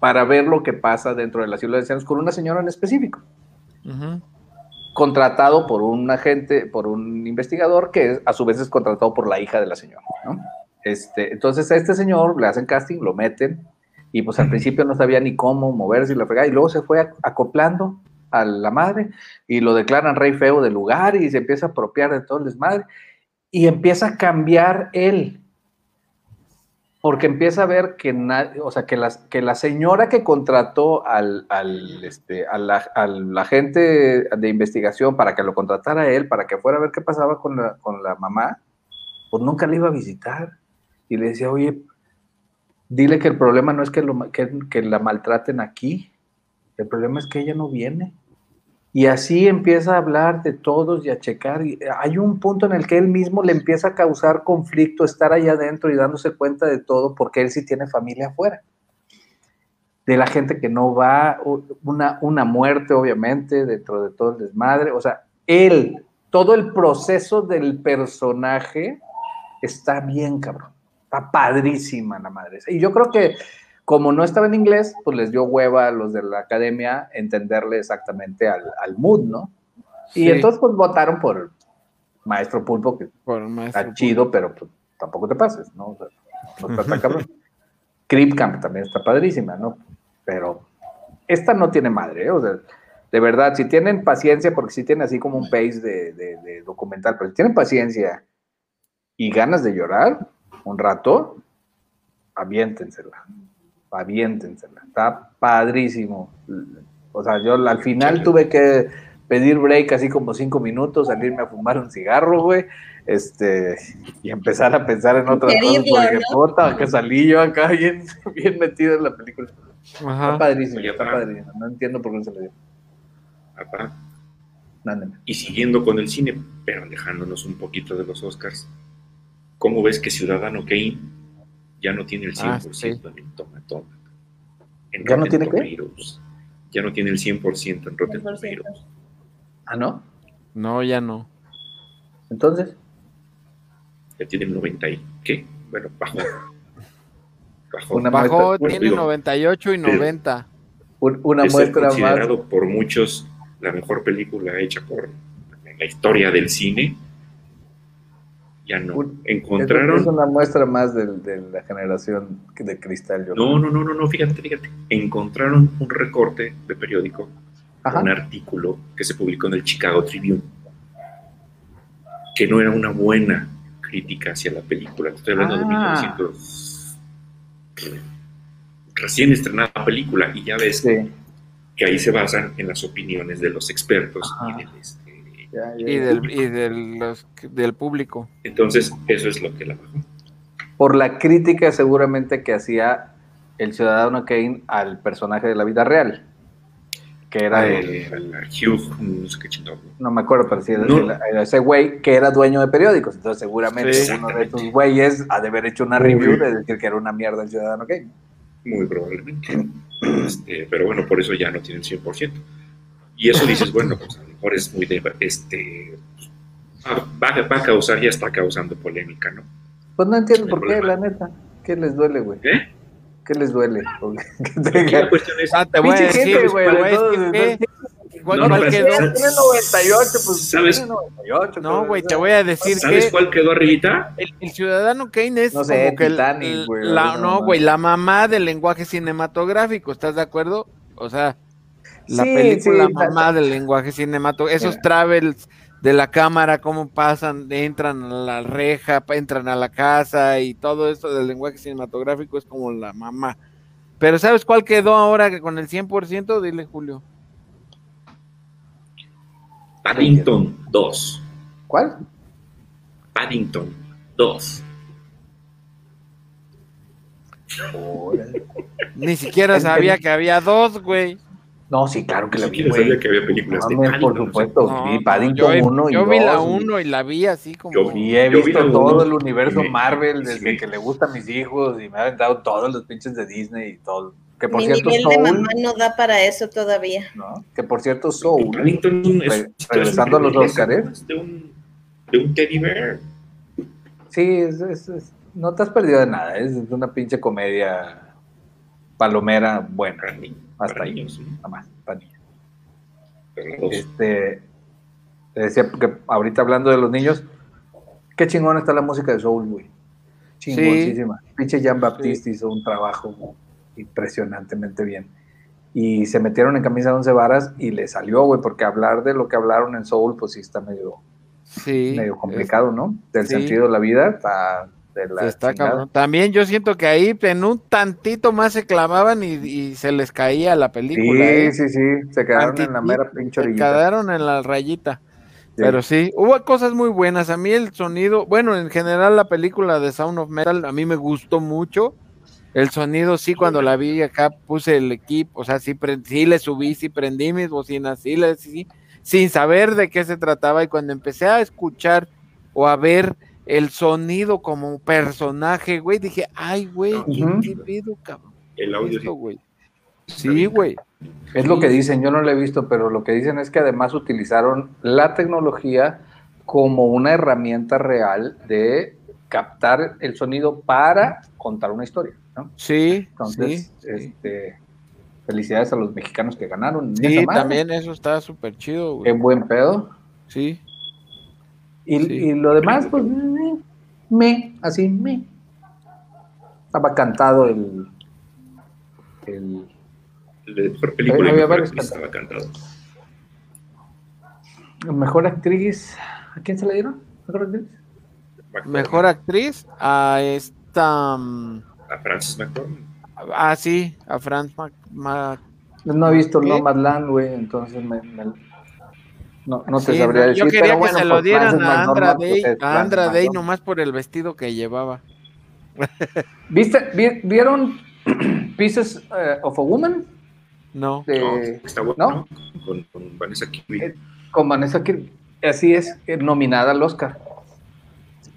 para ver lo que pasa dentro del asilo de ancianos con una señora en específico Ujú. contratado por un agente, por un investigador que a su vez es contratado por la hija de la señora, ¿no? Este, entonces a este señor le hacen casting, lo meten y pues al principio no sabía ni cómo moverse y la fregada y luego se fue ac- acoplando a la madre y lo declaran rey feo del lugar y se empieza a apropiar de todo el desmadre y empieza a cambiar él porque empieza a ver que, o sea, que, las, que la señora que contrató al, al, este, la- al agente de investigación para que lo contratara a él, para que fuera a ver qué pasaba con la, con la mamá, pues nunca le iba a visitar. Y le decía, oye, dile que el problema no es que, lo que, que la maltraten aquí, el problema es que ella no viene. Y así empieza a hablar de todos y a checar. Y hay un punto en el que él mismo le empieza a causar conflicto estar allá adentro y dándose cuenta de todo porque él sí tiene familia afuera. De la gente que no va, una, una muerte obviamente dentro de todo el desmadre. O sea, él, todo el proceso del personaje está bien, cabrón. Está padrísima la madre. Y yo creo que como no estaba en inglés, pues les dio hueva a los de la academia entenderle exactamente al, al mood, ¿no? Y entonces pues votaron por Maestro Pulpo, que Por maestro está chido, pero pues, tampoco te pases, ¿no? O sea, no está tan cabrón. Creep Camp también está padrísima, ¿no? Pero esta no tiene madre, ¿eh? O sea, de verdad, si tienen paciencia, porque sí tiene así como un pace de, de- de documental, pero si tienen paciencia y ganas de llorar un rato, aviéntensela, aviéntensela. Está padrísimo. O sea, yo al final tuve que pedir break así como cinco minutos, salirme a fumar un cigarro, güey, este, y empezar a pensar en otras cosas, porque ¿no? puta, que salí yo acá bien, bien metido en la película. Está padrísimo, Oye, está padrísimo. No entiendo por qué se le dio. Papá, Mándeme. Y siguiendo con el cine, pero alejándonos un poquito de los Oscars, ¿cómo ves que Ciudadano Kane ya no tiene el 100% Ah, sí. en el Toma Toma? En ¿Ya no tiene qué? Tomatoes. Ya no tiene el 100% en Rotten 100%. Tomatoes. Ah, ¿no? No, ya no. Entonces, Ya tiene el 90 y... ¿Qué? Bueno, bajó. Bajó. Una Bajó, muestra- bueno, tiene digo, 98 y pero- 90. un- una es muestra más. considerado por muchos la mejor película hecha por en la historia del cine. Ya no. Encontraron... Es una muestra más de, la generación de cristal. Yo No, no, no, no, no, fíjate, fíjate. Encontraron un recorte de periódico, Ajá. un artículo que se publicó en el Chicago Tribune, que no era una buena crítica hacia la película. Estoy hablando de Ah. 1900. Recién estrenada película, y ya ves Sí. que ahí se basan en las opiniones de los expertos. Ajá. y del, este, Ya, ya, Y del, y del, los- del público. Entonces, eso es lo que la bajó. Por la crítica seguramente que hacía el ciudadano Kane al personaje de la vida real. Que era el, Hugh, no sé qué chingado. no me acuerdo, pero sí, era No. el- era ese güey que era dueño de periódicos. Entonces, seguramente Sí. uno de esos güeyes ha de haber hecho una review de decir que era una mierda el ciudadano Kane. Muy probablemente. Este, pero bueno, por eso ya no tiene el 100%. Y eso dices, bueno, pues a lo mejor es muy de. Este, va, va a causar, ya está causando polémica, ¿no? Pues no entiendo por qué, problema. la neta. ¿Qué les duele, güey? ¿Eh? ¿Qué les duele? Tenga- la cuestión es. Ah, te voy a decir, güey, ¿Cuál, No, cuál pero quedó? ¿sabes? Tiene 98, pues. ¿Sabes? tiene 98, No, güey, te voy a decir ¿Sabes que cuál quedó arribita? el, el ciudadano Kane es No sé, como que Titanic, el- güey, la, no, güey, la mamá del lenguaje cinematográfico, ¿estás de acuerdo? O sea, la Sí, película sí, mamá del lenguaje cinematográfico, esos travels de la cámara, cómo pasan, entran a la reja, entran a la casa y todo eso del lenguaje cinematográfico es como la mamá. Pero ¿sabes cuál quedó ahora que con el 100%? Dile, Julio. Paddington 2. ¿Cuál? Paddington 2. Órale. Ni siquiera sabía que había dos, güey. No, sí, claro que la vi, güey. sabía que había películas de Mames, por Paddington, supuesto. No, vi Paddington yo, he- 1 y yo vi la 2, 1 y la vi así como. Yo Y he Yo vi visto todo uno el universo Marvel desde me- que le gusta a mis hijos y me ha aventado todos los pinches de Disney y todo. Que por Mi cierto, nivel de Soul, mamá no da para eso todavía. ¿no? Que por cierto, Soul, Paddington es, Re- es regresando a los Óscares. De un, de un teddy bear. sí, es, es- es- no te has perdido de nada. Es una pinche comedia palomera buena. Hasta para ahí. niños, ¿no? Nada más, para niños. Este, te decía que ahorita hablando de los niños, qué chingón está la música de Soul, güey. Chingoncísima. Pinche Jean Baptiste hizo un trabajo impresionantemente bien. Y se metieron en camisa de once varas y le salió, güey, porque hablar de lo que hablaron en Soul, pues sí está medio, Sí. medio complicado, ¿no? Del sí. sentido de la vida, está de la Sí, está chingada. cabrón. También yo siento que ahí en un tantito más se clavaban y, y se les caía la película. Sí, ¿eh? sí, sí, se quedaron en la mera pinche Se quedaron en la rayita. Sí. Pero sí, hubo cosas muy buenas. A mí el sonido, bueno, en general la película de Sound of Metal a mí me gustó mucho. El sonido, sí, cuando la vi acá puse el equipo, o sea, sí, sí le subí, sí prendí mis bocinas, sí, le, sí, sin saber de qué se trataba. Y cuando empecé a escuchar o a ver el sonido como personaje, güey, dije, ay, güey, ¿qué, qué pedo, cabrón? El audio Esto, sí. güey? Sí, güey. Es lo que dicen, yo no lo he visto, pero lo que dicen es que además utilizaron la tecnología como una herramienta real de captar el sonido para contar una historia, ¿no? Sí, Entonces, sí, sí. este, felicidades a los mexicanos que ganaron. Sí, también eso está súper chido, Qué güey. buen pedo. Sí. Y, Sí. y lo demás, pues, me, me, así, me. Estaba cantado el, el mejor película Había mejor actriz estaba cantado. mejor actriz. ¿A quién se le dieron? ¿Mejor actriz? Mejor actriz a esta. mm, A Frances McDormand. Ah, sí, a Mac. Mac- No he visto. Nomadland, güey, entonces me, me- no, no te Sí, sabría no, decir. Yo quería pero que bueno, se lo pues, dieran a Andra McDormand, Day, pues, es a Frances Andra Day McDormand. nomás por el vestido que llevaba. ¿Viste, vi- ¿Vieron Pieces eh, of a Woman? No. De- No, está bueno. ¿no? Con, con Vanessa Kirby. Eh, Con Vanessa Kirby. Así es, eh, nominada al Oscar.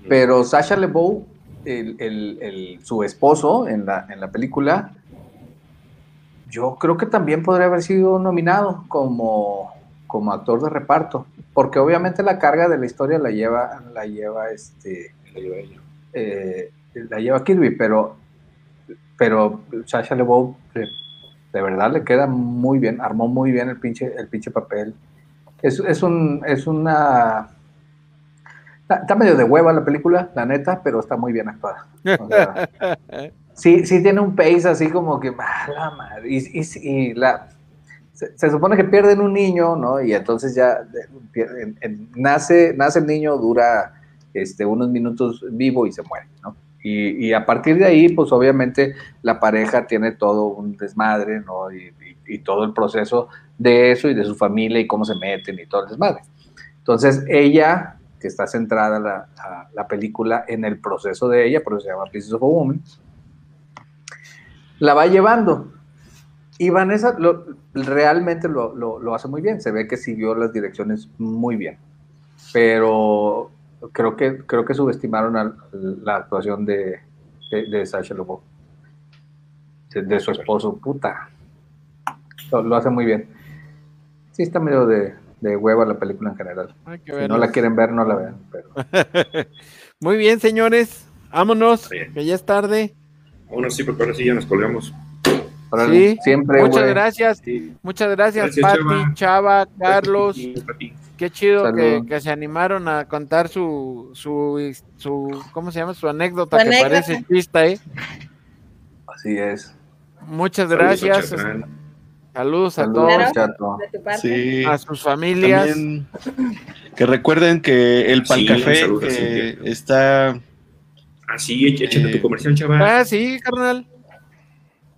Pero Sasha LeBeau, el, el- el- su esposo en la, en la película, yo creo que también podría haber sido nominado como, como actor de reparto, porque obviamente la carga de la historia la lleva, la lleva este, La lleva ella. eh, la lleva Kirby, pero, pero Sasha LeBeau de, de verdad le queda muy bien, armó muy bien el pinche, el pinche papel. Es, es un, es una está, está medio de hueva la película, la neta, pero está muy bien actuada. O sea, sí, sí tiene un pace así como que ah, la madre, y, y- y la se, supone que pierden un niño, ¿no? Y entonces ya nace, nace el niño, dura este, unos minutos vivo y se muere, ¿no? Y, a partir de ahí, pues obviamente la pareja tiene todo un desmadre, ¿no? Y, todo el proceso de eso y de su familia y cómo se meten y todo el desmadre. Entonces ella, que está centrada la, la- la película en el proceso de ella, por eso se llama Pieces of a Woman, la va llevando. Y Vanessa lo- realmente lo, lo- lo hace muy bien, se ve que siguió las direcciones muy bien, pero creo que, creo que subestimaron a la actuación de, de, de Sasha Lobo, de, de su esposo, puta. Lo, lo hace muy bien. Sí, está medio de, de hueva la película en general. Si no la quieren ver, no la vean. Pero... Muy bien, señores. Vámonos, Bien. que ya es tarde. Bueno, sí, porque ahora sí ya nos colgamos. Órale, Sí, siempre, Muchas gracias. Sí. Muchas gracias, Gracias, Pati, Chava. Chava, Carlos. Pati. Qué chido que, se animaron a contar su, su, su, ¿cómo se llama? Su anécdota que anécdota. parece chista, ¿eh? Así es. Muchas gracias. Saludos a Saludos, todos, tu. Sí. a sus familias. También que recuerden que el Sí, eh, Cintia. está Ah, sí, éch- échate Eh, tu comercial, chaval. Ah, sí, carnal.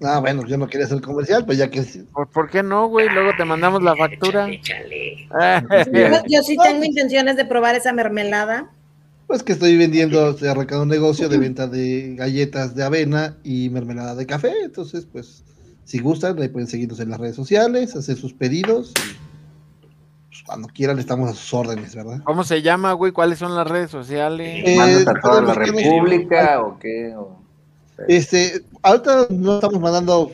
Ah, bueno, yo no quería hacer comercial, pues ya que ¿Por, por qué no, güey? Luego te mandamos la factura. Échale. Ah, Bien. Yo, yo sí tengo intenciones de probar esa mermelada. Pues que estoy vendiendo, estoy arrancando un negocio de venta de galletas de avena y mermelada de café, entonces pues Si gustan, ahí pueden seguirnos en las redes sociales, hacer sus pedidos. Pues, cuando quieran, estamos a sus órdenes, ¿verdad? ¿Cómo se llama, güey? ¿Cuáles son las redes sociales? Eh, ¿Mandas a toda la República o qué? O- Este, ahorita no estamos mandando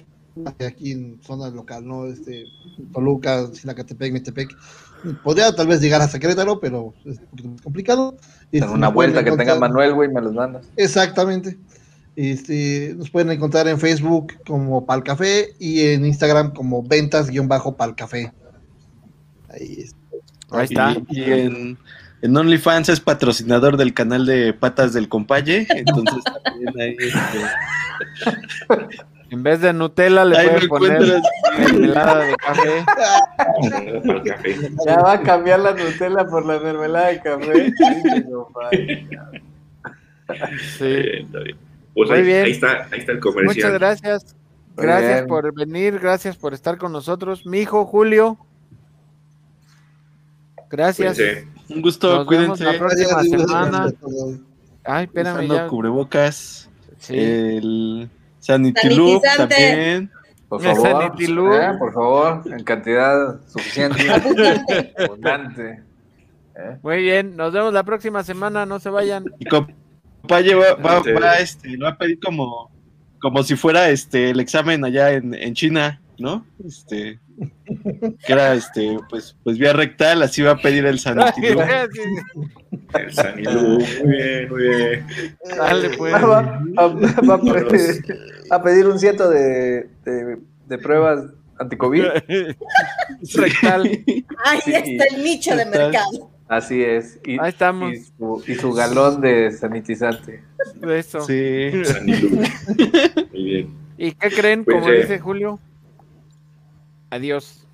aquí en zona local, ¿no? Este, Toluca, Sinacatepec, Metepec. Podría tal vez llegar hasta Querétaro, pero es un poquito más complicado. Este, En una nos pueden vuelta que tenga encontrar- Manuel, güey, me los mandas. Exactamente. Este, nos pueden encontrar en Facebook como Palcafé y en Instagram como ventas-palcafé. Ahí es. Ahí está. Y, y en, en OnlyFans es patrocinador del canal de Patas del Compaye. Entonces también ahí. este, En vez de Nutella le ahí pueden me poner encuentras. mermelada de café. Ya va a cambiar la Nutella por la mermelada de café. Sí. Bien, está bien. Pues Muy ahí, bien. ahí está, ahí está el Muchas comercial. gracias. Muy Gracias bien. por venir, gracias por estar con nosotros. Mi hijo Julio. Gracias. Cuídense. Un gusto, Nos vemos cuídense. la próxima semana. Ay, espérame Usando ya. cubrebocas. Sí. El Sanity Loop Sanitizante. también. Por favor, eh, por favor, en cantidad suficiente, Abundante. ¿eh? Muy bien, nos vemos la próxima semana, no se vayan. Y Compaye va, va, va, este, lo va a pedir como, como si fuera este el examen allá en, en China, ¿no? Este, que era este, pues, pues vía rectal, así va a pedir el Sanity Loop. El Sanilú. Muy bien, muy bien. Dale, pues. Va, va- va a pedir, a pedir un ciento de, de, de pruebas anticovid. Rectal. Ahí Sí. está el nicho de mercado. Así es. Y, Ahí estamos. Y su, y su galón de sanitizante. Eso. Sí. Sanilú. Muy bien. ¿Y qué creen? Como Cuídense. dice Julio. Adiós.